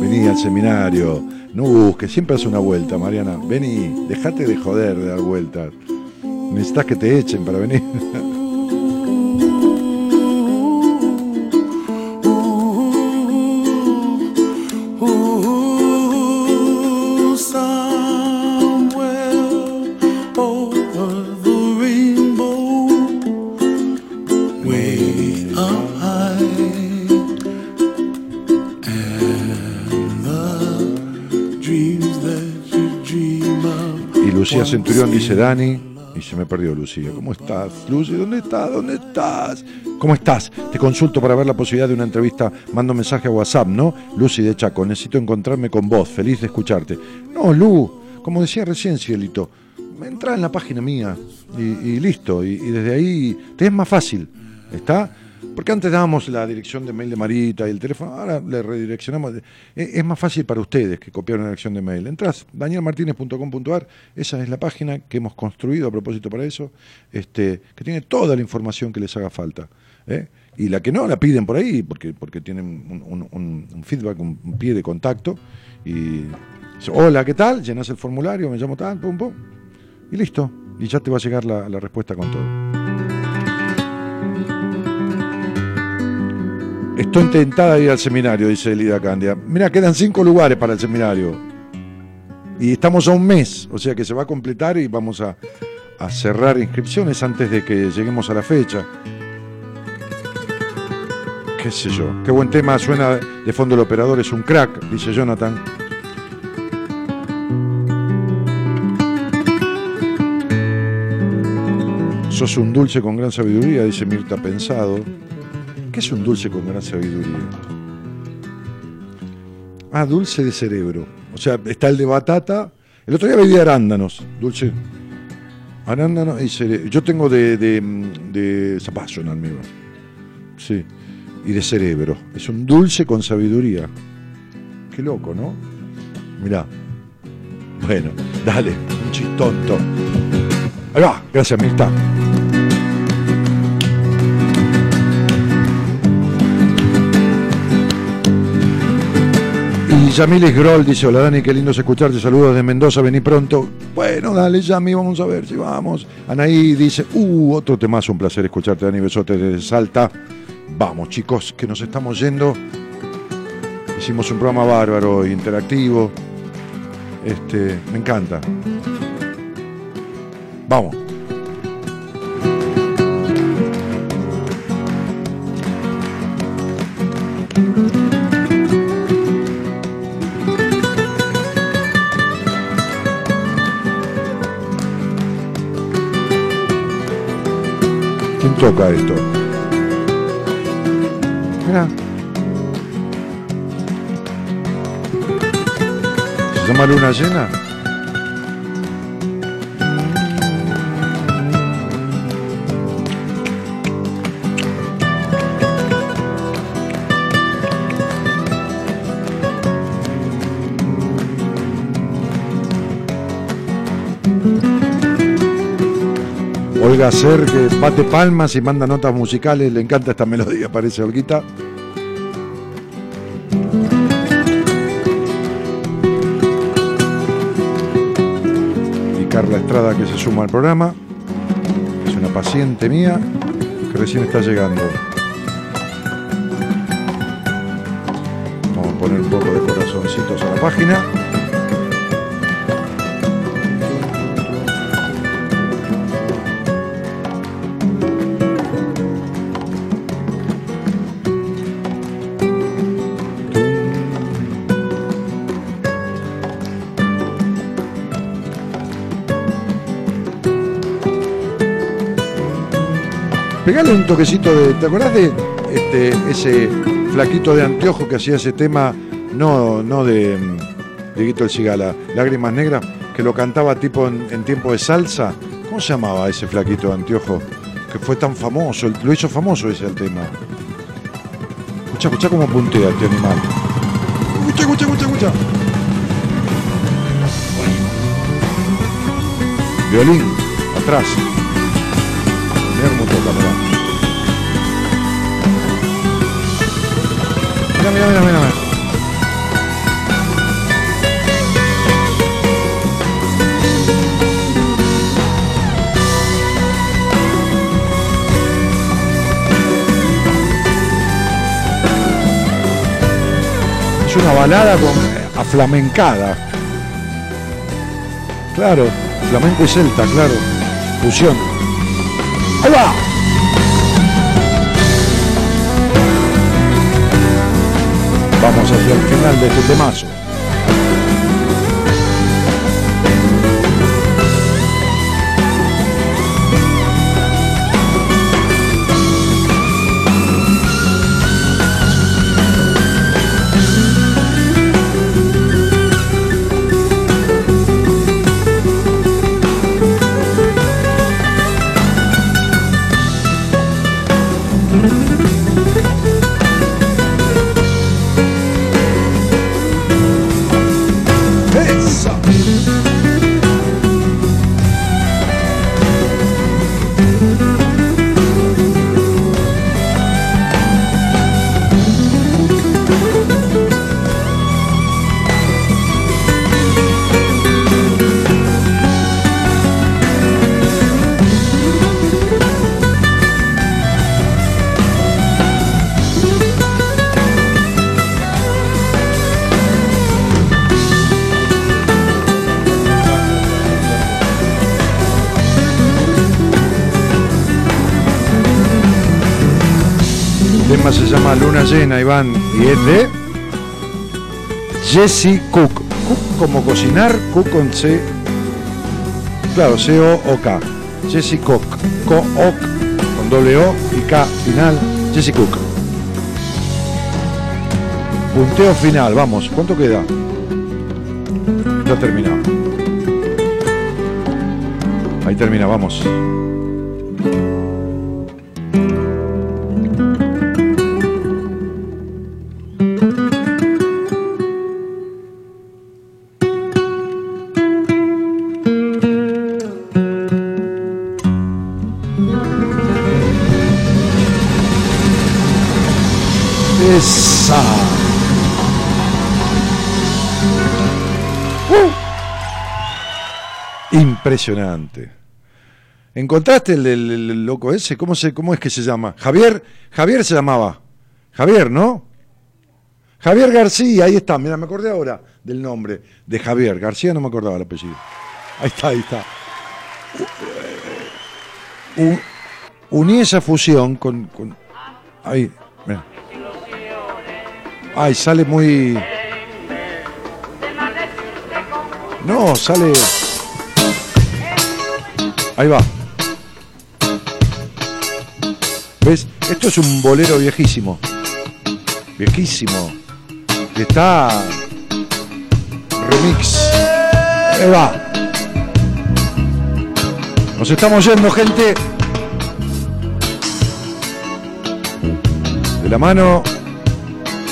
Vení al seminario. No busques, siempre hace una vuelta, Mariana. Vení, dejate de joder de dar vueltas. Necesitas que te echen para venir. Centurión dice, Dani, y se me perdió Lucía. ¿Cómo estás? Lucy, ¿dónde estás? ¿Dónde estás? ¿Cómo estás? Te consulto para ver la posibilidad de una entrevista. Mando mensaje a WhatsApp, ¿no? Lucy de Chaco, necesito encontrarme con vos. Feliz de escucharte. No, Lu, como decía recién, Cielito, entra en la página mía y, listo. Y, y desde ahí te es más fácil. ¿Está? Porque antes dábamos la dirección de mail de Marita y el teléfono, ahora le redireccionamos. Es, es más fácil para ustedes que copiar una dirección de mail. Entrás, danielmartinez.com.ar, esa es la página que hemos construido a propósito para eso, este, que tiene toda la información que les haga falta. ¿eh? Y la que no, la piden por ahí, porque, porque tienen un, feedback, un, pie de contacto. Hola, ¿qué tal? Llenas el formulario, me llamo tal, pum, pum. Y listo. Y ya te va a llegar la respuesta con todo. Estoy tentada de ir al seminario, dice Elida Candia. Mira, quedan cinco lugares para el seminario. Y estamos a un mes, o sea que se va a completar y vamos a cerrar inscripciones antes de que lleguemos a la fecha. Qué sé yo. Qué buen tema suena de fondo el operador, es un crack, dice Jonathan. Sos un dulce con gran sabiduría, dice Mirta Pensado. ¿Qué es un dulce con gran sabiduría? Ah, dulce de cerebro. O sea, está el de batata. El otro día bebí arándanos. Dulce. Arándano y cerebro. Yo tengo de, de, de zapallo en almíbar. Sí. Y de cerebro. Es un dulce con sabiduría. Qué loco, ¿no? Mirá. Bueno, dale. Un chistonto. Ahí. Gracias, Mirta. Y Yamilis Groll dice, hola Dani, qué lindo es escucharte, saludos de Mendoza, vení pronto. Bueno, dale Yami, vamos a ver si vamos. Anaí dice, uh, otro temazo, un placer escucharte Dani, besote desde Salta. Vamos, chicos, que nos estamos yendo. Hicimos un programa bárbaro, interactivo. Este, me encanta. Vamos. ¿Quién toca esto? Mira. ¿Se llama Luna Llena? Olga Ser que bate palmas y manda notas musicales, le encanta esta melodía, parece Olguita. Y Carla Estrada que se suma al programa, es una paciente mía que recién está llegando. Vamos a poner un poco de corazoncitos a la página. Un toquecito de. ¿Te acordás de este, ese flaquito de anteojo que hacía ese tema? No, no de Dieguito el Cigala, Lágrimas Negras, que lo cantaba tipo en, en tiempo de salsa. ¿Cómo se llamaba ese flaquito de anteojo? Que fue tan famoso, lo hizo famoso ese el tema. Escucha, escucha cómo puntea este animal. Escucha, escucha, escucha, escucha. Violín, atrás. Toca, mirá, mirá, mirá. mirá. Es una balada con eh, aflamencada. Claro, flamenco y celta, claro. Fusión. ¡Ahí! Vamos hacia el final de este temazo. Se llama Luna Llena, Iván, y es de Jesse Cook. Cook como cocinar, Cook con C. Claro, C-O-O-K. Jesse Cook. Co-Oc con doble O y K final. Jesse Cook. Punteo final, vamos. ¿Cuánto queda? Ya terminado. Ahí termina, vamos. Impresionante. ¿Encontraste el, el- el loco ese? ¿Cómo, se, ¿Cómo es que se llama? Javier, Javier se llamaba. Javier, ¿no? Javier García, ahí está, mira, me acordé ahora del nombre de Javier. García no me acordaba el apellido. Ahí está, ahí está. Uní esa fusión con, con- ahí, mira. Ay, sale muy. No, sale. Ahí va. ¿Ves? Esto es un bolero viejísimo. Viejísimo. Que está. Remix. Ahí va. Nos estamos yendo, gente. De la mano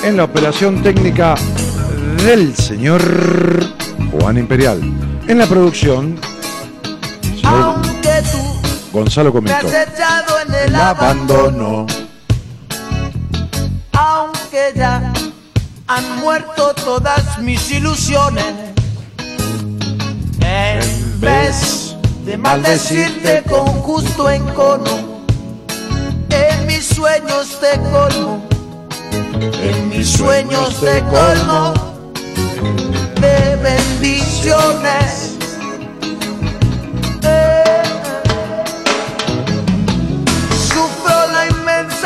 en la operación técnica del señor Juan Imperial. En la producción, tú Gonzalo me Comito. has echado en el El abandono. aunque ya han muerto todas mis ilusiones. En vez de maldecirte con justo encono, en mis sueños te colmo, en mis sueños te colmo de bendiciones.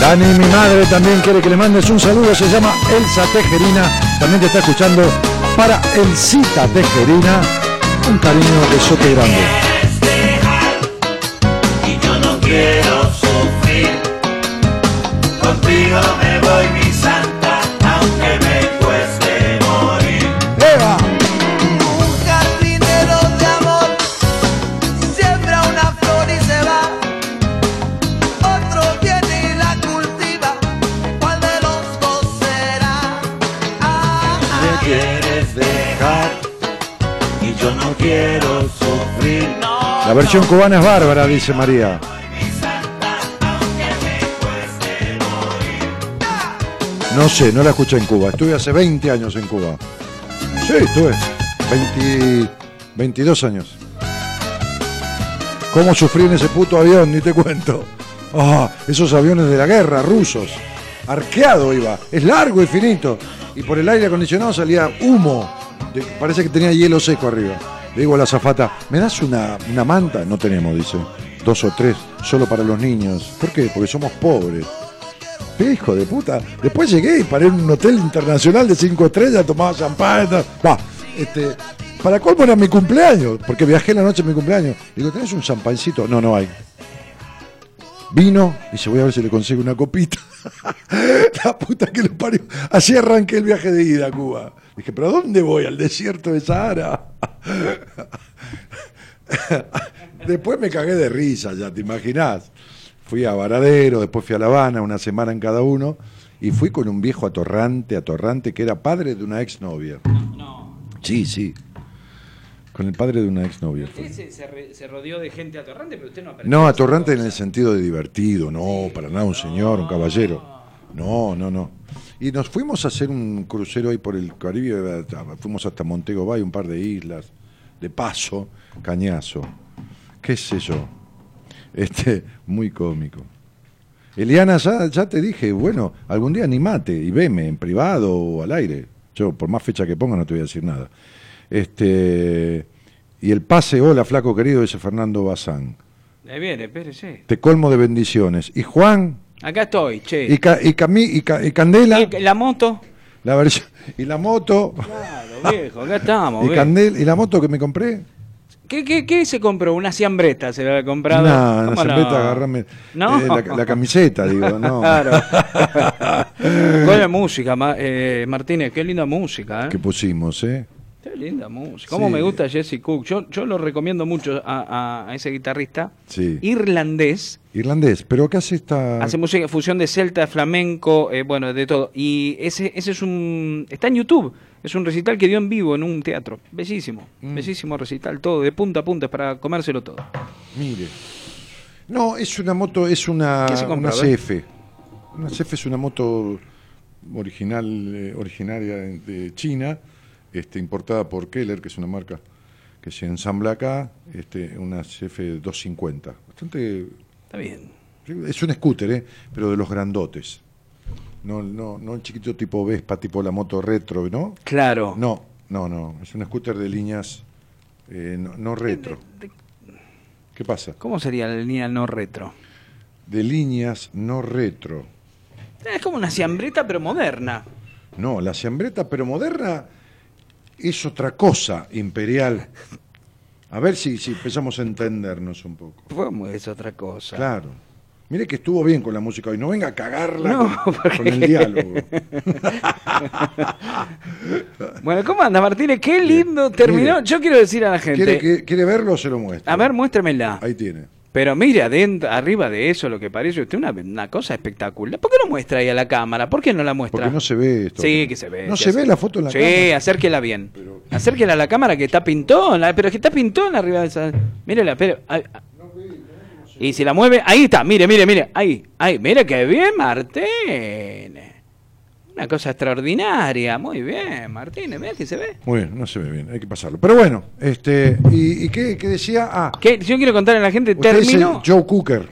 Dani, mi madre, también quiere que le mandes un saludo. Se llama Elsa Tejerina. También te está escuchando para Elcita Tejerina. Un cariño de sote grande. y yo no quiero sufrir. Contigo me voy La versión cubana es bárbara, dice María. No sé, no la escuché en Cuba. Estuve hace 20 años en Cuba. Sí, estuve. 20 22 años. ¿Cómo sufrí en ese puto avión? Ni te cuento. Ah, esos aviones de la guerra, rusos. Arqueado iba. Es largo y finito. Y por el aire acondicionado salía humo. Parece que tenía hielo seco arriba. Le digo a la zafata, ¿me das una, una manta? No tenemos, dice. Dos o tres, solo para los niños. ¿Por qué? Porque somos pobres. ¿Qué hijo de puta? Después llegué y paré en un hotel internacional de cinco estrellas, tomaba champán. Va, este, para colmo era mi cumpleaños, porque viajé la noche de mi cumpleaños. Digo, ¿tenés un champancito? No, no hay. Vino, y se voy a ver si le consigo una copita. la puta que lo parió. Así arranqué el viaje de ida a Cuba. Dije, ¿pero a dónde voy? ¿Al desierto de Sahara? Después me cagué de risa, ya te imaginás. Fui a Varadero, después fui a La Habana, una semana en cada uno, y fui con un viejo atorrante, atorrante, que era padre de una exnovia. Sí, sí. Con el padre de una exnovia. Usted se, se re- se rodeó de gente atorrante, pero usted no. No, atorrante en el sentido de divertido, no, para nada un señor, un caballero. No, no, no. Y nos fuimos a hacer un crucero ahí por el Caribe, fuimos hasta Montego Bay, un par de islas, de paso, cañazo. ¿Qué sé yo? Este, muy cómico. Eliana, ya, ya te dije, bueno, algún día animate y veme en privado o al aire. Yo, por más fecha que ponga, no te voy a decir nada. Este, y el pase, hola, flaco querido, dice Fernando Bazán. Ahí viene, espérese. Te colmo de bendiciones. Y Juan, Acá estoy, che. y, Ca- y, Cami- y Ca- y Candela, ¿Y la moto? la versión, y la moto, Claro, viejo, acá estamos. y. Candel, y la moto que me compré. ¿Qué, qué, qué se compró? ¿Una siambreta se la había comprado? No, ¿Cómo no, no? agarrame No. eh, la, la camiseta, digo, no. Claro. Buena música, eh, Martínez, qué linda música, ¿eh? que pusimos, ¿eh? Qué linda música. Cómo Sí. me gusta Jesse Cook. Yo, yo lo recomiendo mucho a, ese guitarrista Sí. irlandés. Irlandés, pero ¿qué hace esta...? Hace música, fusión de celta, flamenco, eh, bueno, de todo. Y ese, ese es un... Está en YouTube. Es un recital que dio en vivo en un teatro. Bellísimo. Mm. Bellísimo recital. Todo, de punta a punta, es para comérselo todo. Mire. No, es una moto, es una, ¿Qué se compra, una? CF. Una CF es una moto original, eh, originaria de China, este, importada por Keller, que es una marca que se ensambla acá, este, una CF 250. Bastante... Está bien. Es un scooter, ¿eh? pero de los grandotes. No, no, no el chiquito tipo Vespa, tipo la moto retro, ¿no? Claro. No, no, no. Es un scooter de líneas eh, no, no retro. ¿Qué pasa? ¿Cómo sería la línea no retro? De líneas no retro. Es como una siambreta, pero moderna. No, la siambreta, pero moderna, es otra cosa, imperial. A ver si, si empezamos a entendernos un poco. ¿Cómo es otra cosa? Claro. Mire que estuvo bien con la música hoy. No venga a cagarla No, con, porque- con el diálogo. Bueno, ¿cómo anda Martínez? Qué lindo terminó. Mire. Yo quiero decir a la gente. ¿Quiere, que- ¿Quiere verlo o se lo muestro? A ver, muéstremela. Ahí tiene. Pero mire, adentro, arriba de eso, lo que parece usted una, una cosa espectacular. ¿Por qué no muestra ahí a la cámara? ¿Por qué no la muestra? Porque no se ve esto. Sí, que se ve. ¿No sí, se hace- ve la foto en la sí, cámara? acérquela bien. Acérquela a la cámara que está pintona, pero es que está pintona arriba de esa. Mírela, pero. ay, ay. Y si la mueve, ahí está, mire, mire, mire, ahí, ahí, mire que bien, Martínez. Una cosa extraordinaria, muy bien, Martínez, mira que se ve. Muy bien, no se ve bien, hay que pasarlo. Pero bueno, este, ¿y, y qué, qué decía? Ah, ¿Qué? Yo quiero contarle a la gente, usted dice terminó. Joe Cooker.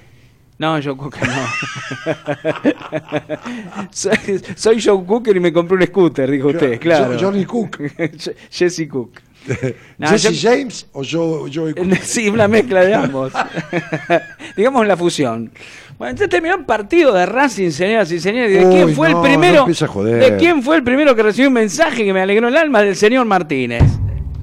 No, Joe Cooker no. soy, soy Joe Cooker y me compré un scooter, dijo usted, claro. Johnny Cook. Jesse Cook. No, ¿Jesse yo- James o Joe, Joey Cook? Sí, una mezcla de ambos. Digamos la fusión. Bueno, entonces terminó el partido de Racing, señoras y señores. ¿De Uy, quién fue no, el primero? no. ¿De quién fue el primero que recibió un mensaje que me alegró el alma? Del señor Martínez.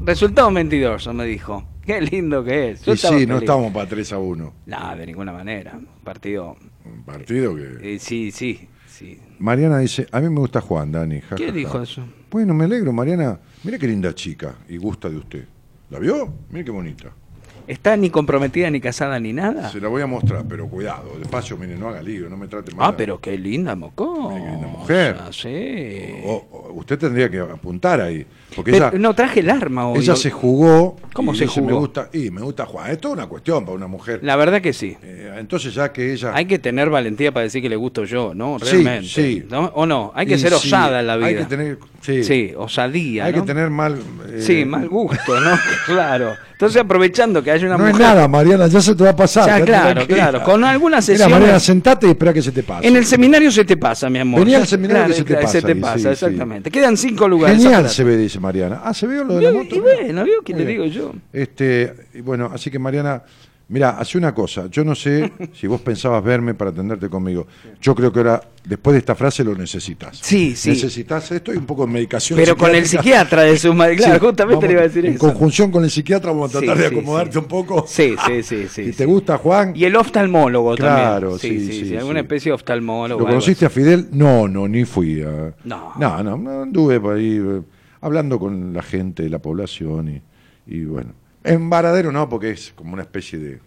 Resultado mentiroso, me dijo. Qué lindo que es. Yo Y sí, no feliz. estábamos para 3 a 1. No, de ninguna manera. Partido. Un partido que. eh, sí, sí, sí. Mariana dice: A mí me gusta Juan, Dani. ja, ¿Qué ja, dijo ja". eso? Bueno, me alegro, Mariana. Mire qué linda chica y gusta de usted. ¿La vio? Mire qué bonita. ¿Está ni comprometida, ni casada, ni nada? Se la voy a mostrar, pero cuidado, despacio, mire, no haga lío, no me trate mal. Ah, pero qué linda, mocó. Qué linda mujer. Sí. O- o usted tendría que apuntar ahí. Porque Pero ella, no traje el arma hoy. ella se jugó. ¿Cómo y se dice, jugó? Me gusta, y me gusta Juan. Es toda una cuestión para una mujer. La verdad que sí. Eh, entonces, ya que ella. Hay que tener valentía para decir que le gusto yo, ¿no? Sí, Realmente. sí. ¿no? ¿O no? Hay que Y ser sí, osada en la vida. Hay que tener. Sí. Sí, osadía. Hay ¿no? que tener mal. eh, Sí, mal gusto, ¿no? claro. Entonces, aprovechando que hay una No mujer. es nada, Mariana, ya se te va a pasar. Ya, claro, claro. Con algunas Mira, sesiones. Mariana, sentate y espera que se te pase. En el seminario se te pasa, mi amor. Venía al seminario claro, que se te claro, pasa Se te ahí, pasa, sí, exactamente. Quedan cinco lugares. Genial se ve, dice Mariana. Ah, ¿se vio lo de la moto? Y bueno, ¿vio que le digo yo? Este, bueno, así que Mariana, mira, hace una cosa. Yo no sé si vos pensabas verme para atenderte conmigo. Yo creo que ahora, después de esta frase, lo necesitas. Sí, sí. Necesitas esto y un poco de medicación. Pero con el psiquiatra de su madre. Claro, Sí, justamente vamos- le iba a decir En eso. conjunción con el psiquiatra vamos a tratar Sí, de sí, acomodarte sí. un poco. Sí, sí, sí, sí. Sí. te gusta, Juan. Y el oftalmólogo Claro, también. sí, sí, Alguna sí. especie de oftalmólogo. ¿Lo conociste a Fidel? No, no, ni fui a... No. No, no, anduve por ahí eh, hablando con la gente la población y, y bueno. En Varadero no, porque es como una especie de...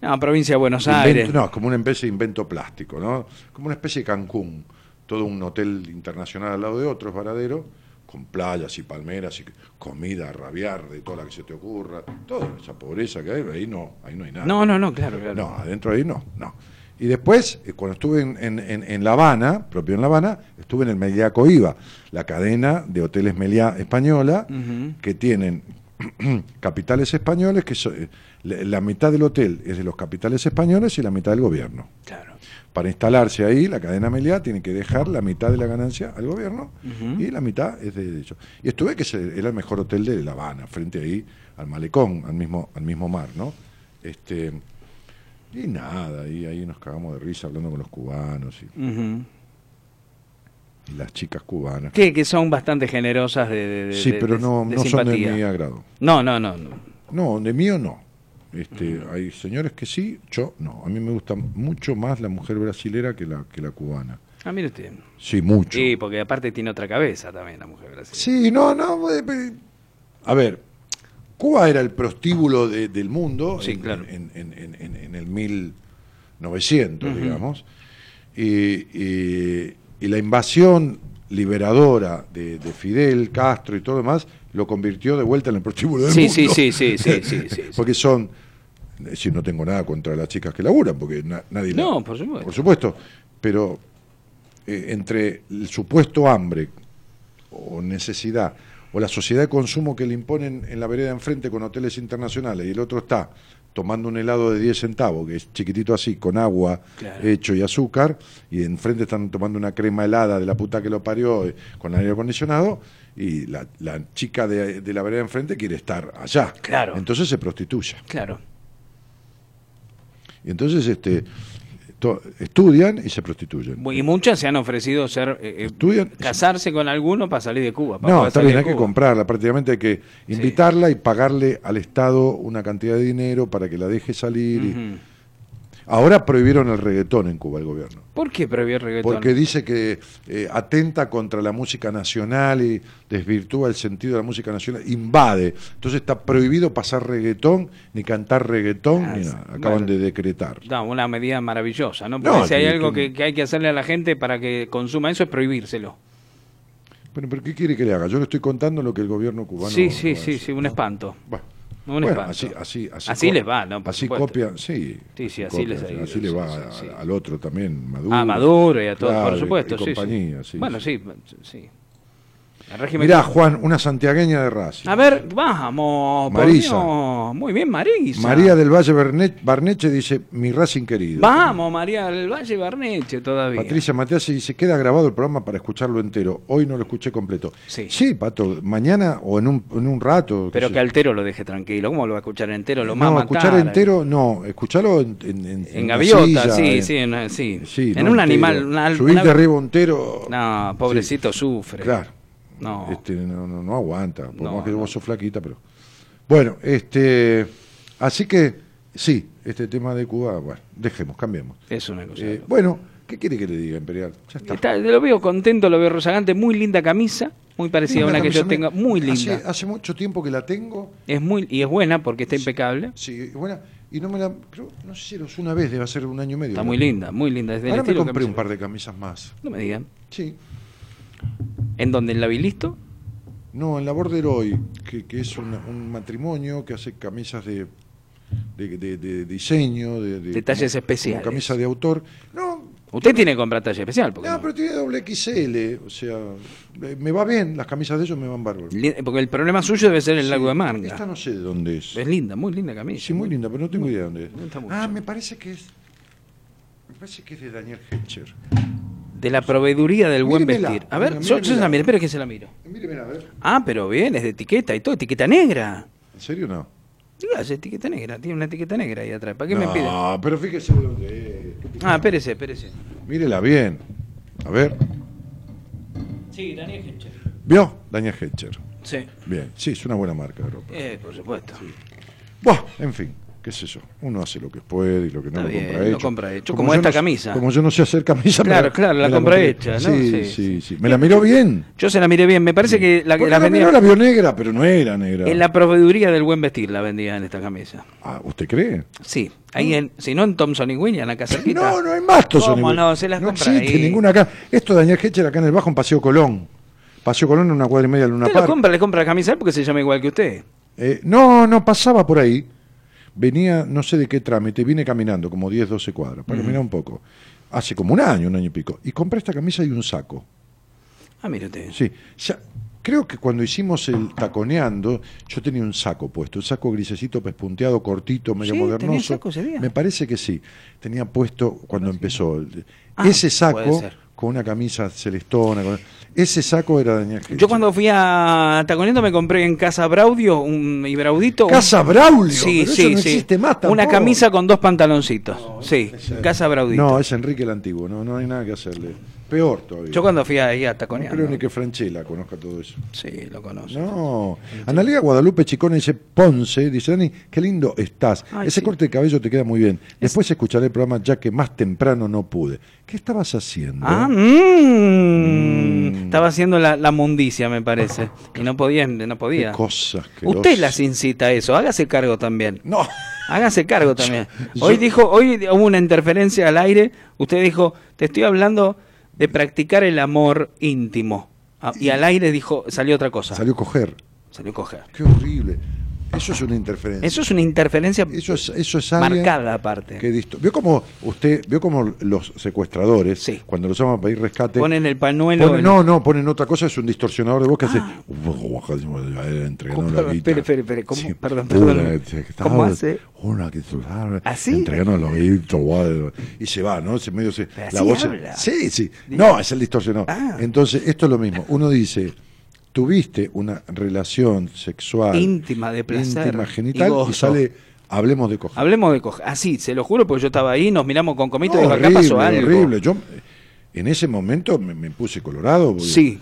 No, provincia de Buenos Aires. no, es como una especie de invento plástico, ¿no? Como una especie de Cancún. Todo un hotel internacional al lado de otro, es Varadero, con playas y palmeras y comida a rabiar de toda la que se te ocurra. Toda esa pobreza que hay, ahí no, ahí no hay nada. No, no, no, claro, claro. No, adentro ahí no, no. Y después, eh, cuando estuve en, en- en- en La Habana, propio en La Habana, estuve en el Meliá Coiba, la cadena de hoteles Meliá española, que tienen capitales españoles, que so- eh, la, mitad del hotel es de los capitales españoles y la mitad del gobierno. Claro. Para instalarse ahí, la cadena Meliá tiene que dejar la mitad de la ganancia al gobierno y la mitad es de ellos. Y estuve que era el mejor hotel de La Habana, frente ahí al malecón, al mismo, al mismo mar, ¿no? Este, Y nada, y ahí nos cagamos de risa hablando con los cubanos y. y las chicas cubanas. Que, que son bastante generosas de, de- Sí, de- pero no, de no son de mi agrado. No, no, no. no. No, de mío no. Este, Hay señores que sí, yo no. A mí me gusta mucho más la mujer brasilera que la, que la cubana. Ah, mire usted. Sí, mucho. Sí, porque aparte tiene otra cabeza también la mujer brasileña. Sí, no, no. eh, A ver, Cuba era el prostíbulo de- del mundo Sí, en, claro. en, en- el 1900, Ujú. digamos. Y, y- y la invasión liberadora de, de Fidel, Castro y todo demás lo convirtió de vuelta en el prostíbulo del Sí, mundo. sí, sí, sí, sí, sí, sí, porque son, es decir, no tengo nada contra las chicas que laburan, porque na- nadie la- No, por supuesto. por supuesto, pero eh, entre el supuesto hambre o necesidad o la sociedad de consumo que le imponen en la vereda enfrente con hoteles internacionales y el otro está tomando un helado de 10 centavos, que es chiquitito así, con agua Claro. hecho y azúcar, y enfrente están tomando una crema helada de la puta que lo parió eh, con aire acondicionado, y la, la chica de, de la vereda enfrente quiere estar allá. Claro. Entonces se prostituye. Claro. Y entonces este, estudian y se prostituyen. Y muchas se han ofrecido ser eh, eh, Estudian- casarse con alguno para salir de Cuba. para No, está bien, hay que comprarla. Prácticamente hay que invitarla y pagarle al Estado una cantidad de dinero para que la deje salir. y-. Ahora prohibieron el reggaetón en Cuba, el gobierno. ¿Por qué prohibió el reggaetón? Porque dice que eh, atenta contra la música nacional y desvirtúa el sentido de la música nacional, invade. Entonces está prohibido pasar reggaetón, ni cantar reggaetón, Ah, ni sí. nada. Acaban Bueno. de decretar. No, una medida maravillosa, ¿no? No, Porque si hay algo que- hay que hacerle a la gente para que consuma eso es prohibírselo. Bueno, pero ¿qué quiere que le haga? Yo le estoy contando lo que el gobierno cubano. sí, sí, sí, sí, un espanto. Bueno, Un bueno, espanto. así, así, así, Así co- les va, ¿no? Por así supuesto. copian, sí. Sí, sí, así copian, les ha ido, Así va sí, a- sí. al otro también, Maduro. A Maduro y a todo, Claro, por supuesto. y compañía, sí, Bueno, sí. sí, Mirá, Juan, una santiagueña de Racing. A ver, vamos. Marisa. Muy bien, Marisa. María del Valle Barne- Barneche dice, mi Racing querido. Vamos, María del Valle Barneche todavía. Patricia Mateas dice, queda grabado el programa para escucharlo entero. Hoy no lo escuché completo. Sí. Pato, mañana o en un, en un rato. Pero sé que Altero lo deje tranquilo. ¿Cómo lo va a escuchar entero? Lo no, escuchar entero, no, escucharlo en, en, en- En una gaviota, silla, sí, sí, en, sí. sí, en no un entero. animal. Una, Subirte una- arriba entero. No, pobrecito sufre. Claro. No. Este, no, no, no aguanta, por No, más que vos sos flaquita, pero. Bueno, este. Así que, sí, este tema de Cuba, bueno, dejemos, cambiemos. Es una cosa. Eh, bueno, ¿qué quiere que le diga, Imperial? Ya está. Está- lo veo contento, lo veo rozagante, muy linda camisa, muy parecida a una que yo me- muy linda. Hace, mucho tiempo que la tengo, Es muy y es buena porque está impecable. sí, buena, y no me la. creo- no sé si era una vez, debe ser un año y medio. Está muy linda, muy linda. Es del Ahora me estilo que compré me- un par de camisas más. No me digan. Sí. ¿En dónde? ¿En la Bilisto? No, en la Borderoy, que, que es una- un matrimonio que hace camisas de, de, de- de diseño, de, de- Detalles especiales. como camisa de autor. No, Usted tiene que comprar talla especial. Porque, no, no- pero tiene doble XL, o sea, me va bien, las camisas de ellos me van bárbaro. Porque el problema suyo debe ser el Sí, largo de manga. Esta no sé de dónde es. Es linda, muy linda camisa. Sí, muy linda, pero no tengo idea de dónde es. Ah, me parece que es. Me parece que es de Daniel Hetcher. De la proveeduría del buen Míremela, vestir. A ver, mira, yo, yo se la míremela. miro, espera que se la miro. Míreme a ver. Ah, pero bien, es de etiqueta y todo, etiqueta negra. ¿En serio no? Diga, es etiqueta negra, tiene una etiqueta negra ahí atrás. ¿Para qué me pide? No, pero fíjese de dónde es. Ah, espérese, espérese. Mírela bien. A ver. Sí, Daniel Hencher. ¿Vio? Daniel Hetcher. Sí, Bien, sí, es una buena marca de ropa. eh, por supuesto. Buah, en fin, qué sé yo. Uno hace lo que puede y lo que no Está lo bien, compra lo hecho. compra hecho, como esta no camisa. Como yo no sé hacer camisa. Claro, claro, la compra hecha, ¿no? Sí, Sí, sí, sí, Me la miró bien. Yo se la miré bien, me parece que la, Porque la la vendía miró la vio negra, pero no era negra. en la proveeduría del buen vestir la vendía en esta camisa. Ah, ¿usted cree? Sí, ahí en, si no en Thompson y William, acá cerquita. No, no hay más Thompson ¿Cómo y no? Se las no compra existe ahí. ninguna acá. Esto Daniel Hetcher acá en el bajo en Paseo Colón. Paseo Colón en una cuadra y media de Luna lo Park. compra, le compra la camisa porque se llama igual que usted. Eh, no, no, pasaba por ahí. Venía, no sé de qué trámite, vine caminando como 10, 12 cuadras, para Ujú. mirar un poco. Hace como un año, un año y pico. Y compré esta camisa y un saco. Ah, usted. Sí. Ya, creo que cuando hicimos el taconeando, yo tenía un saco puesto, un saco grisecito, pespunteado, cortito, medio Sí, modernoso. saco ese día. Me parece que sí. Tenía puesto cuando empezó. Ah, Ese saco. Con una camisa celestona. con- Ese saco era de Daniel Yo cuando fui a Taconeando me compré en Casa Braudio un y Braudito. un- Casa Braulio, Sí, pero sí, eso no sí. existe más Una camisa con dos pantaloncitos. sí, Casa Braudito. No, es Enrique el Antiguo, no, no hay nada que hacerle. Peor todavía. Yo cuando fui ahí a no Taconeando. creo ni que Franchella conozca todo eso. Sí, lo conozco. No. Analia Guadalupe Chicone dice Ponce, dice Dani, qué lindo estás. Ay, Ese sí. corte de cabello te queda muy bien. Después escucharé el programa ya que más temprano no pude. ¿Qué estabas haciendo? Ah, mm. Estaba haciendo la, la mundicia, me parece. Y no podía, no podía. Qué cosas que Usted las incita a eso, hágase cargo también. No. Hágase cargo también. Yo- Hoy dijo, hoy hubo una interferencia al aire. Usted dijo, te estoy hablando de practicar el amor íntimo. Ah, Y al aire dijo, salió otra cosa. Salió a coger. Salió a coger. Qué horrible. Eso es una interferencia. Eso es una interferencia Eso es, eso es marcada aparte. que disto- ¿Vio como usted, vio como los secuestradores, cuando los llaman a pedir rescate, Ponen el pañuelo. ponen- en- no, no, ponen otra cosa, es un distorsionador de voz que Ah. hace entregando la guita. Espere, espere, espere, ¿cómo? Sí. Perdón, perdón. Una, ¿Cómo hace? Una que ¿Así? entregando la guita, y se va, ¿no? Se medio se, Pero la así voz. habla. Sí, sí. No, es el distorsionador. Ah. Entonces, esto es lo mismo. Uno dice, tuviste una relación sexual Íntima, de placer íntima, y genital, y, sale, hablemos de coger. Hablemos de coger. Así, se lo juro, porque yo estaba ahí, nos miramos con comito y No, acá horrible, pasó algo. horrible. Yo en ese momento me, me puse colorado. porque- Sí.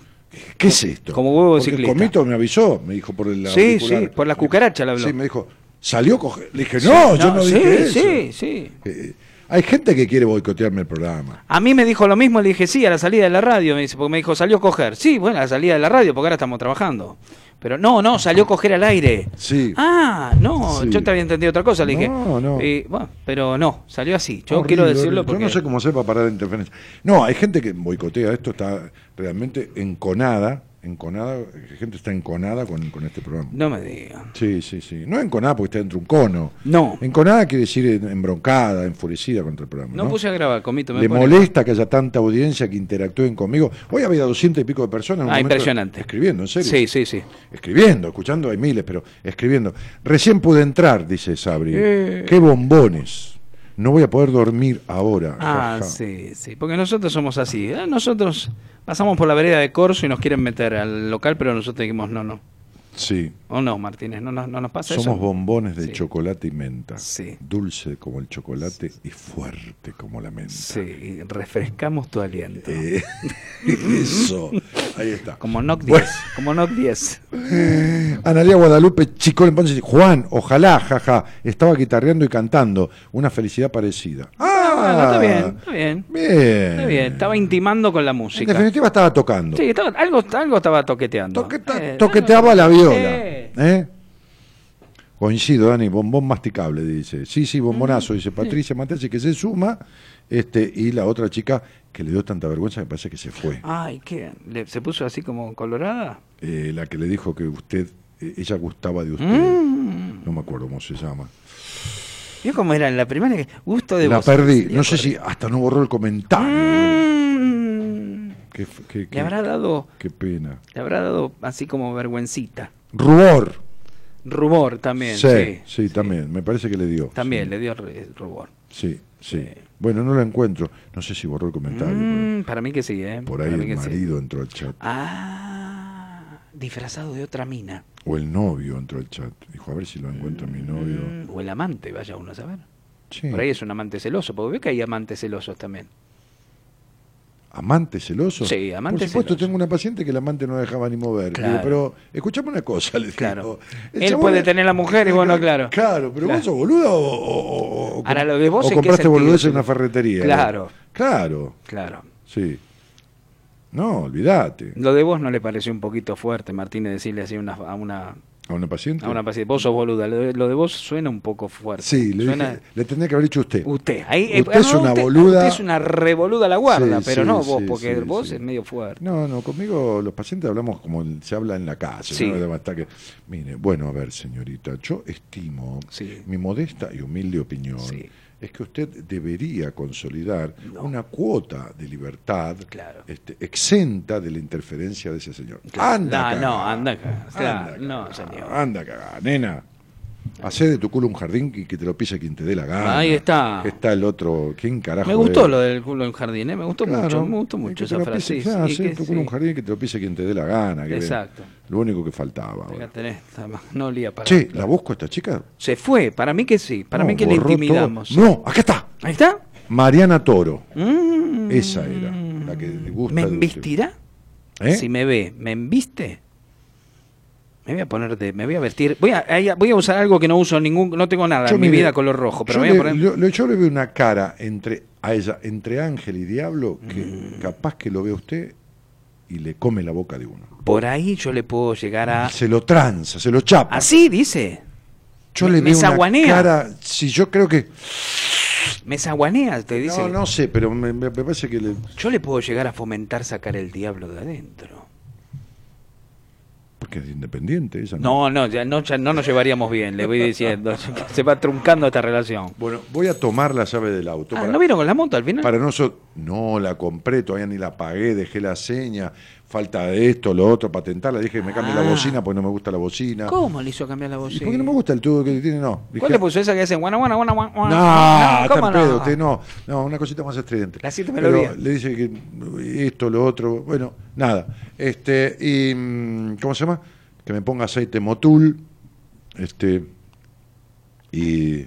¿Qué es esto? Como huevo de ciclista. El comito me avisó, me dijo por el Sí, auricular. sí, por la cucaracha le habló. Sí, me dijo, salió coger. Le dije, Sí, no, yo no sí, dije eso. sí, sí. Eh, hay gente que quiere boicotearme el programa. A mí me dijo lo mismo, le dije, sí, a la salida de la radio, me dice, porque me dijo, salió a coger. Sí, bueno, a la salida de la radio, porque ahora estamos trabajando. Pero no, no, salió a coger al aire. Sí. Ah, no, Sí. yo te había entendido otra cosa, le dije. No, no. Y, bueno, pero no, salió así. Yo Horrible, quiero decirlo porque... Yo no sé cómo para parar la interferencia. No, hay gente que boicotea esto, está realmente enconada, enconada, la gente está enconada con, con este programa. No me digan. Sí, sí, sí. No enconada porque está dentro de un cono. No. Enconada quiere decir embroncada, enfurecida contra el programa. No, ¿no? puse a grabar, comito. Me Le pone- molesta que haya tanta audiencia que interactúen conmigo. Hoy había doscientos y pico de personas. en Ah, impresionante. Escribiendo, en serio. Sí, sí, sí. Escribiendo, escuchando hay miles, pero escribiendo. Recién pude entrar, dice Sabri. Eh. Qué bombones. No voy a poder dormir ahora. Ah, sí, sí, porque nosotros somos así. ¿eh? Nosotros pasamos por la vereda de Corso y nos quieren meter al local, pero nosotros dijimos no, no. Sí. ¿O no, Martínez? ¿No, no, no nos pasa Somos eso? bombones de Sí. chocolate y menta. Sí. Dulce como el chocolate y fuerte como la menta. Sí, y refrescamos tu aliento. Eh, eso. Ahí está. Como NOC 10. Bueno. Como NOC 10. Analia Guadalupe, Chico en Ponce, dice, Juan, ojalá, jaja, estaba guitarreando y cantando. Una felicidad parecida. Ah, Bueno, está bien, está bien. Bien. Está bien, estaba intimando con la En música. definitiva estaba tocando. Sí, estaba- algo, algo estaba toqueteando. Toqueta- Eh, toqueteaba la viola. Eh. ¿eh? Coincido, Dani, bombón masticable, dice. Sí, sí, bombonazo, dice Patricia Matesi, que se suma. Este, y la otra chica que le dio tanta vergüenza, me parece que se fue. Ay, ¿qué? ¿Le- ¿Se puso así como colorada? Eh, la que le dijo que usted, eh, ella gustaba de usted. Mm. No me acuerdo cómo se llama. ¿Vio cómo era en la primaria? Gusto de la vos. perdí. No sé si hasta no borró el comentario. Mm. Qué, f- qué- Le habrá dado, qué pena. le habrá dado así como vergüencita. Rubor. Rubor también, sí, sí. sí, también. Me parece que le dio. También sí. le dio rubor. Sí, sí. Bueno, no lo encuentro. No sé si borró el comentario. Mm, para mí que sí, ¿eh? Por ahí Para el marido entró al chat. Ah, disfrazado de otra mina. O el novio entró al chat. Dijo, a ver si lo encuentro mi novio. Mm, o el amante, vaya uno a saber. Sí. Por ahí es un amante celoso, porque ve que hay amantes celosos también. ¿Amante celoso? Sí, amante Por supuesto, celoso. tengo una paciente que el amante no dejaba ni mover. Claro. Digo, pero escuchame una cosa, le digo. Claro. Él chabón puede tener la mujer y vos no, claro. Claro, pero Claro. vos sos boludo o, o- o- Ahora, lo de vos o compraste boludez en una ferretería. Claro. Claro, Claro. sí. No, olvídate. Lo de vos no le pareció un poquito fuerte, Martínez, decirle así a una, a una, ¿A una paciente? a una paciente. Vos sos boluda. Lo de, vos suena un poco fuerte. Sí, le, suena, dije- le tendría que haber dicho usted. Usted, ahí, eh, Usted es no, una usted- boluda. Usted es una revoluda la guarda, Sí, pero sí, no vos, sí, porque vos es medio fuerte. No, no, conmigo los pacientes hablamos como se habla en la calle. Sí. ¿no? Que- Mire, bueno, a ver, señorita, yo estimo, mi modesta y humilde opinión, Sí. Es que usted debería consolidar una cuota de libertad Claro. este, exenta de la interferencia de ese señor. Claro. Anda, No, anda acá. Claro, Anda no, señor. Anda, cagá, nena. Hacé de tu culo un jardín y que te lo pise quien te dé la gana. Ahí está. Está el otro. ¿Quién carajo? Me gustó es? lo del culo en jardín, ¿eh? me gustó Claro, mucho, me gustó mucho esa frase. pise, claro, hacé de tu culo sí. un jardín y que te lo pise quien te dé la gana. que Exacto. Lo único que faltaba. tenés, no olía para. Che, ¿la busco esta chica? Se fue, para mí que sí, para No, mí que le borró intimidamos. todo. No, acá está. Ahí está. Mariana Toro. Mm. Esa era. La que le gusta. ¿Me embistirá? ¿Eh? Si me ve, ¿me embiste? Me voy a poner de, me voy a vestir, voy a, voy a usar algo que no uso ningún, no tengo nada Yo, en mi vida color rojo, pero yo voy a le, poner. yo- yo le veo una cara entre a ella, entre ángel y diablo, que Mm. capaz que lo ve a usted y le come la boca de uno. Por ahí yo le puedo llegar a. Se lo tranza, se lo chapa. Así dice. Yo me- le me veo una zaguanea. cara, si yo creo que Me zaguanea, te dice. no, no sé, pero me, me- me parece que le, Yo le puedo llegar a fomentar sacar el diablo de adentro. Porque es independiente ella. No, no, ya no, ya no nos llevaríamos bien, le voy diciendo. Se va truncando esta relación. Bueno, voy a tomar la llave del auto. Ah, para- ¿No vieron con la moto al final? Para no so- no la compré, todavía ni la pagué, dejé la seña, falta de esto, lo otro, patentarla, dije que me cambie Ah. la bocina porque no me gusta la bocina. ¿Cómo le hizo cambiar la voz? ¿Y por qué no me gusta el tubo que tiene? No. Dije, ¿Cuál le puso esa que hacen guana, guana, guana, guana? No, está ¿cómo en pedo, usted no, no, una cosita más estridente. La siete melodías. Le dice que esto, lo otro, bueno, nada. Este, y mm, ¿cómo se llama? Que me ponga aceite motul, este, y.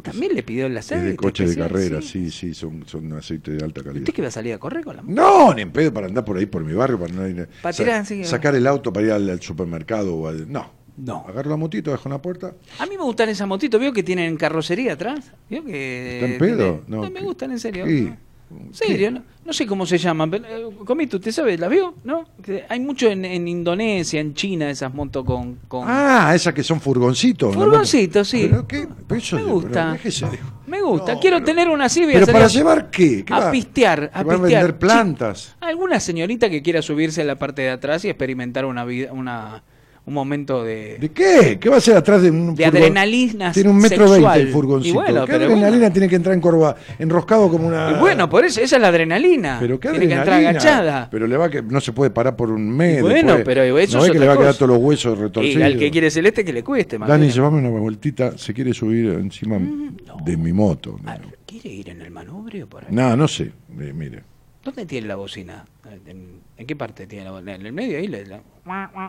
Porque También le pidió el es aceite. de coche de carrera, sí. sí, sí, son, son aceite de alta calidad. ¿Usted que va a salir a correr con la moto? No, ni en pedo para andar por ahí por mi barrio, para no ir- Para sa- tirar así, sacar el auto para ir al, al supermercado o al, no. No. Agarro la motito, dejo en la puerta. A mí me gustan esas motitos, veo que tienen carrocería atrás. ¿Veo que ¿Está en pedo? tiene- No, No, me ¿qué- gustan, en serio. ¿En serio? No, no sé cómo se llaman. pero, eh, Comito, ¿usted sabe? ¿La vio? ¿No? Que hay mucho en, en Indonesia, en China, esas motos con... con... Ah, esas que son furgoncitos. Furgoncitos, sí. Pero qué, pero eso Me gusta. pero Me gusta. Quiero tener una así. Pero para llevar qué? ¿Qué a va? pistear, a ¿Que va a pistear. vender plantas. Alguna señorita que quiera subirse a la parte de atrás y experimentar una vida, una, un momento de... ¿De qué? ¿Qué va a hacer atrás de un De adrenalina Tiene un metro veinte el furgoncito. Y bueno, ¿Qué pero adrenalina bueno. tiene que entrar en corva, enroscado como una... Y bueno, por eso, esa es la adrenalina. Pero qué Tiene que entrar adrenalina. agachada. Pero le va que no se puede parar por un mes. Y bueno, después. pero eso no es que le va a quedar todos los huesos retorcidos. Y al que quiere celeste que le cueste, Dani, Martín. llévame una vueltita. Se quiere subir encima Mm, de mi moto. Ah, ¿Quiere ir en el manubrio por ahí? No, no sé. Eh, mire. ¿Dónde tiene la bocina? ¿En, en qué parte tiene la bocina? ¿En el medio ahí? La- la-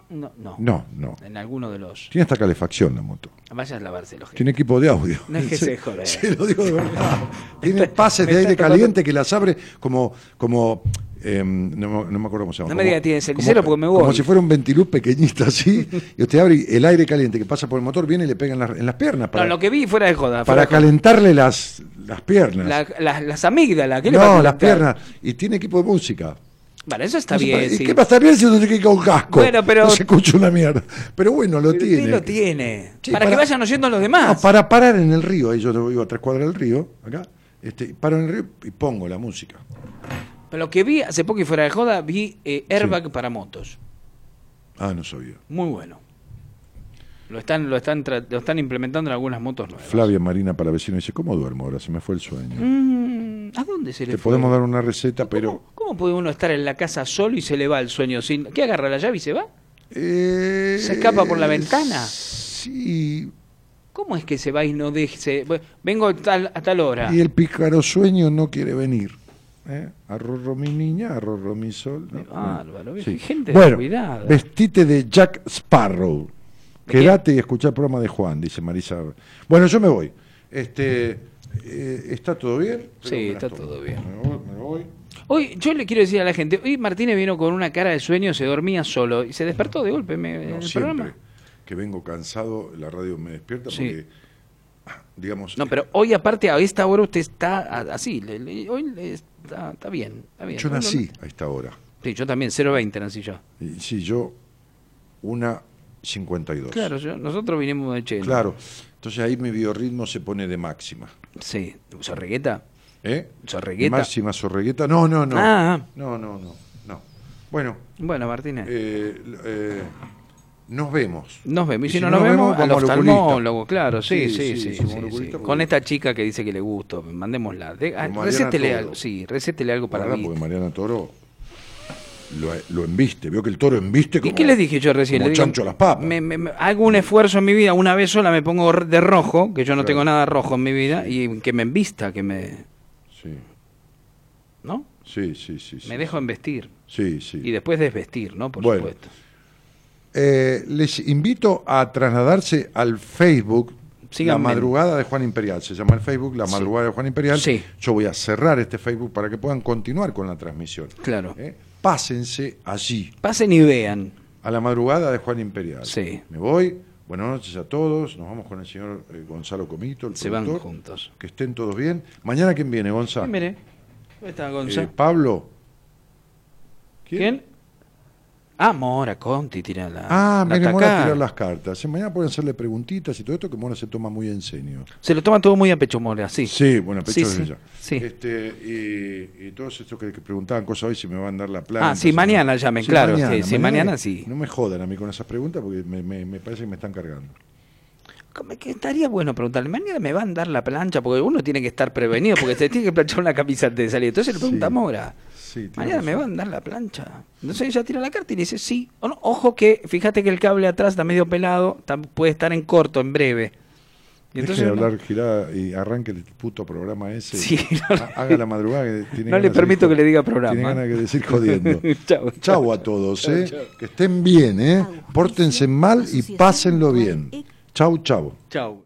No, no. No, no. En alguno de los... Tiene hasta calefacción la moto. Vaya a lavarse los Tiene equipo de audio. No es que se joder. Se lo digo de verdad. Tiene pases de aire caliente que las abre como. como em, no, me- no me acuerdo cómo se llama. No me como- diga, tiene cenicero porque me voy. Como si fuera un ventiluz pequeñito así. y usted abre el aire caliente que pasa por el motor viene y le pega en, las- en las piernas. Para, No, lo que vi fuera de joda. fuera para de joda. calentarle las, las piernas. La- la- las amígdalas. ¿qué le va a no, las piernas. Y tiene equipo de música. Vale, eso está No bien. puede- ¿Y sí. qué va a estar bien si no tiene que ir con casco? Bueno, pero- No se escucha una mierda. Pero bueno, lo Pero tiene. usted lo tiene. Sí, para, para- que vayan oyendo los demás. No, para parar en el río, ahí yo vivo a tres cuadras del río, acá, este, paro en el río y pongo la música. Pero lo que vi hace poco y fuera de joda, vi eh, airbag para motos. Ah, no sabía. Muy bueno. Lo están, lo están, lo están implementando en algunas motos nuevas. Flavia Marina para vecino dice, ¿cómo duermo ahora? Se me fue el sueño. Mm, ¿A dónde se le Te fue? podemos dar una receta, pero... ¿Cómo puede uno estar en la casa solo y se le va el sueño sin... ¿Qué agarra la llave y se va? Eh, ¿Se escapa por la ventana? Sí. ¿Cómo es que se va y no deje? se- Vengo a tal, a tal hora. Y el pícaro sueño no quiere venir. ¿Eh? Arrorro mi niña, arrorro mi sol. ¿no? Sí. gente bueno, cuidada. vestite de Jack Sparrow. Quédate y escucha el programa de Juan, dice Marisa. Bueno, yo me voy. Este, eh, ¿Está todo bien? Sí, Pero está todo bien. Me voy, me voy. Hoy, yo le quiero decir a la gente, hoy Martínez vino con una cara de sueño, se dormía solo y se despertó de golpe me- en No, el siempre programa. que vengo cansado, la radio me despierta Sí. porque, ah, digamos, No, pero hoy aparte a esta hora usted está a- así, le- le- hoy le está, está bien, está bien. yo no- nací a esta hora. Sí, yo también, 020 nací yo. Y, sí, yo, una 52. Claro, yo- nosotros vinimos de Chile. Claro. Entonces ahí mi biorritmo se pone de máxima. Sí, ¿Sorregueta? ¿Eh? ¿Sorregueta? Máxima sorregueta. No, no, no. Ah. No, no, no, no. Bueno, Bueno, Martínez. eh, eh, nos vemos. Nos vemos. Y si, si no no nos nos vemos, vamos al oftalmólogo, claro, sí, Sí, sí, Con esta chica que dice que le gusto, mandémosla. De- recétele Toro. algo, sí, recétele algo para mí. porque Mariana Toro lo, lo embiste. Veo que el toro embiste ¿Y como, qué les dije yo recién? como chancho a las papas. me- me- me- hago un esfuerzo en mi vida, una vez sola me pongo de rojo, que yo no tengo nada rojo en mi vida, y que me embista, que me... Sí, ¿No? sí, sí, sí. sí, Me dejo embestir. Sí, sí. Y después desvestir, ¿no? Por Bueno. supuesto. Eh, les invito a trasladarse al Facebook Síganme. La Madrugada de Juan Imperial. Se llama el Facebook La Madrugada de Juan Imperial. Sí. Yo voy a cerrar este Facebook para que puedan continuar con la transmisión. Claro. ¿Eh? Pásense allí, Pasen y vean. a la Madrugada de Juan Imperial. Sí. Me voy. Buenas noches a todos. Nos vamos con el señor eh, Gonzalo Comito, el Se van juntos. Que estén todos bien. Mañana, ¿quién viene, Gonzalo? Sí, mire. ¿Dónde está Gonza? Eh, Pablo. ¿Quién? Ah, Mora Conti tira la. Ah, la me Mora a tirar las cartas. Mañana pueden hacerle preguntitas y todo esto que Mora se toma muy en serio. Se lo toma todo muy a pecho Mora, sí. Sí, bueno, pecho Sí, sí, sí. Este, y, y todos estos que, que preguntaban cosas hoy si me van a dar la plata. Ah, sí, mañana llamen, claro, sí, sí, mañana sí. No me jodan a mí con esas preguntas porque me, me- me parece que me están cargando. Como que estaría bueno preguntarle, mañana me van a dar la plancha, porque uno tiene que estar prevenido, porque se tiene que planchar una camisa antes de salir. Entonces le pregunta a Mora, Sí, tiene mañana me van a dar la plancha. Entonces ella tira la carta y dice sí o no. Ojo que, fíjate que el cable atrás está medio pelado, puede estar en corto, en breve. Y Deje entonces de hablar, girá y arranque el puto programa ese. Sí, Ha- Haga la madrugada. Que tiene No le permito que le diga programa. Tiene ganas de decir jodiendo. Chau. Chau a todos, Chau, ¿eh? chau. Que estén bien, ¿eh? Pórtense mal y pásenlo bien. Chau, chau. Chau.